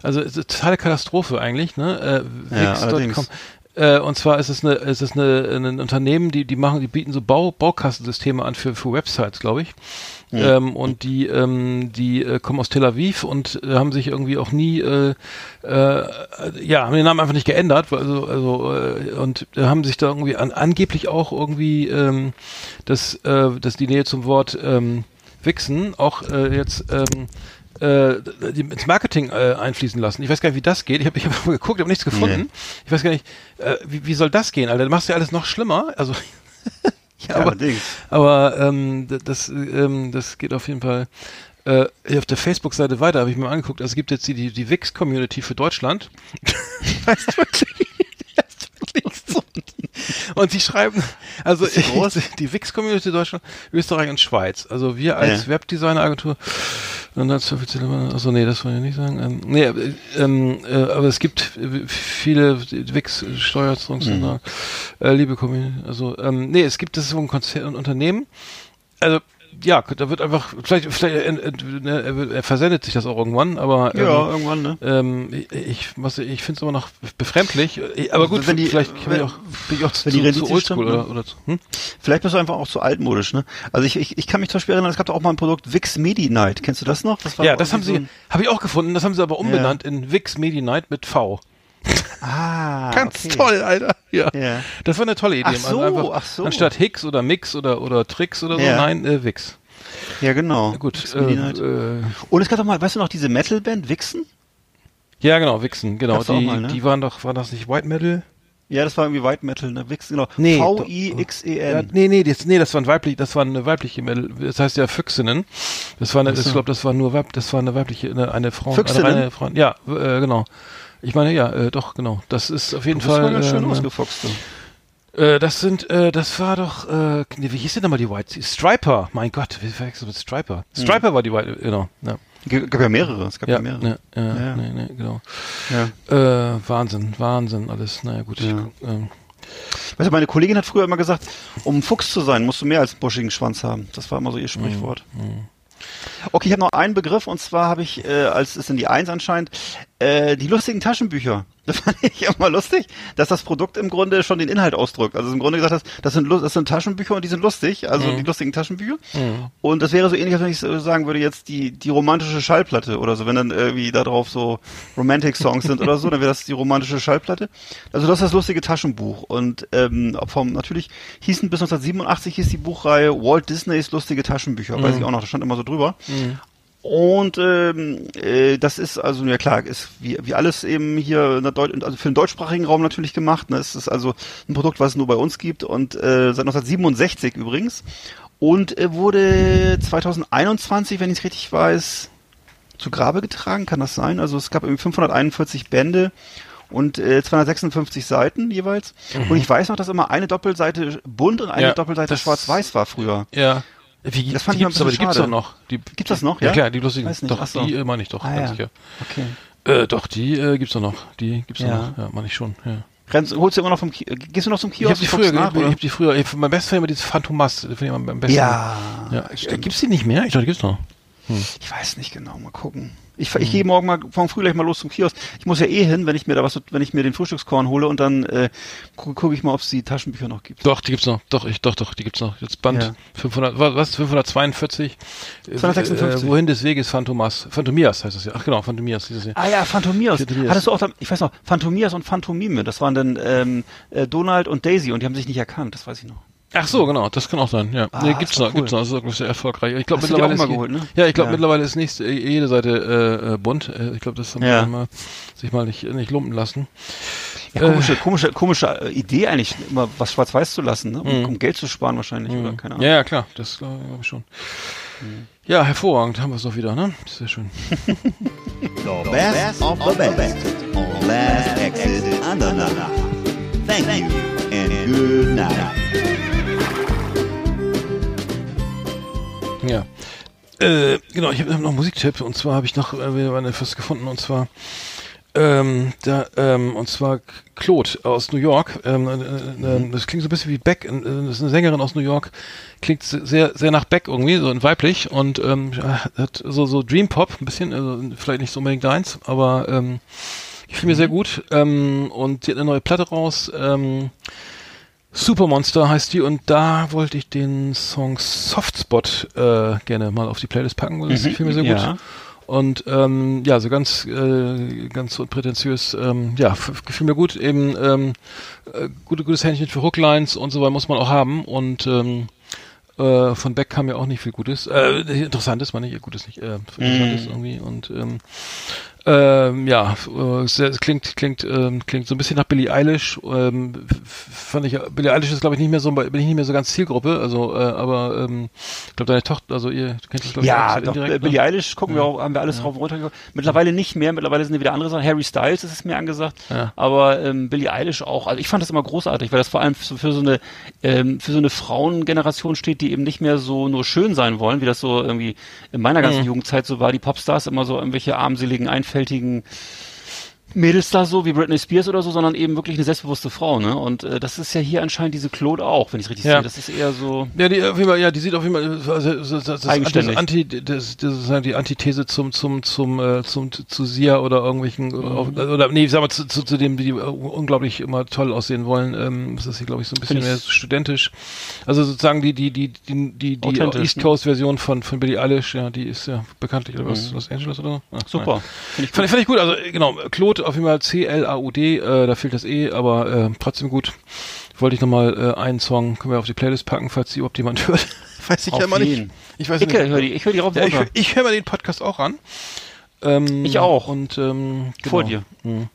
Speaker 2: also es ist eine totale Katastrophe eigentlich, ne, äh,
Speaker 3: Ja,
Speaker 2: Wix.com.
Speaker 3: allerdings.
Speaker 2: Äh, und zwar ist es eine, ist es eine, ein Unternehmen, die, die machen, die bieten so Bau, Baukastensysteme an für, für Websites, glaube ich. Ähm, und die, ähm, die äh, kommen aus Tel Aviv und äh, haben sich irgendwie auch nie, äh, äh, ja, haben den Namen einfach nicht geändert, also, also äh, und äh, haben sich da irgendwie an, angeblich auch irgendwie ähm, das, äh, das die Nähe zum Wort ähm, Wichsen auch jetzt ähm, äh, ins Marketing äh, einfließen lassen. Ich weiß gar nicht, wie das geht. Ich habe ich hab [LAUGHS] geguckt, habe nichts gefunden.
Speaker 3: Nee.
Speaker 2: Ich weiß gar nicht, äh, wie, wie soll das gehen, Alter? Du machst ja alles noch schlimmer. Also [LAUGHS] ja, aber,
Speaker 3: allerdings.
Speaker 2: aber ähm, das, ähm, das geht auf jeden Fall äh, auf der Facebook-Seite weiter, habe ich mir angeguckt. Also es gibt jetzt die, die, die Wix-Community für Deutschland. [LAUGHS] heißt wirklich. Und sie schreiben, also
Speaker 3: die groß?
Speaker 2: die Wix-Community Deutschland, Österreich und Schweiz. Also wir als
Speaker 3: Ja.
Speaker 2: Webdesigner-Agentur, dann als offizielle, achso, nee, das wollte ich nicht sagen. Ähm, nee, äh, ähm, äh, aber es gibt viele Wix-Steuerungsvertrag, äh, liebe Community, also ähm, nee, es gibt das ist so ein Konzern, ein Unternehmen, also ja, da wird einfach, vielleicht, vielleicht äh, äh, versendet sich das auch irgendwann, aber ähm,
Speaker 3: Ja, irgendwann, ne?
Speaker 2: ähm, ich, was, ich finde es immer noch befremdlich. äh, Aber gut,
Speaker 3: Wenn die-
Speaker 2: vielleicht bin ich
Speaker 3: wenn-
Speaker 2: auch, bin ich auch zu,
Speaker 3: wenn die
Speaker 2: zu oldschool
Speaker 3: stimmt, ne?
Speaker 2: oder, oder zu, hm?
Speaker 3: Vielleicht bist du einfach auch zu altmodisch, ne? Also ich, ich, ich kann mich zum Beispiel erinnern, es gab da auch mal ein Produkt Wix Medi Night. Kennst du das noch? Das
Speaker 2: Ja, das haben
Speaker 3: irgendwie
Speaker 2: sie, habe ich auch gefunden. Das haben sie aber umbenannt in Wix Medi Night mit V.
Speaker 3: Ah, [LAUGHS]
Speaker 2: Ganz
Speaker 3: okay.
Speaker 2: toll, Alter. Ja.
Speaker 3: Ja.
Speaker 2: Das war eine tolle Idee.
Speaker 3: Ach so,
Speaker 2: einfach,
Speaker 3: ach so.
Speaker 2: Anstatt Hicks oder Mix oder oder Tricks oder so,
Speaker 3: Ja.
Speaker 2: nein, äh, Wix.
Speaker 3: Ja, genau.
Speaker 2: Gut. Äh, äh,
Speaker 3: Und es gab doch mal, weißt du noch, diese Metalband Wixen?
Speaker 2: ja, genau, Wixen, genau. Die,
Speaker 3: mal, ne?
Speaker 2: die waren doch, war das nicht White Metal?
Speaker 3: Ja, das war irgendwie White Metal, ne? Wixen, genau.
Speaker 2: Nee, Ja,
Speaker 3: V-I-X-E-N.
Speaker 2: nee, nee, das, nee, das war ein weiblich, das war eine weibliche Metal, das heißt ja Füchsinnen. Das war eine, ich glaube, das war nur Weib, das war eine weibliche, eine, eine Frau,
Speaker 3: Füchsinnen?
Speaker 2: eine reine Frau. Ja, äh, genau. Ich meine, ja, äh, doch, genau. Das ist auf jeden
Speaker 3: Das war
Speaker 2: Fall.
Speaker 3: ganz schön
Speaker 2: ähm,
Speaker 3: ausgefoxt. du.
Speaker 2: Äh, das sind, äh, das war doch, äh, wie hieß denn nochmal die White? Striper, mein Gott, wie verwechselt mit Striper? Striper war die White, genau. Ja,
Speaker 3: gab ja mehrere, es gab ja,
Speaker 2: ja,
Speaker 3: mehrere.
Speaker 2: ja, ja,
Speaker 3: Ja.
Speaker 2: Nee, nee, genau.
Speaker 3: Ja.
Speaker 2: Äh, Wahnsinn, Wahnsinn, alles. Naja, gut.
Speaker 3: Ja.
Speaker 2: Ich, ähm,
Speaker 3: Weißt du, meine Kollegin hat früher immer gesagt, um Fuchs zu sein, musst du mehr als einen buschigen Schwanz haben. Das war immer so ihr Sprichwort. Okay, ich habe noch einen Begriff und zwar habe ich, äh, als es in die Eins anscheinend, äh, die lustigen Taschenbücher. [LAUGHS] Das fand ich immer lustig, dass das Produkt im Grunde schon den Inhalt ausdrückt. Also im Grunde gesagt hast, das sind, das sind Taschenbücher und die sind lustig, also die lustigen Taschenbücher. Und das wäre so ähnlich, als wenn ich so sagen würde, jetzt die, die romantische Schallplatte oder so, wenn dann irgendwie da drauf so Romantic Songs sind oder so, dann wäre das die romantische Schallplatte. Also das ist das lustige Taschenbuch. Und ähm, vom natürlich hießen bis 1987 hieß die Buchreihe Walt Disneys lustige Taschenbücher, weiß ich auch noch, da stand immer so drüber. Und ähm, äh, das ist also ja klar, ist wie, wie alles eben hier in der Deut also für den deutschsprachigen Raum natürlich gemacht. Ne? Es ist also ein Produkt, was es nur bei uns gibt und äh, seit 1967 übrigens und äh, wurde 2021, wenn ich es richtig weiß, zu Grabe getragen. Kann das sein? Also es gab irgendwie 541 Bände und äh, 256 Seiten jeweils. Und ich weiß noch, dass immer eine Doppelseite bunt und eine
Speaker 2: Ja,
Speaker 3: Doppelseite schwarz-weiß war früher.
Speaker 2: ja. Wie,
Speaker 3: Das fand
Speaker 2: die
Speaker 3: ich
Speaker 2: gibt's aber, die
Speaker 3: bisschen
Speaker 2: gibt's doch noch. Die,
Speaker 3: Gibt's das noch,
Speaker 2: Ja,
Speaker 3: ja?
Speaker 2: klar, die lustigen.
Speaker 3: Weiß nicht,
Speaker 2: Doch,
Speaker 3: so.
Speaker 2: die äh, meine ich doch,
Speaker 3: Ah,
Speaker 2: ganz
Speaker 3: ja.
Speaker 2: sicher.
Speaker 3: Okay.
Speaker 2: Äh, doch, die äh, gibt's doch noch. Die gibt's doch
Speaker 3: Ja.
Speaker 2: noch. Ja, meine ich schon. Ja.
Speaker 3: Rennst, holst du immer noch vom äh, gehst du noch zum
Speaker 2: Ich
Speaker 3: Kiosk?
Speaker 2: habe die früher,
Speaker 3: nach,
Speaker 2: ich, ich hab die früher, ich, mein bestes Film war dieses Phantomas, finde ich am besten.
Speaker 3: Ja,
Speaker 2: ja.
Speaker 3: Stimmt.
Speaker 2: Gibt's die nicht mehr? Ich dachte, die gibt's noch.
Speaker 3: Ich weiß nicht genau, mal gucken. Ich, ich gehe morgen mal morgen früh gleich mal los zum Kiosk. Ich muss ja eh hin, wenn ich mir da was, wenn ich mir den Frühstückskorn hole und dann äh, gucke guck ich mal, ob es die Taschenbücher noch gibt.
Speaker 2: Doch, die gibt's noch. Doch, ich, doch, doch, die gibt's noch. Jetzt Band
Speaker 3: Ja.
Speaker 2: 500, was, was 542? Äh,
Speaker 3: 256.
Speaker 2: Äh, wohin des Weges Phantomas? Phantomias heißt das ja. Ach genau, Phantomias hieß das ja.
Speaker 3: Ah ja, Phantomias.
Speaker 2: Phantomias.
Speaker 3: Hattest du auch, da, ich weiß noch, Phantomias und Phantomime. Das waren dann ähm, äh, Donald und Daisy und die haben sich nicht erkannt. Das weiß ich noch.
Speaker 2: Ach so, genau, das kann auch sein. Ja,
Speaker 3: Ah,
Speaker 2: nee, gibt's noch,
Speaker 3: cool.
Speaker 2: gibt's noch. Das ist wirklich sehr erfolgreich. Ich glaube mittlerweile
Speaker 3: auch
Speaker 2: ist
Speaker 3: geholt, ne?
Speaker 2: Ja, ich glaube
Speaker 3: Ja.
Speaker 2: mittlerweile ist nächste äh, jede Seite äh, äh, bunt. Äh, ich glaube, das haben
Speaker 3: Ja.
Speaker 2: wir mal sich mal nicht nicht lumpen lassen.
Speaker 3: Ja, komische, komische, komische äh, Idee eigentlich, immer was schwarz-weiß zu lassen, ne? um,
Speaker 2: Mhm.
Speaker 3: um Geld zu sparen wahrscheinlich oder keine Ahnung.
Speaker 2: Ja, ja, klar, das glaube ich schon. Ja, hervorragend, haben wir es doch wieder, ne? Sehr schön. [LAUGHS]
Speaker 4: The best of the best on Last Exit Andernach. Thank you and good night.
Speaker 2: Äh, genau, ich habe noch einen Musiktipp und zwar habe ich noch äh, wieder etwas gefunden und zwar ähm, da, ähm, und zwar Claude aus New York. Ähm, äh, äh, das klingt so ein bisschen wie Beck. äh, Das ist eine Sängerin aus New York. Klingt sehr, sehr nach Beck irgendwie, so weiblich und ähm, hat so so Dream Pop ein bisschen, also vielleicht nicht so unbedingt deins, aber ähm, gefiel mir sehr gut. Ähm, und die hat eine neue Platte raus. Ähm, Supermonster heißt die und da wollte ich den Song Softspot äh, gerne mal auf die Playlist packen, weil das
Speaker 3: Mhm,
Speaker 2: mir sehr gut.
Speaker 3: ja.
Speaker 2: Und ähm, ja, so ganz äh, ganz unprätentiös, ähm, ja, gefiel mir gut. Eben ähm, äh, gute, gutes Händchen für Hooklines und so weiter muss man auch haben. Und ähm, äh, von Beck kam ja auch nicht viel Gutes. Äh, interessantes, meine ich, Gutes nicht, äh, interessantes irgendwie. Und ähm, ähm, ja, äh, klingt klingt ähm, klingt so ein bisschen nach Billie Eilish. Ähm, fand ich Billie Eilish ist glaube ich nicht mehr so bin ich nicht mehr so ganz Zielgruppe. Also äh, aber ähm, ich glaube deine Tochter, also ihr du kennst das glaube ich
Speaker 3: Ja,
Speaker 2: auch so
Speaker 3: doch,
Speaker 2: indirekt,
Speaker 3: äh,
Speaker 2: ne?
Speaker 3: Billie Eilish gucken wir auch, haben wir alles drauf und runter geguckt. Mittlerweile nicht mehr, mittlerweile sind wieder andere Sachen. Harry Styles ist es mir angesagt.
Speaker 2: Ja.
Speaker 3: Aber ähm, Billie Eilish auch. Also ich fand das immer großartig, weil das vor allem für, für so eine ähm, für so eine Frauengeneration steht, die eben nicht mehr so nur schön sein wollen, wie das so irgendwie in meiner ganzen
Speaker 2: Mhm.
Speaker 3: Jugendzeit so war. Die Popstars immer so irgendwelche armseligen, einfältigen Mädels da so wie Britney Spears oder so, sondern eben wirklich eine selbstbewusste Frau, ne? Und äh, das ist ja hier anscheinend diese Claude auch, wenn ich richtig
Speaker 2: Ja.
Speaker 3: sehe. Das ist eher so.
Speaker 2: Ja, die auf jeden Fall, ja, die sieht auf jeden Fall also, das, das, das
Speaker 3: Eigenständig.
Speaker 2: Anti, das, das ist halt die Antithese zum zum zum äh, zum zu Sia oder irgendwelchen
Speaker 3: Mhm.
Speaker 2: oder, oder nee, sag mal zu, zu, zu dem die äh, unglaublich immer toll aussehen wollen. Ähm, das ist hier glaube ich so ein bisschen mehr
Speaker 3: ich-
Speaker 2: studentisch. Also sozusagen die die die die die, die East
Speaker 3: ne?
Speaker 2: Coast Version von von Billie Eilish, ja, die ist ja bekanntlich oder was Los Angeles oder so. Ja,
Speaker 3: Super. Finde ich
Speaker 2: Fand, ich- fand ich gut, also äh, genau, Claude auf jeden Fall C-L-A-U-D, äh, da fehlt das E, aber äh, trotzdem gut. Wollte ich nochmal äh, einen Song, können wir auf die Playlist packen, falls die überhaupt jemand [LAUGHS] hört. weiß ich
Speaker 3: Auf
Speaker 2: ja immer nicht. Ich weiß
Speaker 3: Ich
Speaker 2: nicht.
Speaker 3: höre die, ich höre die rauf
Speaker 2: ja, ich,
Speaker 3: runter.
Speaker 2: hör- ich höre mir den Podcast auch an. Ähm,
Speaker 3: Ich auch.
Speaker 2: Und ähm, genau.
Speaker 3: Vor dir.
Speaker 2: Mhm.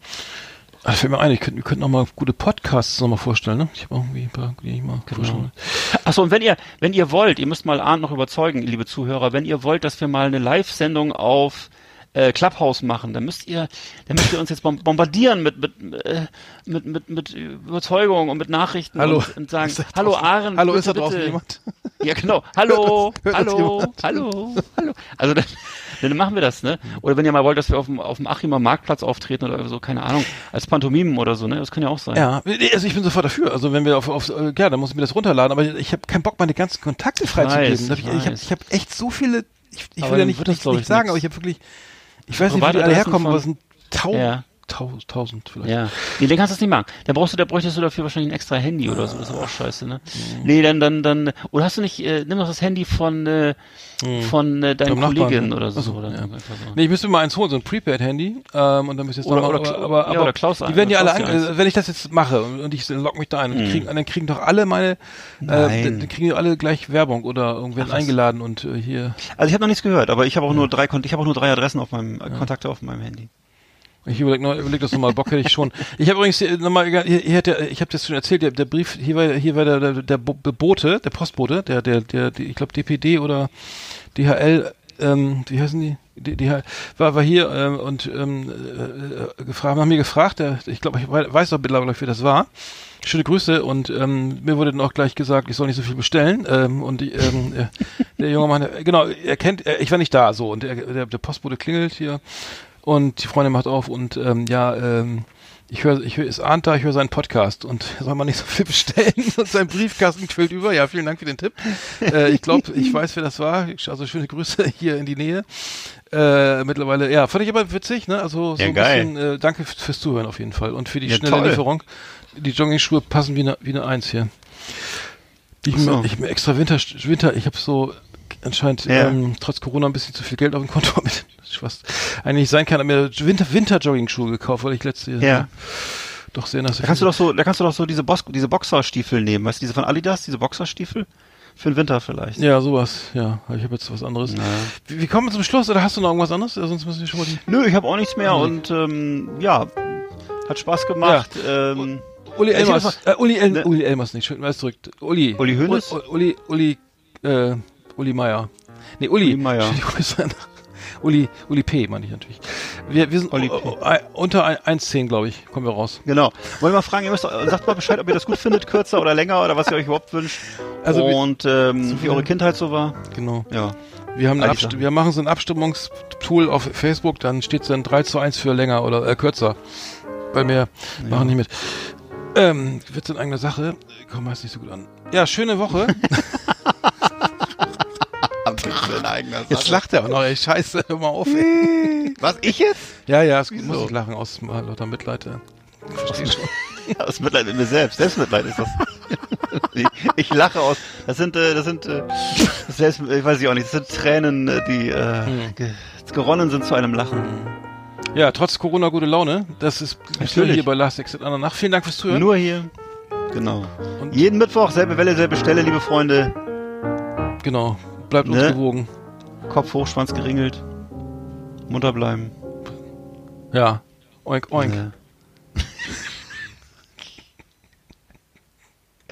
Speaker 2: Ah, fällt mir ein, ich könnte, wir könnten noch mal gute Podcasts noch mal vorstellen, ne? Ich habe irgendwie ein paar, die ich mal vorstellen.
Speaker 3: Achso, und wenn ihr, wenn ihr wollt, ihr müsst mal Arndt noch überzeugen, liebe Zuhörer, wenn ihr wollt, dass wir mal eine Live-Sendung auf äh, Clubhouse machen, dann müsst ihr, dann müsst ihr uns jetzt bom- bombardieren mit mit, äh, mit mit mit Überzeugung und mit Nachrichten
Speaker 2: Hallo.
Speaker 3: und, und sagen, hallo Aaron,
Speaker 2: Hallo,
Speaker 3: bitte,
Speaker 2: ist da draußen
Speaker 3: bitte.
Speaker 2: jemand? [LAUGHS]
Speaker 3: Ja, genau. Hallo, [LAUGHS]
Speaker 2: Hört das
Speaker 3: hallo,
Speaker 2: jemand?
Speaker 3: hallo, hallo. Also dann, dann machen wir das, ne? Oder wenn ihr mal wollt, dass wir auf dem, auf dem Achimer Marktplatz auftreten oder so, keine Ahnung, als Pantomimen oder so, ne? Das kann ja auch sein.
Speaker 2: Ja, also ich bin sofort dafür. Also wenn wir auf, auf ja, dann muss ich mir das runterladen, aber ich habe keinen Bock, meine ganzen Kontakte freizugeben.
Speaker 3: ich
Speaker 2: Ich, ich habe ich hab echt so viele, ich, ich will ja nicht, nicht, nicht
Speaker 3: ich,
Speaker 2: sagen, aber ich habe wirklich, ich weiß nicht, wie die alle herkommen, aber es sind tausend,
Speaker 3: Ja.
Speaker 2: Tausend, tausend vielleicht.
Speaker 3: Ja. Nee, dann kannst du das nicht machen. Dann brauchst du, da bräuchtest du dafür wahrscheinlich ein extra Handy oder so. Das ist aber auch scheiße, ne?
Speaker 2: Mhm.
Speaker 3: Nee, dann, dann, dann, oder hast du nicht, äh, nimm doch das Handy von, äh, von äh, deinen
Speaker 2: Beim Nachbarn,
Speaker 3: Kollegin
Speaker 2: ne?
Speaker 3: oder so.
Speaker 2: Achso,
Speaker 3: oder
Speaker 2: ja.
Speaker 3: so.
Speaker 2: Nee, ich müsste mir mal eins holen, so ein Prepaid-Handy. Ähm, und dann müsste ich jetzt
Speaker 3: Oder- oder
Speaker 2: aber, aber,
Speaker 3: ja,
Speaker 2: aber
Speaker 3: oder Klaus
Speaker 2: die werden ja alle, an, äh, wenn ich das jetzt mache und, ich log mich da ein, und krieg, dann kriegen doch alle meine, äh,
Speaker 3: Nein.
Speaker 2: dann kriegen die alle gleich Werbung oder
Speaker 3: was?
Speaker 2: eingeladen und äh, hier.
Speaker 3: Also ich habe noch nichts gehört, aber ich habe auch nur drei, ich habe auch nur drei Adressen auf meinem, äh, Kontakte auf meinem Handy.
Speaker 2: Ich überleg, noch, überleg das nochmal, Bock hätte ich schon. Ich habe übrigens nochmal, ich habe das schon erzählt, der, Brief, hier war, hier war der, der, der Bo- Bote, der Postbote, der, der, der, die, ich glaube DPD oder DHL, ähm, wie heißen die? D- DHL, war, war hier ähm, und ähm, äh, gefragt, haben mich gefragt, der, ich glaube, ich wei- weiß doch mittlerweile, wer das war. Schöne Grüße und ähm, mir wurde dann auch gleich gesagt, ich soll nicht so viel bestellen ähm, und die, ähm, äh, der junge Mann, genau, er kennt, äh, ich war nicht da so und der, der, der Postbote klingelt hier und die Freundin macht auf und ähm, ja, ähm, ich höre, ich höre, es ahnt da, ich höre seinen Podcast und [LAUGHS] soll man nicht so viel bestellen und sein Briefkasten quillt über. Ja, vielen Dank für den Tipp. Äh, ich glaube, ich weiß, wer das war. Also schöne Grüße [LAUGHS] hier in die Nähe. Äh, mittlerweile, ja, fand ich aber witzig, ne? Also so
Speaker 3: Ja,
Speaker 2: ein
Speaker 3: geil.
Speaker 2: bisschen, äh, danke fürs Zuhören auf jeden Fall und für die
Speaker 3: Ja,
Speaker 2: schnelle
Speaker 3: toll.
Speaker 2: Lieferung. Die Jogging-Schuhe passen wie eine, wie eine Eins hier. Ich,
Speaker 3: so.
Speaker 2: mir, ich mir extra Winter, Winter, ich habe so anscheinend
Speaker 3: Ja.
Speaker 2: ähm, trotz Corona ein bisschen zu viel Geld auf dem Konto [LAUGHS] mit was eigentlich sein kann, hab mir Winter Winter Jogging Schuhe gekauft, weil ich letzte Jahr
Speaker 3: Ja.
Speaker 2: doch sehr nass.
Speaker 3: Da kannst du doch so, da kannst du doch so diese, Bos diese Boxerstiefel nehmen, weißt du, diese von Adidas, diese Boxerstiefel? Für den Winter vielleicht.
Speaker 2: ja, sowas, ja. Ich habe jetzt was anderes.
Speaker 3: Naja.
Speaker 2: Wie, wie kommen wir zum Schluss? Oder hast du noch irgendwas anderes? Sonst müssen wir schon mal die.
Speaker 3: Nö, ich habe auch nichts mehr und ähm, ja, hat Spaß gemacht. Ähm,
Speaker 2: Uli
Speaker 3: Ja, ich
Speaker 2: Elmers.
Speaker 3: hab
Speaker 2: Äh, Uli, El
Speaker 3: Ne-
Speaker 2: Uli Elmers nicht. Schön, zurück. Uli.
Speaker 3: Uli Hoeneß?
Speaker 2: Uli, Uli, Uli, äh, Uli Meier. Nee, Uli.
Speaker 3: Uli Meier.
Speaker 2: Schöne Grüße an- Uli, Uli P. meine ich natürlich. Wir, wir sind
Speaker 3: Olli P.
Speaker 2: äh, äh, unter ein- 1,10, glaube ich, kommen wir raus.
Speaker 3: Genau. Wollen wir mal fragen, ihr müsst, sagt mal Bescheid, ob ihr das gut findet, kürzer oder länger oder was ihr euch überhaupt wünscht.
Speaker 2: Also
Speaker 3: Und ähm, wie eure Kindheit so war.
Speaker 2: Genau.
Speaker 3: Ja.
Speaker 2: Wir haben eine Abst wir machen so ein Abstimmungstool auf Facebook, dann steht dann 3 zu 1 für länger oder äh, kürzer. Bei mir machen nicht mit. Ähm, wird's in eigener Sache? Komm, heißt nicht so gut an. Ja, schöne Woche. [LAUGHS] Jetzt lacht er auch noch, ey, scheiße, hör mal auf, ey.
Speaker 3: Was, ich jetzt?
Speaker 2: Ja, ja, es muss ich lachen aus mal lauter Mitleid. Ich verstehe schon. [LAUGHS]
Speaker 3: Aus Mitleid mit mir selbst. Selbstmitleid ist das. [LAUGHS] ich, ich lache aus. Das sind, äh, das sind, äh, selbst, ich weiß ich auch nicht, das sind Tränen, äh, die äh,
Speaker 2: Hm.
Speaker 3: ge geronnen sind zu einem Lachen.
Speaker 2: Ja, trotz Corona gute Laune. Das ist
Speaker 3: Natürlich.
Speaker 2: hier bei Last Exit Nacht. Vielen Dank fürs Zuhören.
Speaker 3: Nur hier. Genau.
Speaker 2: Und-
Speaker 3: Jeden Mittwoch, selbe Welle, selbe Stelle, liebe Freunde.
Speaker 2: Genau. Bleibt uns
Speaker 3: Ne?
Speaker 2: gewogen.
Speaker 3: Kopf hoch, Schwanz geringelt. Munter bleiben.
Speaker 2: Ja. Oink, oink.
Speaker 3: Äh,